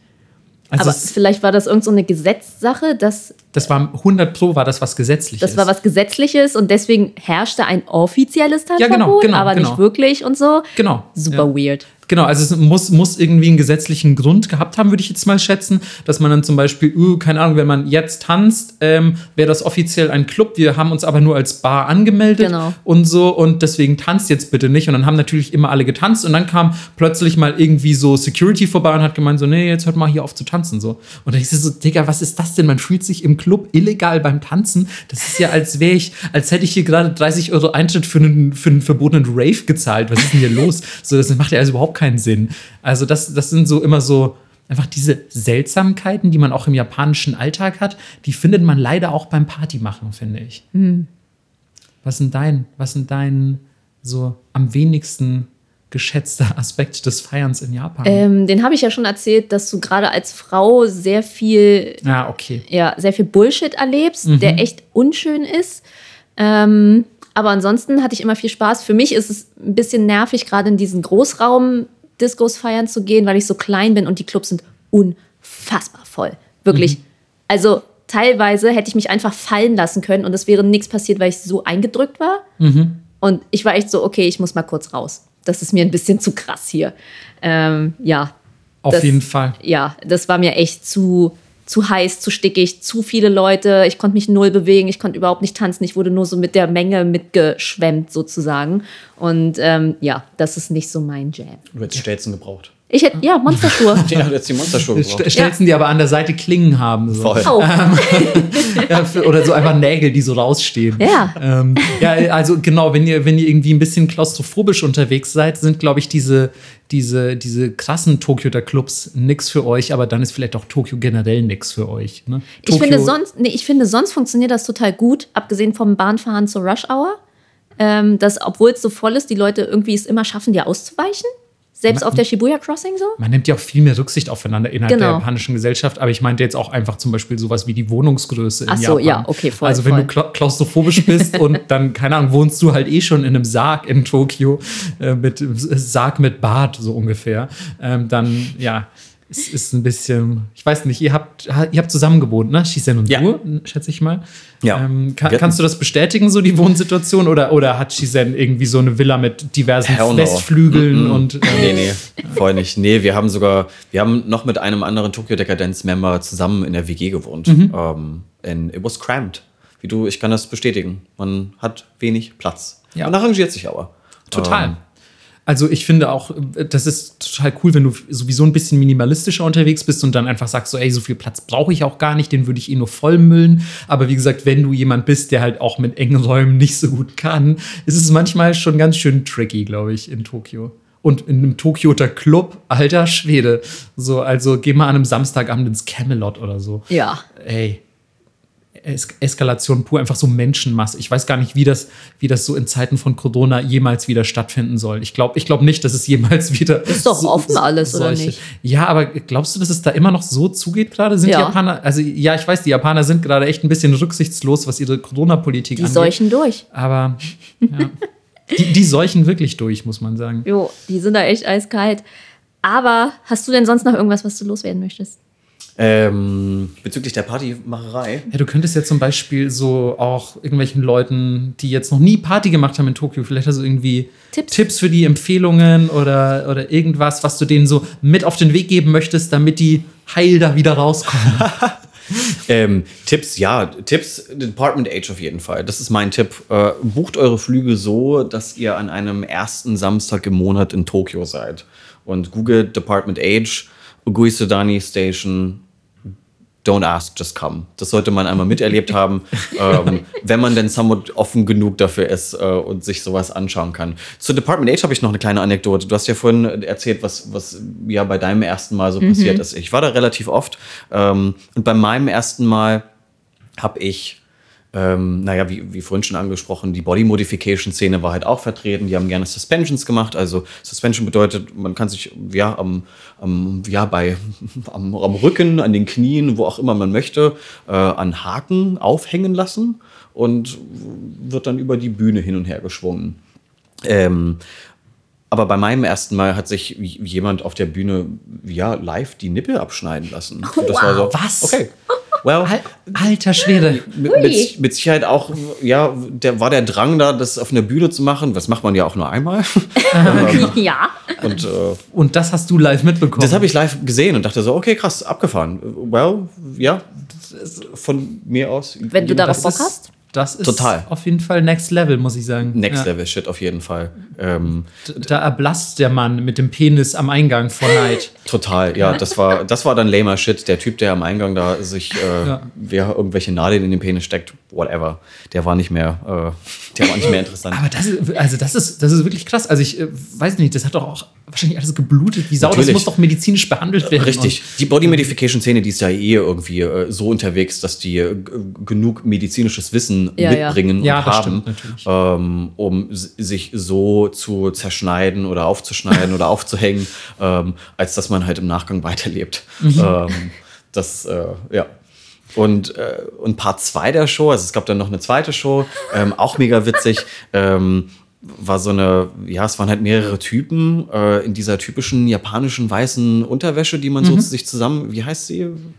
Also aber vielleicht war das irgendeine so Gesetzsache, dass. Das war 100 Pro, war das was Gesetzliches. Das war was Gesetzliches und deswegen herrschte ein offizielles Tanzverbot, ja, genau, genau, aber genau. nicht wirklich und so. Genau. Super ja. weird. Genau, also es muss, muss irgendwie einen gesetzlichen Grund gehabt haben, würde ich jetzt mal schätzen, dass man dann zum Beispiel, uh, keine Ahnung, wenn man jetzt tanzt, ähm, wäre das offiziell ein Club, wir haben uns aber nur als Bar angemeldet genau. und so und deswegen tanzt jetzt bitte nicht. Und dann haben natürlich immer alle getanzt und dann kam plötzlich mal irgendwie so Security vorbei und hat gemeint, so, nee, jetzt hört mal hier auf zu tanzen. So. Und dann ist es so, Digga, was ist das denn? Man fühlt sich im Club illegal beim Tanzen. Das ist ja, als wäre ich, als hätte ich hier gerade 30 Euro Eintritt für einen, für einen verbotenen Rave gezahlt. Was ist denn hier los? So, das macht ja also überhaupt keinen Sinn. Also das, das sind so immer so einfach diese Seltsamkeiten, die man auch im japanischen Alltag hat, die findet man leider auch beim Partymachen, finde ich. Hm. Was sind dein, was sind dein so am wenigsten geschätzter Aspekt des Feierns in Japan? Ähm, den habe ich ja schon erzählt, dass du gerade als Frau sehr viel, ja, okay. ja, sehr viel Bullshit erlebst, mhm. der echt unschön ist. Ähm, aber ansonsten hatte ich immer viel Spaß. Für mich ist es ein bisschen nervig, gerade in diesen Großraum-Discos feiern zu gehen, weil ich so klein bin und die Clubs sind unfassbar voll. Wirklich. Mhm. Also teilweise hätte ich mich einfach fallen lassen können und es wäre nichts passiert, weil ich so eingedrückt war. Mhm. Und ich war echt so, okay, ich muss mal kurz raus. Das ist mir ein bisschen zu krass hier. Ähm, ja. Auf das, jeden Fall. Ja, das war mir echt zu, zu heiß, zu stickig, zu viele Leute. Ich konnte mich null bewegen, ich konnte überhaupt nicht tanzen. Ich wurde nur so mit der Menge mitgeschwemmt sozusagen. Und ähm, ja, das ist nicht so mein Jam. Du hättest Stelzen gebraucht. Ich hätte, ja, Monsterschuhe. ja, du hättest die Monsterschuhe gebraucht. Stelzen, die aber an der Seite Klingen haben. So. Voll. Oh. ja, für, oder so einfach Nägel, die so rausstehen. Ja. Ähm, ja, also genau, wenn ihr, wenn ihr irgendwie ein bisschen klaustrophobisch unterwegs seid, sind, glaube ich, diese, diese, diese krassen Tokioter Clubs nix für euch, aber dann ist vielleicht auch Tokio generell nix für euch. Ne? Ich finde, sonst, nee, ich finde, sonst funktioniert das total gut, abgesehen vom Bahnfahren zur Rush Hour. Ähm, dass, obwohl es so voll ist, die Leute irgendwie es immer schaffen, dir auszuweichen. Selbst Man- auf der Shibuya Crossing so? Man nimmt ja auch viel mehr Rücksicht aufeinander innerhalb Genau. der japanischen Gesellschaft, aber ich meinte jetzt auch einfach zum Beispiel sowas wie die Wohnungsgröße in Ach so, Japan. ja, okay, voll, Also wenn voll. du kla klaustrophobisch bist und dann, keine Ahnung, wohnst du halt eh schon in einem Sarg in Tokio, äh, mit Sarg mit Bad, so ungefähr, ähm, dann, ja, es ist ein bisschen, ich weiß nicht, ihr habt, ihr habt zusammen gewohnt, ne? Shisen und Ja. du, schätze ich mal. Ja. Ähm, kann, kannst du das bestätigen, so die Wohnsituation? Oder, oder hat Shisen irgendwie so eine Villa mit diversen Hell no. Westflügeln Mm-mm. und äh, Nee, nee, voll nicht. Nee, wir haben sogar, wir haben noch mit einem anderen Tokyo Decadence-Member zusammen in der WG gewohnt. Mhm. Ähm, in, it was cramped. Wie du, ich kann das bestätigen. Man hat wenig Platz. Ja. Man arrangiert sich aber. Total. Ähm, Also ich finde auch, das ist total cool, wenn du sowieso ein bisschen minimalistischer unterwegs bist und dann einfach sagst so, ey, so viel Platz brauche ich auch gar nicht, den würde ich eh nur vollmüllen. Aber wie gesagt, wenn du jemand bist, der halt auch mit engen Räumen nicht so gut kann, ist es manchmal schon ganz schön tricky, glaube ich, in Tokio. Und in einem Tokioter Club, alter Schwede. So, also geh mal an einem Samstagabend ins Camelot oder so. Ja. Ey. Es Eskalation pur, einfach so Menschenmasse. Ich weiß gar nicht, wie das, wie das so in Zeiten von Corona jemals wieder stattfinden soll. Ich glaube ich glaub nicht, dass es jemals wieder. Ist doch offen alles, oder nicht? Ja, aber glaubst du, dass es da immer noch so zugeht gerade? Sind Ja. die Japaner, also ja, ich weiß, die Japaner sind gerade echt ein bisschen rücksichtslos, was ihre Corona-Politik Die angeht. seuchen durch. Aber ja. die, die seuchen wirklich durch, muss man sagen. Jo, die sind da echt eiskalt. Aber hast du denn sonst noch irgendwas, was du loswerden möchtest? Ähm, bezüglich der Partymacherei. Ja, du könntest ja zum Beispiel so auch irgendwelchen Leuten, die jetzt noch nie Party gemacht haben in Tokio, vielleicht also irgendwie Tipps. Tipps für die Empfehlungen oder, oder irgendwas, was du denen so mit auf den Weg geben möchtest, damit die heil da wieder rauskommen. Ähm, Tipps, ja, Tipps, Department Age auf jeden Fall. Das ist mein Tipp. Äh, bucht eure Flüge so, dass ihr an einem ersten Samstag im Monat in Tokio seid. Und googelt Department Age, Ugui Sudani Station, Don't ask, just come. Das sollte man einmal miterlebt haben, ähm, wenn man denn somewhat offen genug dafür ist äh, und sich sowas anschauen kann. Zu Department Age habe ich noch eine kleine Anekdote. Du hast ja vorhin erzählt, was, was ja bei deinem ersten Mal so passiert ist. Ich war da relativ oft ähm, und bei meinem ersten Mal habe ich ähm, naja, wie, wie vorhin schon angesprochen, die Body Modification Szene war halt auch vertreten. Die haben gerne Suspensions gemacht. Also Suspension bedeutet, man kann sich ja am, am ja bei am, am Rücken, an den Knien, wo auch immer man möchte, äh, an Haken aufhängen lassen und wird dann über die Bühne hin und her geschwungen. Ähm, aber bei meinem ersten Mal hat sich jemand auf der Bühne ja live die Nippel abschneiden lassen. Das war so, Was? Okay. Well, Al alter Schwede. mit, mit, mit Sicherheit auch, ja, der war der Drang da, das auf einer Bühne zu machen. Das macht man ja auch nur einmal. ja. Und äh, Und das hast du live mitbekommen. das habe ich live gesehen und dachte so, okay, krass, abgefahren. Well, ja, von mir aus. Wenn du darauf Bock ist, hast. Das ist Total. auf jeden Fall Next Level, muss ich sagen. Next Ja. Level Shit auf jeden Fall. Ähm, Da erblasst der Mann mit dem Penis am Eingang vor Neid. total, ja, das war, das war dann lamer Shit. Der Typ, der am Eingang da sich, äh, Ja. wer irgendwelche Nadeln in den Penis steckt, whatever, der war nicht mehr, äh, der war nicht mehr interessant. Aber das ist, also das ist, das ist wirklich krass. Also ich äh, weiß nicht, das hat doch auch wahrscheinlich alles geblutet wie Sau. Natürlich. Das muss doch medizinisch behandelt werden. Richtig. Die Body Modification Szene, die ist ja eh irgendwie äh, so unterwegs, dass die äh, genug medizinisches Wissen Ja, ja. mitbringen Ja, und das haben, stimmt ähm, um sich so zu zerschneiden oder aufzuschneiden oder aufzuhängen, ähm, als dass man halt im Nachgang weiterlebt. Mhm. Ähm, das, äh, ja. Und, äh, und Part 2 der Show, also es gab dann noch eine zweite Show, ähm, auch mega witzig. War so eine, ja, es waren halt mehrere Typen äh, in dieser typischen japanischen weißen Unterwäsche, die man so zu sich zusammen, wie heißt sie? Mhm.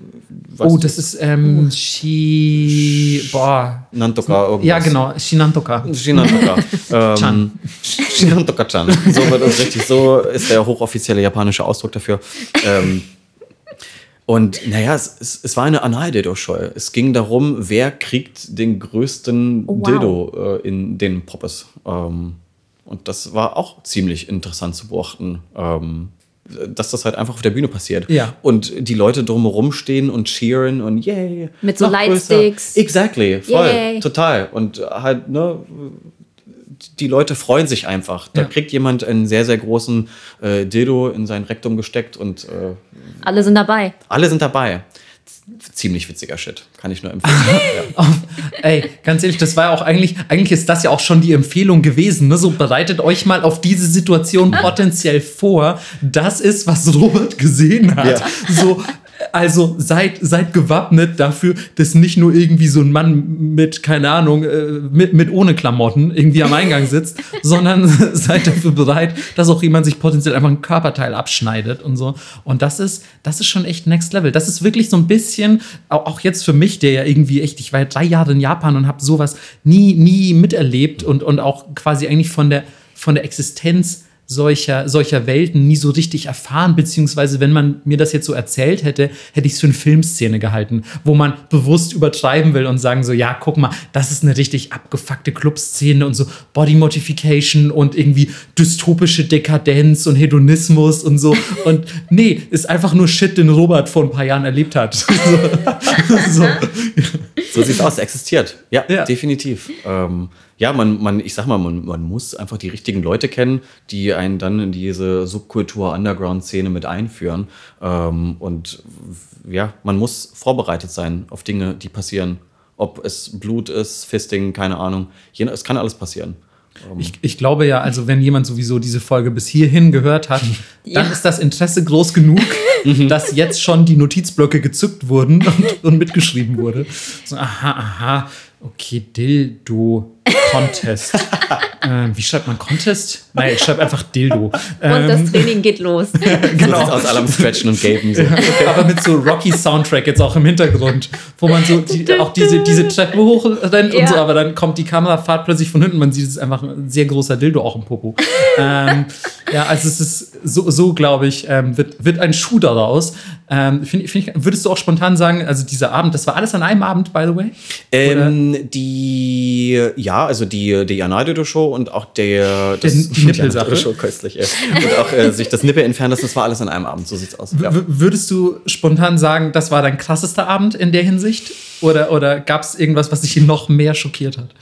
Oh, Weißt das ist ähm, Shi. Boah. du? Nantoka irgendwas. Ja, genau. Shinantoka. Shinantoka. ähm, Chan. Shinantoka-chan. So wird es richtig, so ist der hochoffizielle japanische Ausdruck dafür. Ähm, und naja, es, es, es war eine Anal-Dildo-Show. Es ging darum, wer kriegt den größten Oh, wow. Dildo äh, in den Poppes. Ähm, und das war auch ziemlich interessant zu beobachten. Ähm, dass das halt einfach auf der Bühne passiert. Ja. Und die Leute drumherum stehen und cheeren und yay. Mit so größer. Lightsticks. Exactly, voll, Yay. total. Und halt, ne, die Leute freuen sich einfach. Da Ja. kriegt jemand einen sehr, sehr großen äh, Dildo in sein Rektum gesteckt und äh, Alle sind dabei. alle sind dabei. Z- Ziemlich witziger Shit, kann ich nur empfehlen. ja. Ey, ganz ehrlich, das war ja auch eigentlich, eigentlich ist das ja auch schon die Empfehlung gewesen. Ne? So bereitet euch mal auf diese Situation potenziell vor. Das ist, was Robert gesehen hat. Ja. So, also seid, seid gewappnet dafür, dass nicht nur irgendwie so ein Mann mit, keine Ahnung, äh, mit, mit ohne Klamotten irgendwie am Eingang sitzt, sondern seid dafür bereit, dass auch jemand sich potenziell einfach ein Körperteil abschneidet und so. Und das ist, das ist schon echt Next Level. Das ist wirklich so ein bisschen, au- auch jetzt für mich, der ja irgendwie echt, ich war ja drei Jahre in Japan und habe sowas nie, nie miterlebt und, und auch quasi eigentlich von der, von der Existenz solcher, solcher Welten nie so richtig erfahren, beziehungsweise wenn man mir das jetzt so erzählt hätte, hätte ich es für eine Filmszene gehalten, wo man bewusst übertreiben will und sagen so, ja, guck mal, das ist eine richtig abgefuckte Clubszene und so Body Modification und irgendwie dystopische Dekadenz und Hedonismus und so. Und nee, ist einfach nur Shit, den Robert vor ein paar Jahren erlebt hat. so. so. So sieht's aus, existiert. Ja, Ja. definitiv. Ähm, ja, man, man, ich sag mal, man, man muss einfach die richtigen Leute kennen, die einen dann in diese Subkultur-Underground-Szene mit einführen. Ähm, und ja, man muss vorbereitet sein auf Dinge, die passieren. Ob es Blut ist, Fisting, keine Ahnung. Es kann alles passieren. Ich, ich glaube ja, also wenn jemand sowieso diese Folge bis hierhin gehört hat, dann Ja. ist das Interesse groß genug, dass jetzt schon die Notizblöcke gezückt wurden und, und mitgeschrieben wurde. So, aha, aha, okay, Dildo Contest. ähm, wie schreibt man Contest? Nein, ich schreibe einfach Dildo. Und das Ähm, Training geht los. Genau. So aus, alle am Stretchen und Gaben. So. aber mit so Rocky-Soundtrack jetzt auch im Hintergrund, wo man so die, auch diese, diese Treppe hochrennt Ja. und so, aber dann kommt die Kamerafahrt plötzlich von hinten, man sieht es einfach ein sehr großer Dildo auch im Popo. ähm, ja, also es ist so, so glaube ich, ähm, wird, wird ein Schuh daraus. Ähm, find, find ich, würdest du auch spontan sagen, also dieser Abend, das war alles an einem Abend, by the way? Ähm, die, ja, also die, die Janai-Show und auch der, das, die Nippelsache. Show köstlich, ey. Und auch äh, sich das Nippel entfernen lassen, das war alles an einem Abend, so sieht's aus. Ja. Würdest du spontan sagen, das war dein krassester Abend in der Hinsicht? Oder, oder gab es irgendwas, was dich noch mehr schockiert hat?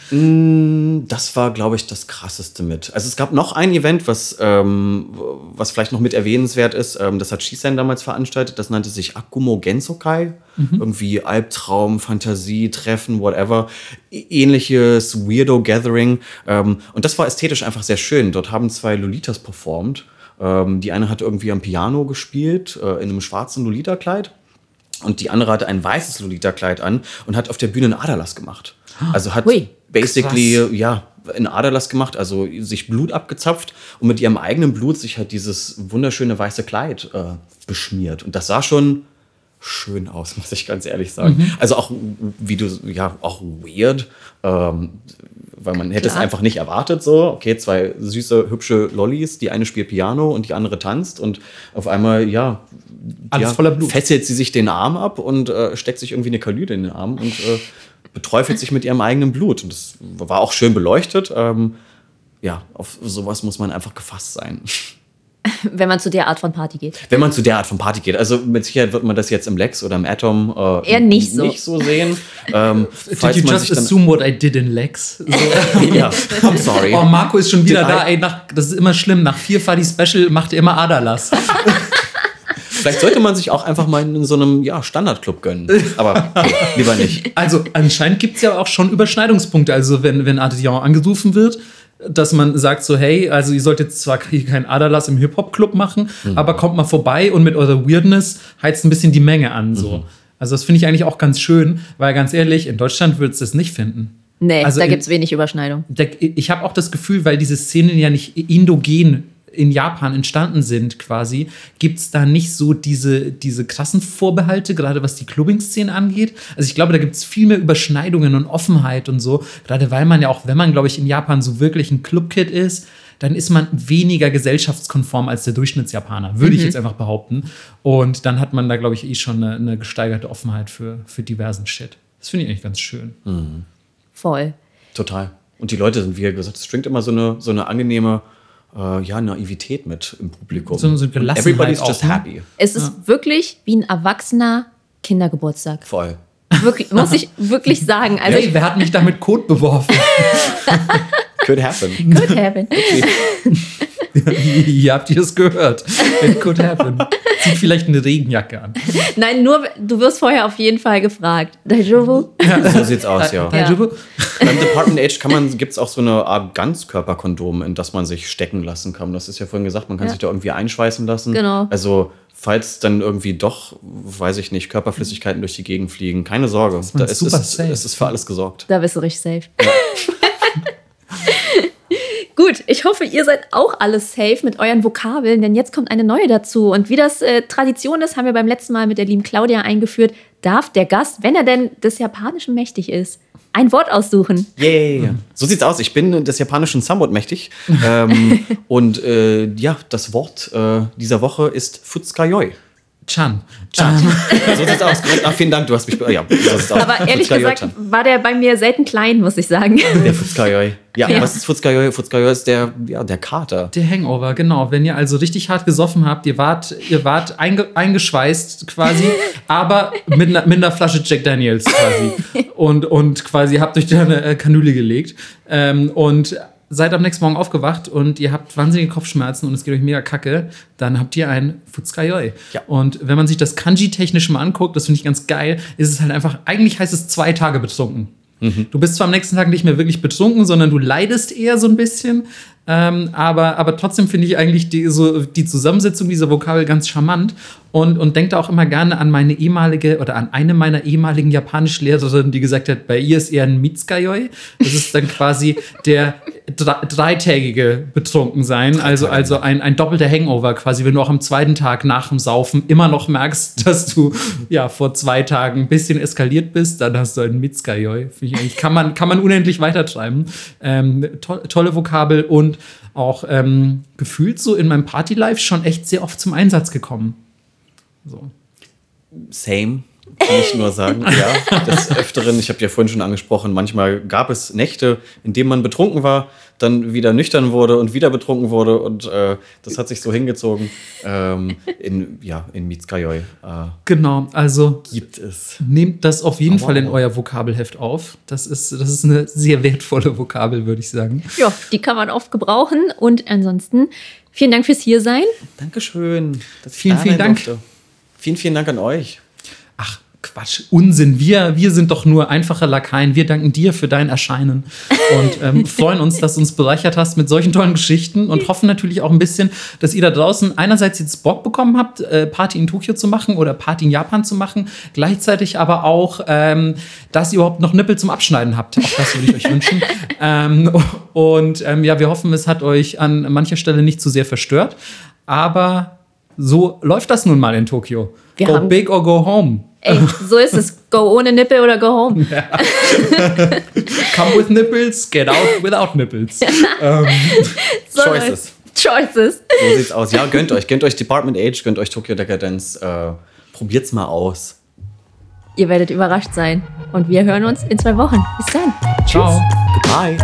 Das war, glaube ich, das krasseste mit. Also es gab noch ein Event, was, ähm, was vielleicht noch mit erwähnenswert ist. Ähm, das hat Shisen damals veranstaltet. Das nannte sich Akumo Gensokai. Irgendwie Albtraum, Fantasie, Treffen, whatever. Ähnliches Weirdo Gathering. Ähm, und das war ästhetisch einfach sehr schön. Dort haben zwei Lolitas performt. Ähm, die eine hat irgendwie am Piano gespielt, äh, in einem schwarzen Lolita-Kleid. Und die andere hatte ein weißes Lolita-Kleid an und hat auf der Bühne einen Aderlass gemacht. Also hat Hui. basically, Krass. ja, einen Aderlass gemacht, also sich Blut abgezapft und mit ihrem eigenen Blut sich halt dieses wunderschöne weiße Kleid äh, beschmiert. Und das sah schon schön aus, muss ich ganz ehrlich sagen. Also auch, wie du, ja, auch weird, ähm, weil man hätte es Klar. einfach nicht erwartet so. Okay, zwei süße, hübsche Lollis, die eine spielt Piano und die andere tanzt und auf einmal, ja, Alles ja, voller Blut. fesselt sie sich den Arm ab und äh, steckt sich irgendwie eine Kalüde in den Arm und äh, beträufelt sich mit ihrem eigenen Blut. Und das war auch schön beleuchtet. Ähm, ja, auf sowas muss man einfach gefasst sein. Wenn man zu der Art von Party geht. Wenn man zu der Art von Party geht. Also mit Sicherheit wird man das jetzt im Lex oder im Atom äh, Eher nicht so. nicht so sehen. Ähm, Did you man just sich assume what I did in Lex? So. ja, I'm sorry. Oh, Marco ist schon wieder Did da. I- Ey, nach, das ist immer schlimm. Nach vier Fadi Special macht er immer Aderlass. Vielleicht sollte man sich auch einfach mal in so einem ja, Standardclub gönnen. Aber lieber nicht. Also anscheinend gibt es ja auch schon Überschneidungspunkte. Also wenn, wenn Adrian angerufen wird, dass man sagt so, hey, also ihr solltet zwar hier keinen Aderlass im Hip-Hop-Club machen, aber kommt mal vorbei und mit eurer Weirdness heizt ein bisschen die Menge an. So. Also das finde ich eigentlich auch ganz schön, weil ganz ehrlich, in Deutschland würdest du es nicht finden. Nee, Also da gibt es wenig Überschneidung. Der, ich habe auch das Gefühl, weil diese Szenen ja nicht indogen in Japan entstanden sind, quasi, gibt es da nicht so diese, diese krassen Vorbehalte, gerade was die Clubbing-Szene angeht. Also ich glaube, da gibt es viel mehr Überschneidungen und Offenheit und so. Gerade weil man ja auch, wenn man, glaube ich, in Japan so wirklich ein Clubkid ist, dann ist man weniger gesellschaftskonform als der Durchschnittsjapaner, würde ich jetzt einfach behaupten. Und dann hat man da, glaube ich, eh schon eine, eine gesteigerte Offenheit für, für diversen Shit. Das finde ich eigentlich ganz schön. Voll. Total. Und die Leute sind, wie gesagt, es stringt immer so eine, so eine angenehme äh, ja, Naivität mit im Publikum. So- so Everybody's auch, just ne? happy. Es ist wirklich wie ein erwachsener Kindergeburtstag. Voll. Wirklich, muss ich wirklich sagen. Also, Hey, wer hat mich da mit Code beworfen? Could happen. could happen. Ihr habt ihr es gehört. It could happen. Zieht vielleicht eine Regenjacke an. Nein, nur, du wirst vorher auf jeden Fall gefragt. Daijoubu? So sieht's aus, ja. Ja. Daijoubu? Beim Department Age kann man, gibt's auch so eine Art Ganzkörperkondom, in das man sich stecken lassen kann. Das ist ja vorhin gesagt, man kann Ja. sich da irgendwie einschweißen lassen. Genau. Also, falls dann irgendwie doch, weiß ich nicht, Körperflüssigkeiten durch die Gegend fliegen, keine Sorge. man Da ist, super ist, safe. es ist für alles gesorgt. Da bist du richtig safe. Gut, ich hoffe, ihr seid auch alles safe mit euren Vokabeln, denn jetzt kommt eine neue dazu. Und wie das äh, Tradition ist, haben wir beim letzten Mal mit der lieben Claudia eingeführt, darf der Gast, wenn er denn des Japanischen mächtig ist, ein Wort aussuchen. Yay! So sieht's aus. Ich bin des Japanischen somewhat mächtig. ähm, und äh, ja, das Wort äh, dieser Woche ist Futskayoi. Chan. Chan. so sieht's aus. Ach, vielen Dank, du hast mich. Ja, so sieht's aus. Aber ehrlich gesagt war der bei mir selten klein, muss ich sagen. Der Futskayoi. Ja, Ja. was ist Futskayoi? Futskayoi ist der, ja, der Kater. Der Hangover, genau. Wenn ihr also richtig hart gesoffen habt, ihr wart, ihr wart einge, eingeschweißt quasi, aber mit einer, mit einer Flasche Jack Daniels quasi. Und, und quasi habt euch da eine äh, Kanüle gelegt. Ähm, und seid am nächsten Morgen aufgewacht und ihr habt wahnsinnige Kopfschmerzen und es geht euch mega kacke, dann habt ihr ein Futskayoi. Ja. Und wenn man sich das Kanji-technisch mal anguckt, das finde ich ganz geil, ist es halt einfach, eigentlich heißt es zwei Tage betrunken. Du bist zwar am nächsten Tag nicht mehr wirklich betrunken, sondern du leidest eher so ein bisschen. Ähm, aber, aber trotzdem finde ich eigentlich die, so, die Zusammensetzung dieser Vokabel ganz charmant. Und, und denke auch immer gerne an meine ehemalige oder an eine meiner ehemaligen Japanischlehrerinnen, die gesagt hat, bei ihr ist eher ein Mitskayoi. Das ist dann quasi der dreitägige Betrunkensein, also, also ein, ein doppelter Hangover quasi, wenn du auch am zweiten Tag nach dem Saufen immer noch merkst, dass du ja vor zwei Tagen ein bisschen eskaliert bist, dann hast du einen Mitskayoi. Kann man, kann man unendlich weitertreiben. Ähm, to tolle Vokabel und auch ähm, gefühlt so in meinem Partylife schon echt sehr oft zum Einsatz gekommen. So. Same kann ich nur sagen. Ja, des Öfteren, ich habe ja vorhin schon angesprochen, manchmal gab es Nächte, in denen man betrunken war, dann wieder nüchtern wurde und wieder betrunken wurde und äh, das hat sich so hingezogen ähm, in, ja, in Mitskajoi. Äh, genau, also gibt es. Nehmt das auf jeden oh, Fall in euer Vokabelheft auf. Das ist, das ist eine sehr wertvolle Vokabel, würde ich sagen. Ja, die kann man oft gebrauchen und ansonsten vielen Dank fürs Hiersein. Dankeschön. vielen, vielen Dank. Durfte. Vielen, vielen Dank an euch. Ach, Quatsch, Unsinn. Wir, wir sind doch nur einfache Lakaien. Wir danken dir für dein Erscheinen und ähm, freuen uns, dass du uns bereichert hast mit solchen tollen Geschichten und hoffen natürlich auch ein bisschen, dass ihr da draußen einerseits jetzt Bock bekommen habt, äh, Party in Tokio zu machen oder Party in Japan zu machen, gleichzeitig aber auch, ähm, dass ihr überhaupt noch Nippel zum Abschneiden habt. Auch das würde ich euch wünschen. Ähm, und ähm, ja, wir hoffen, es hat euch an mancher Stelle nicht zu sehr verstört. Aber so läuft das nun mal in Tokio. Wir go big or go home. Ey, so ist es. Go ohne Nippel oder go home. Ja. Come with nipples, get out without nipples. ähm, so Choices. Choices. So sieht's aus. Ja, gönnt euch. Gönnt euch Department Age, gönnt euch Tokyo Decadence. Äh, probiert's mal aus. Ihr werdet überrascht sein. Und wir hören uns in zwei Wochen. Bis dann. Ciao. Goodbye.